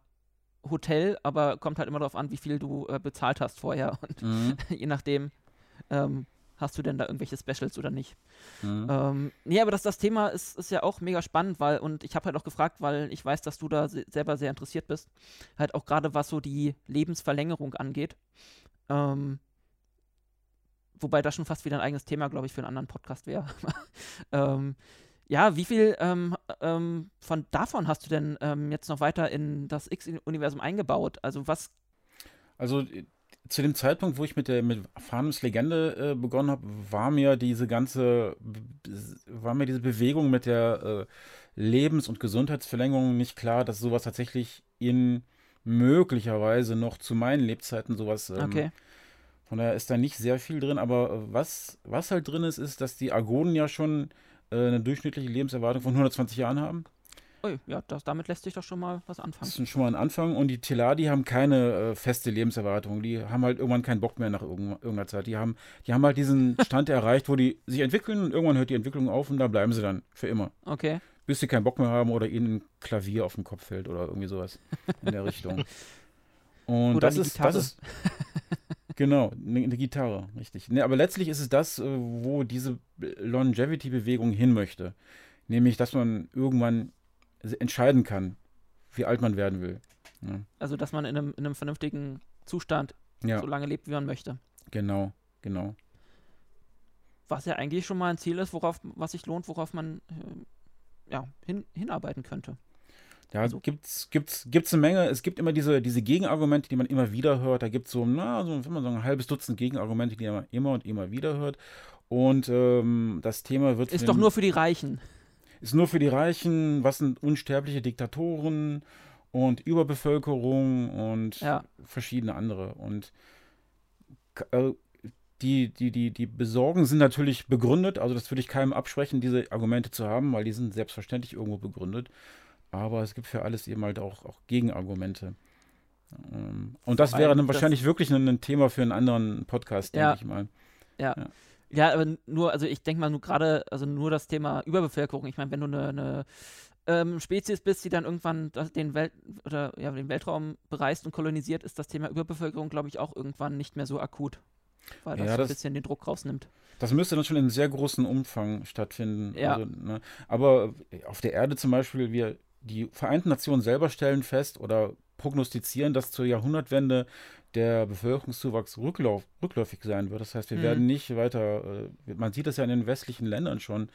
Hotel, aber kommt halt immer darauf an, wie viel du äh, bezahlt hast vorher und Mhm. je nachdem ähm, hast du denn da irgendwelche Specials oder nicht. Mhm. Ähm, nee, aber das, das Thema ist, ist ja auch mega spannend, weil, und ich habe halt auch gefragt, weil ich weiß, dass du da se selber sehr interessiert bist, halt auch gerade was so die Lebensverlängerung angeht. Ähm, wobei das schon fast wieder ein eigenes Thema, glaube ich, für einen anderen Podcast wäre. ähm, ja, wie viel ähm, ähm, von davon hast du denn ähm, jetzt noch weiter in das X-Universum eingebaut? Also was Also zu dem Zeitpunkt, wo ich mit der mit Farnums Legende äh, begonnen habe, war mir diese ganze, war mir diese Bewegung mit der äh, Lebens- und Gesundheitsverlängerung nicht klar, dass sowas tatsächlich in möglicherweise noch zu meinen Lebzeiten sowas ähm, Okay. Von daher ist da nicht sehr viel drin, aber äh, was, was halt drin ist, ist, dass die Argonen ja schon äh, eine durchschnittliche Lebenserwartung von 120 Jahren haben. Ui, ja, das, damit lässt sich doch schon mal was anfangen. Das ist schon mal ein Anfang. Und die Teladi haben keine äh, feste Lebenserwartung. Die haben halt irgendwann keinen Bock mehr nach irgendeiner Zeit. Die haben, die haben halt diesen Stand erreicht, wo die sich entwickeln und irgendwann hört die Entwicklung auf und da bleiben sie dann für immer. Okay. Bis sie keinen Bock mehr haben oder ihnen ein Klavier auf den Kopf fällt oder irgendwie sowas in der Richtung. Und oder das ist, das ist genau eine, eine Gitarre, richtig. Ne, aber letztlich ist es das, äh, wo diese Longevity-Bewegung hin möchte. Nämlich, dass man irgendwann entscheiden kann, wie alt man werden will. Ja. Also, dass man in einem, in einem vernünftigen Zustand ja. so lange lebt, wie man möchte. Genau, genau. Was ja eigentlich schon mal ein Ziel ist, worauf, was sich lohnt, worauf man äh, ja, hin, hinarbeiten könnte. Da also. gibt's, gibt's, gibt's eine Menge, es gibt immer diese, diese Gegenargumente, die man immer wieder hört. Da gibt es so, na, so, so ein halbes Dutzend Gegenargumente, die man immer und immer wieder hört. Und ähm, das Thema wird. Ist doch nur für die Reichen ist nur für die Reichen, was sind unsterbliche Diktatoren und Überbevölkerung und ja. verschiedene andere. Und äh, die, die, die, die Besorgen sind natürlich begründet, also das würde ich keinem absprechen, diese Argumente zu haben, weil die sind selbstverständlich irgendwo begründet. Aber es gibt für alles eben halt auch, auch Gegenargumente. Ähm, und das wäre dann wahrscheinlich wirklich ein, Thema für einen anderen Podcast, denke ja. ich mal. Ja. ja. Ja, aber nur, also ich denke mal nur gerade, also nur das Thema Überbevölkerung. Ich meine, wenn du eine, eine ähm, Spezies bist, die dann irgendwann den Welt oder ja, den Weltraum bereist und kolonisiert, ist das Thema Überbevölkerung, glaube ich, auch irgendwann nicht mehr so akut. Weil das, ja, das ein bisschen den Druck rausnimmt. Das müsste dann schon in sehr großem Umfang stattfinden. Ja. Also, ne? Aber auf der Erde zum Beispiel, wir, die Vereinten Nationen selber stellen fest oder prognostizieren, dass zur Jahrhundertwende der Bevölkerungszuwachs rückläufig sein wird. Das heißt, wir mhm. werden nicht weiter, äh, man sieht das ja in den westlichen Ländern schon,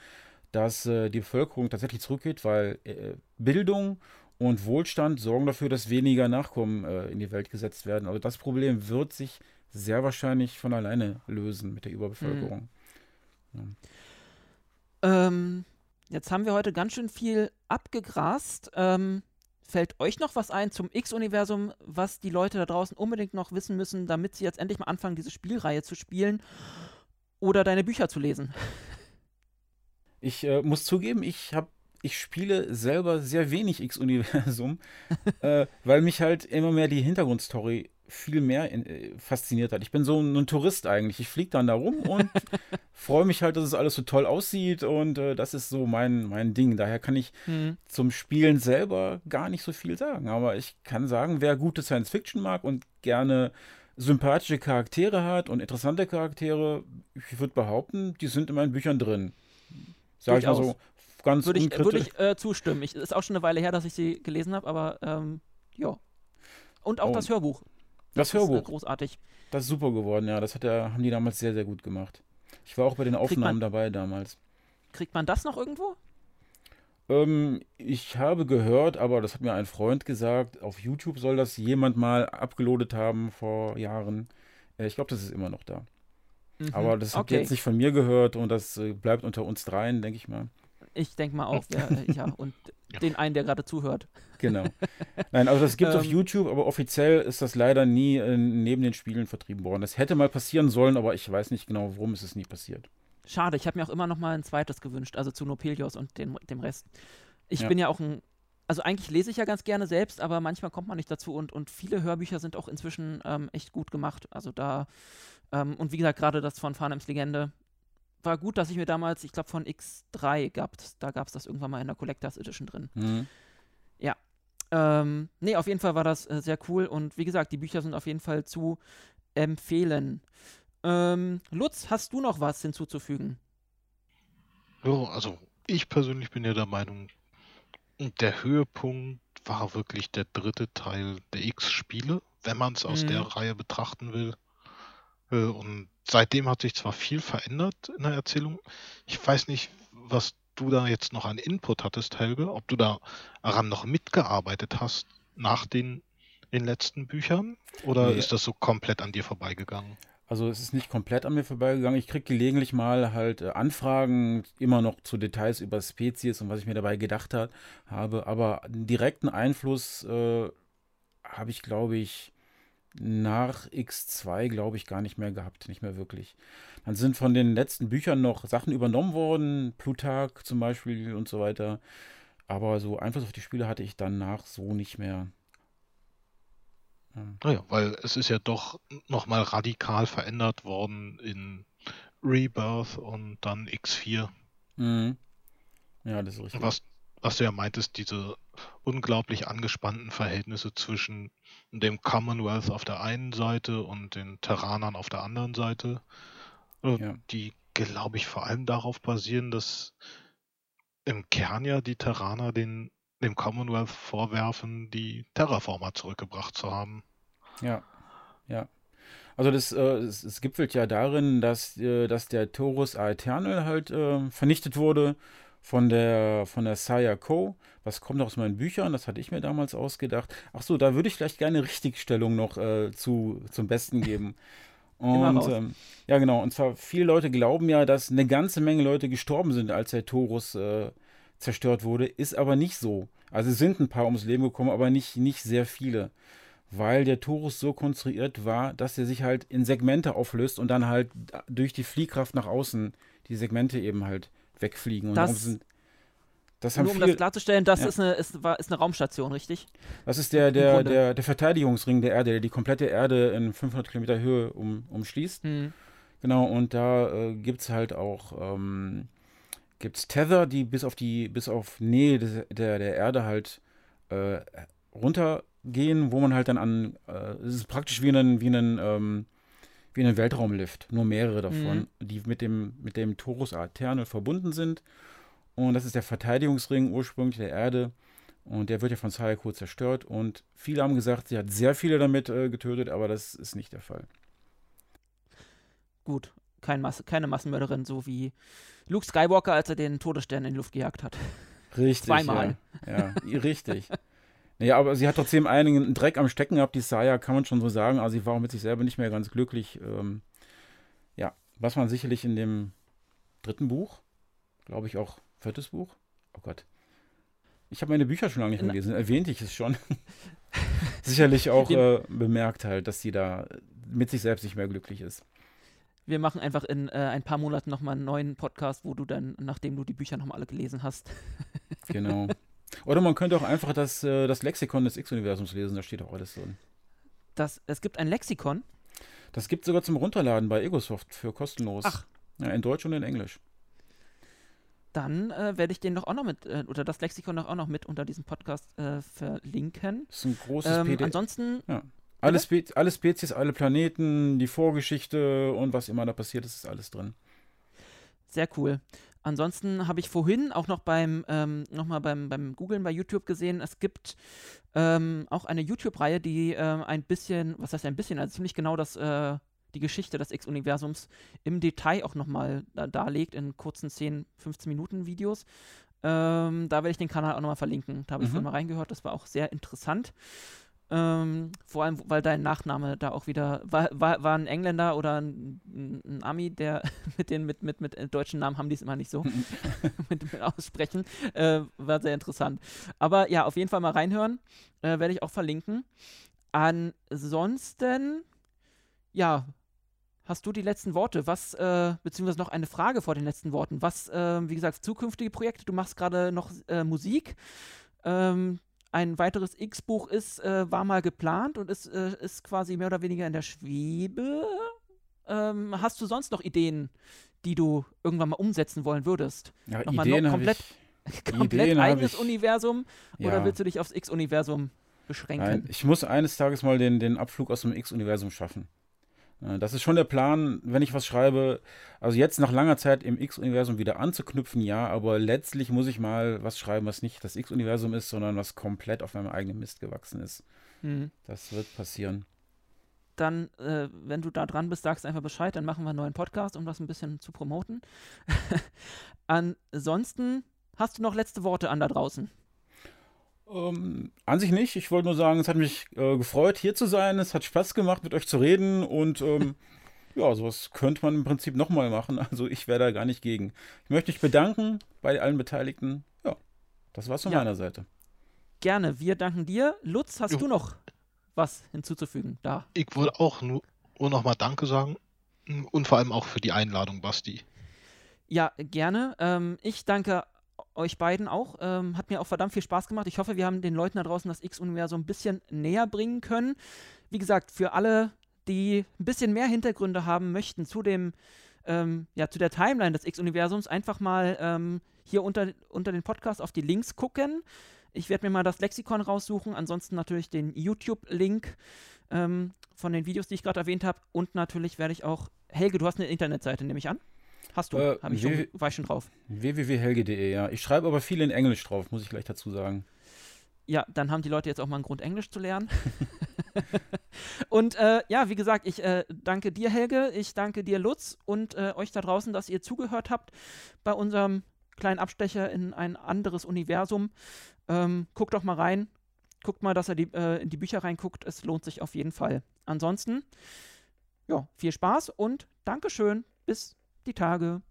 dass äh, die Bevölkerung tatsächlich zurückgeht, weil äh, Bildung und Wohlstand sorgen dafür, dass weniger Nachkommen in die Welt gesetzt werden. Also das Problem wird sich sehr wahrscheinlich von alleine lösen mit der Überbevölkerung. Mhm. Ja. Ähm, jetzt haben wir heute ganz schön viel abgegrast. Ähm, Fällt euch noch was ein zum X-Universum, was die Leute da draußen unbedingt noch wissen müssen, damit sie jetzt endlich mal anfangen, diese Spielreihe zu spielen oder deine Bücher zu lesen? Ich äh, muss zugeben, ich habe ich spiele selber sehr wenig X-Universum, äh, weil mich halt immer mehr die Hintergrundstory viel mehr in, äh, fasziniert hat. Ich bin so ein, ein Tourist eigentlich. Ich fliege dann da rum und freue mich halt, dass es alles so toll aussieht und äh, das ist so mein, mein Ding. Daher kann ich mhm. zum Spielen selber gar nicht so viel sagen. Aber ich kann sagen, wer gute Science Fiction mag und gerne sympathische Charaktere hat und interessante Charaktere, ich würde behaupten, die sind in meinen Büchern drin. Sag ich mal so ganz Würde ich, würde ich äh, zustimmen. Ich, ist auch schon eine Weile her, dass ich sie gelesen habe, aber ähm, ja. Und auch oh. das Hörbuch. Das, das Hörbuch. Ist, äh, großartig. Das ist super geworden, ja. Das hat der, haben die damals sehr, sehr gut gemacht. Ich war auch bei den Aufnahmen man, dabei damals. Kriegt man das noch irgendwo? Ähm, ich habe gehört, aber das hat mir ein Freund gesagt, auf YouTube soll das jemand mal abgeloadet haben vor Jahren. Äh, ich glaube, das ist immer noch da. Mhm. Aber das habt okay. ihr jetzt nicht von mir gehört und das äh, bleibt unter uns dreien, denke ich mal. Ich denke mal auch, wer, äh, ja, und ja. den einen, der gerade zuhört. Genau. Nein, also das gibt es auf ähm. YouTube, aber offiziell ist das leider nie äh, neben den Spielen vertrieben worden. Das hätte mal passieren sollen, aber ich weiß nicht genau, warum ist es nie passiert. Schade, ich habe mir auch immer noch mal ein zweites gewünscht, also zu Nopelios und den, dem Rest. Ich ja. bin ja auch ein, also eigentlich lese ich ja ganz gerne selbst, aber manchmal kommt man nicht dazu und, und viele Hörbücher sind auch inzwischen ähm, echt gut gemacht. Also da, ähm, und wie gesagt, gerade das von Farnhams Legende, war gut, dass ich mir damals, ich glaube von X3 gab da gab es das irgendwann mal in der Collectors Edition drin. Mhm. Ja. Ähm, nee, auf jeden Fall war das äh, sehr cool und wie gesagt, die Bücher sind auf jeden Fall zu empfehlen. Ähm, Lutz, hast du noch was hinzuzufügen? Ja, also ich persönlich bin ja der Meinung, der Höhepunkt war wirklich der dritte Teil der X-Spiele, wenn man es aus mhm. der Reihe betrachten will. Äh, und seitdem hat sich zwar viel verändert in der Erzählung. Ich weiß nicht, was du da jetzt noch an Input hattest, Helge, ob du daran noch mitgearbeitet hast nach den, den letzten Büchern oder nee. ist das so komplett an dir vorbeigegangen? Also es ist nicht komplett an mir vorbeigegangen. Ich kriege gelegentlich mal halt äh, Anfragen, immer noch zu Details über Spezies und was ich mir dabei gedacht hat, habe. Aber einen direkten Einfluss äh, habe ich, glaube ich, nach X2, glaube ich, gar nicht mehr gehabt, nicht mehr wirklich. Dann sind von den letzten Büchern noch Sachen übernommen worden, Plutarch zum Beispiel und so weiter. Aber so Einfluss auf die Spiele hatte ich danach so nicht mehr. Naja, weil es ist ja doch nochmal radikal verändert worden in Rebirth und dann X4. Mhm. Ja, das ist richtig. Was, was du ja meintest, diese unglaublich angespannten Verhältnisse zwischen dem Commonwealth auf der einen Seite und den Terranern auf der anderen Seite, ja. die, glaube ich, vor allem darauf basieren, dass im Kern ja die Terraner den, dem Commonwealth vorwerfen, die Terraformer zurückgebracht zu haben. Ja, ja. Also das, äh, es, es, gipfelt ja darin, dass, äh, dass der Taurus Aeternal halt äh, vernichtet wurde von der, von der Saya Co. Was kommt aus meinen Büchern? Das hatte ich mir damals ausgedacht. Ach so, da würde ich vielleicht gerne Richtigstellung noch äh, zu, zum Besten geben. Und ähm, ja, genau. Und zwar, viele Leute glauben ja, dass eine ganze Menge Leute gestorben sind, als der Taurus äh, zerstört wurde. Ist aber nicht so. Also es sind ein paar ums Leben gekommen, aber nicht, nicht sehr viele. Weil der Taurus so konstruiert war, dass er sich halt in Segmente auflöst und dann halt durch die Fliehkraft nach außen die Segmente eben halt wegfliegen. Und das, sind, das nur um viele, das klarzustellen, das ja. ist, eine, ist, war, ist eine Raumstation, richtig? Das ist der, der, der, der Verteidigungsring der Erde, der die komplette Erde in 500 Kilometer Höhe um, umschließt. Hm. Genau, und da äh, gibt es halt auch ähm, gibt's Tether, die bis auf die, bis auf Nähe des, der, der Erde halt äh, runtergehen, wo man halt dann an, äh, es ist praktisch wie ein, wie ein, ähm, wie ein Weltraumlift, nur mehrere davon, mhm. die mit dem, mit dem Torus Aeternal verbunden sind. Und das ist der Verteidigungsring ursprünglich der Erde. Und der wird ja von Sayako zerstört. Und viele haben gesagt, sie hat sehr viele damit äh, getötet, aber das ist nicht der Fall. Gut, kein Mas keine Massenmörderin, so wie Luke Skywalker, als er den Todesstern in die Luft gejagt hat. Richtig. Zweimal. Ja, ja richtig. Naja, aber sie hat trotzdem einigen Dreck am Stecken gehabt, die Saya, kann man schon so sagen. Also sie war auch mit sich selber nicht mehr ganz glücklich. Ähm, ja, was man sicherlich in dem dritten Buch, glaube ich auch viertes Buch, oh Gott. Ich habe meine Bücher schon lange nicht mehr gelesen, erwähnte ich es schon. sicherlich auch äh, bemerkt halt, dass sie da mit sich selbst nicht mehr glücklich ist. Wir machen einfach in äh, ein paar Monaten nochmal einen neuen Podcast, wo du dann, nachdem du die Bücher nochmal alle gelesen hast. genau. Oder man könnte auch einfach das, äh, das Lexikon des X-Universums lesen, da steht auch alles drin. Das, es gibt ein Lexikon? Das gibt es sogar zum Runterladen bei Egosoft für kostenlos. Ach. Ja, in Deutsch und in Englisch. Dann äh, werde ich den doch auch noch mit, äh, oder das Lexikon doch auch noch mit unter diesem Podcast äh, verlinken. Das ist ein großes ähm, PDF. Ansonsten. Ja. Alle, Spe alle Spezies, alle Planeten, die Vorgeschichte und was immer da passiert ist, ist alles drin. Sehr cool. Ansonsten habe ich vorhin auch noch beim ähm, nochmal beim, beim Googlen bei YouTube gesehen, es gibt ähm, auch eine YouTube-Reihe, die äh, ein bisschen, was heißt ein bisschen, also ziemlich genau das, äh, die Geschichte des X-Universums im Detail auch nochmal da, darlegt in kurzen 10, 15 Minuten Videos. Ähm, da werde ich den Kanal auch nochmal verlinken. Da habe ich mhm. vorhin mal reingehört, das war auch sehr interessant. Ähm, vor allem, weil dein Nachname da auch wieder war, war, war ein Engländer oder ein, ein Ami, der mit den mit, mit, mit deutschen Namen haben die es immer nicht so mit, mit, aussprechen. Äh, war sehr interessant. Aber ja, auf jeden Fall mal reinhören. Äh, Werde ich auch verlinken. Ansonsten, ja, hast du die letzten Worte? Was, äh, beziehungsweise noch eine Frage vor den letzten Worten. Was, äh, wie gesagt, zukünftige Projekte? Du machst gerade noch äh, Musik. Ähm, ein weiteres X-Buch ist, äh, war mal geplant und ist, äh, ist quasi mehr oder weniger in der Schwebe. Ähm, hast du sonst noch Ideen, die du irgendwann mal umsetzen wollen würdest? Ja, Nochmal Ideen noch komplett, ich, komplett Ideen eigenes ich, Universum ja. oder willst du dich aufs X-Universum beschränken? Nein, ich muss eines Tages mal den, den Abflug aus dem X-Universum schaffen. Äh, das ist schon der Plan, wenn ich was schreibe, also jetzt nach langer Zeit im X-Universum wieder anzuknüpfen, ja, aber letztlich muss ich mal was schreiben, was nicht das X-Universum ist, sondern was komplett auf meinem eigenen Mist gewachsen ist. Mhm. Das wird passieren. Dann, äh, wenn du da dran bist, sagst einfach Bescheid, dann machen wir einen neuen Podcast, um das ein bisschen zu promoten. Ansonsten hast du noch letzte Worte an da draußen. Ähm, an sich nicht. Ich wollte nur sagen, es hat mich äh, gefreut, hier zu sein. Es hat Spaß gemacht, mit euch zu reden. Und ähm, ja, sowas könnte man im Prinzip nochmal machen. Also ich wäre da gar nicht gegen. Ich möchte mich bedanken bei allen Beteiligten. Ja, das war's von ja. meiner Seite. Gerne. Wir danken dir. Lutz, hast jo. du noch was hinzuzufügen? Da. Ich wollte auch nur, nur nochmal Danke sagen. Und vor allem auch für die Einladung, Basti. Ja, gerne. Ähm, ich danke euch beiden auch. Ähm, hat mir auch verdammt viel Spaß gemacht. Ich hoffe, wir haben den Leuten da draußen das X-Universum ein bisschen näher bringen können. Wie gesagt, für alle, die ein bisschen mehr Hintergründe haben möchten zu dem, ähm, ja, zu der Timeline des X-Universums, einfach mal ähm, hier unter, unter den Podcast auf die Links gucken. Ich werde mir mal das Lexikon raussuchen, ansonsten natürlich den YouTube-Link ähm, von den Videos, die ich gerade erwähnt habe. Und natürlich werde ich auch, Helge, du hast eine Internetseite, nehme ich an. Hast du, äh, habe ich schon, war ich schon drauf. www.helge.de, ja. Ich schreibe aber viel in Englisch drauf, muss ich gleich dazu sagen. Ja, dann haben die Leute jetzt auch mal einen Grund, Englisch zu lernen. und äh, ja, wie gesagt, ich äh, danke dir, Helge, ich danke dir, Lutz, und äh, euch da draußen, dass ihr zugehört habt bei unserem kleinen Abstecher in ein anderes Universum. Ähm, guckt doch mal rein. Guckt mal, dass er die, äh, in die Bücher reinguckt. Es lohnt sich auf jeden Fall. Ansonsten, ja, viel Spaß und Dankeschön. Bis die Tage.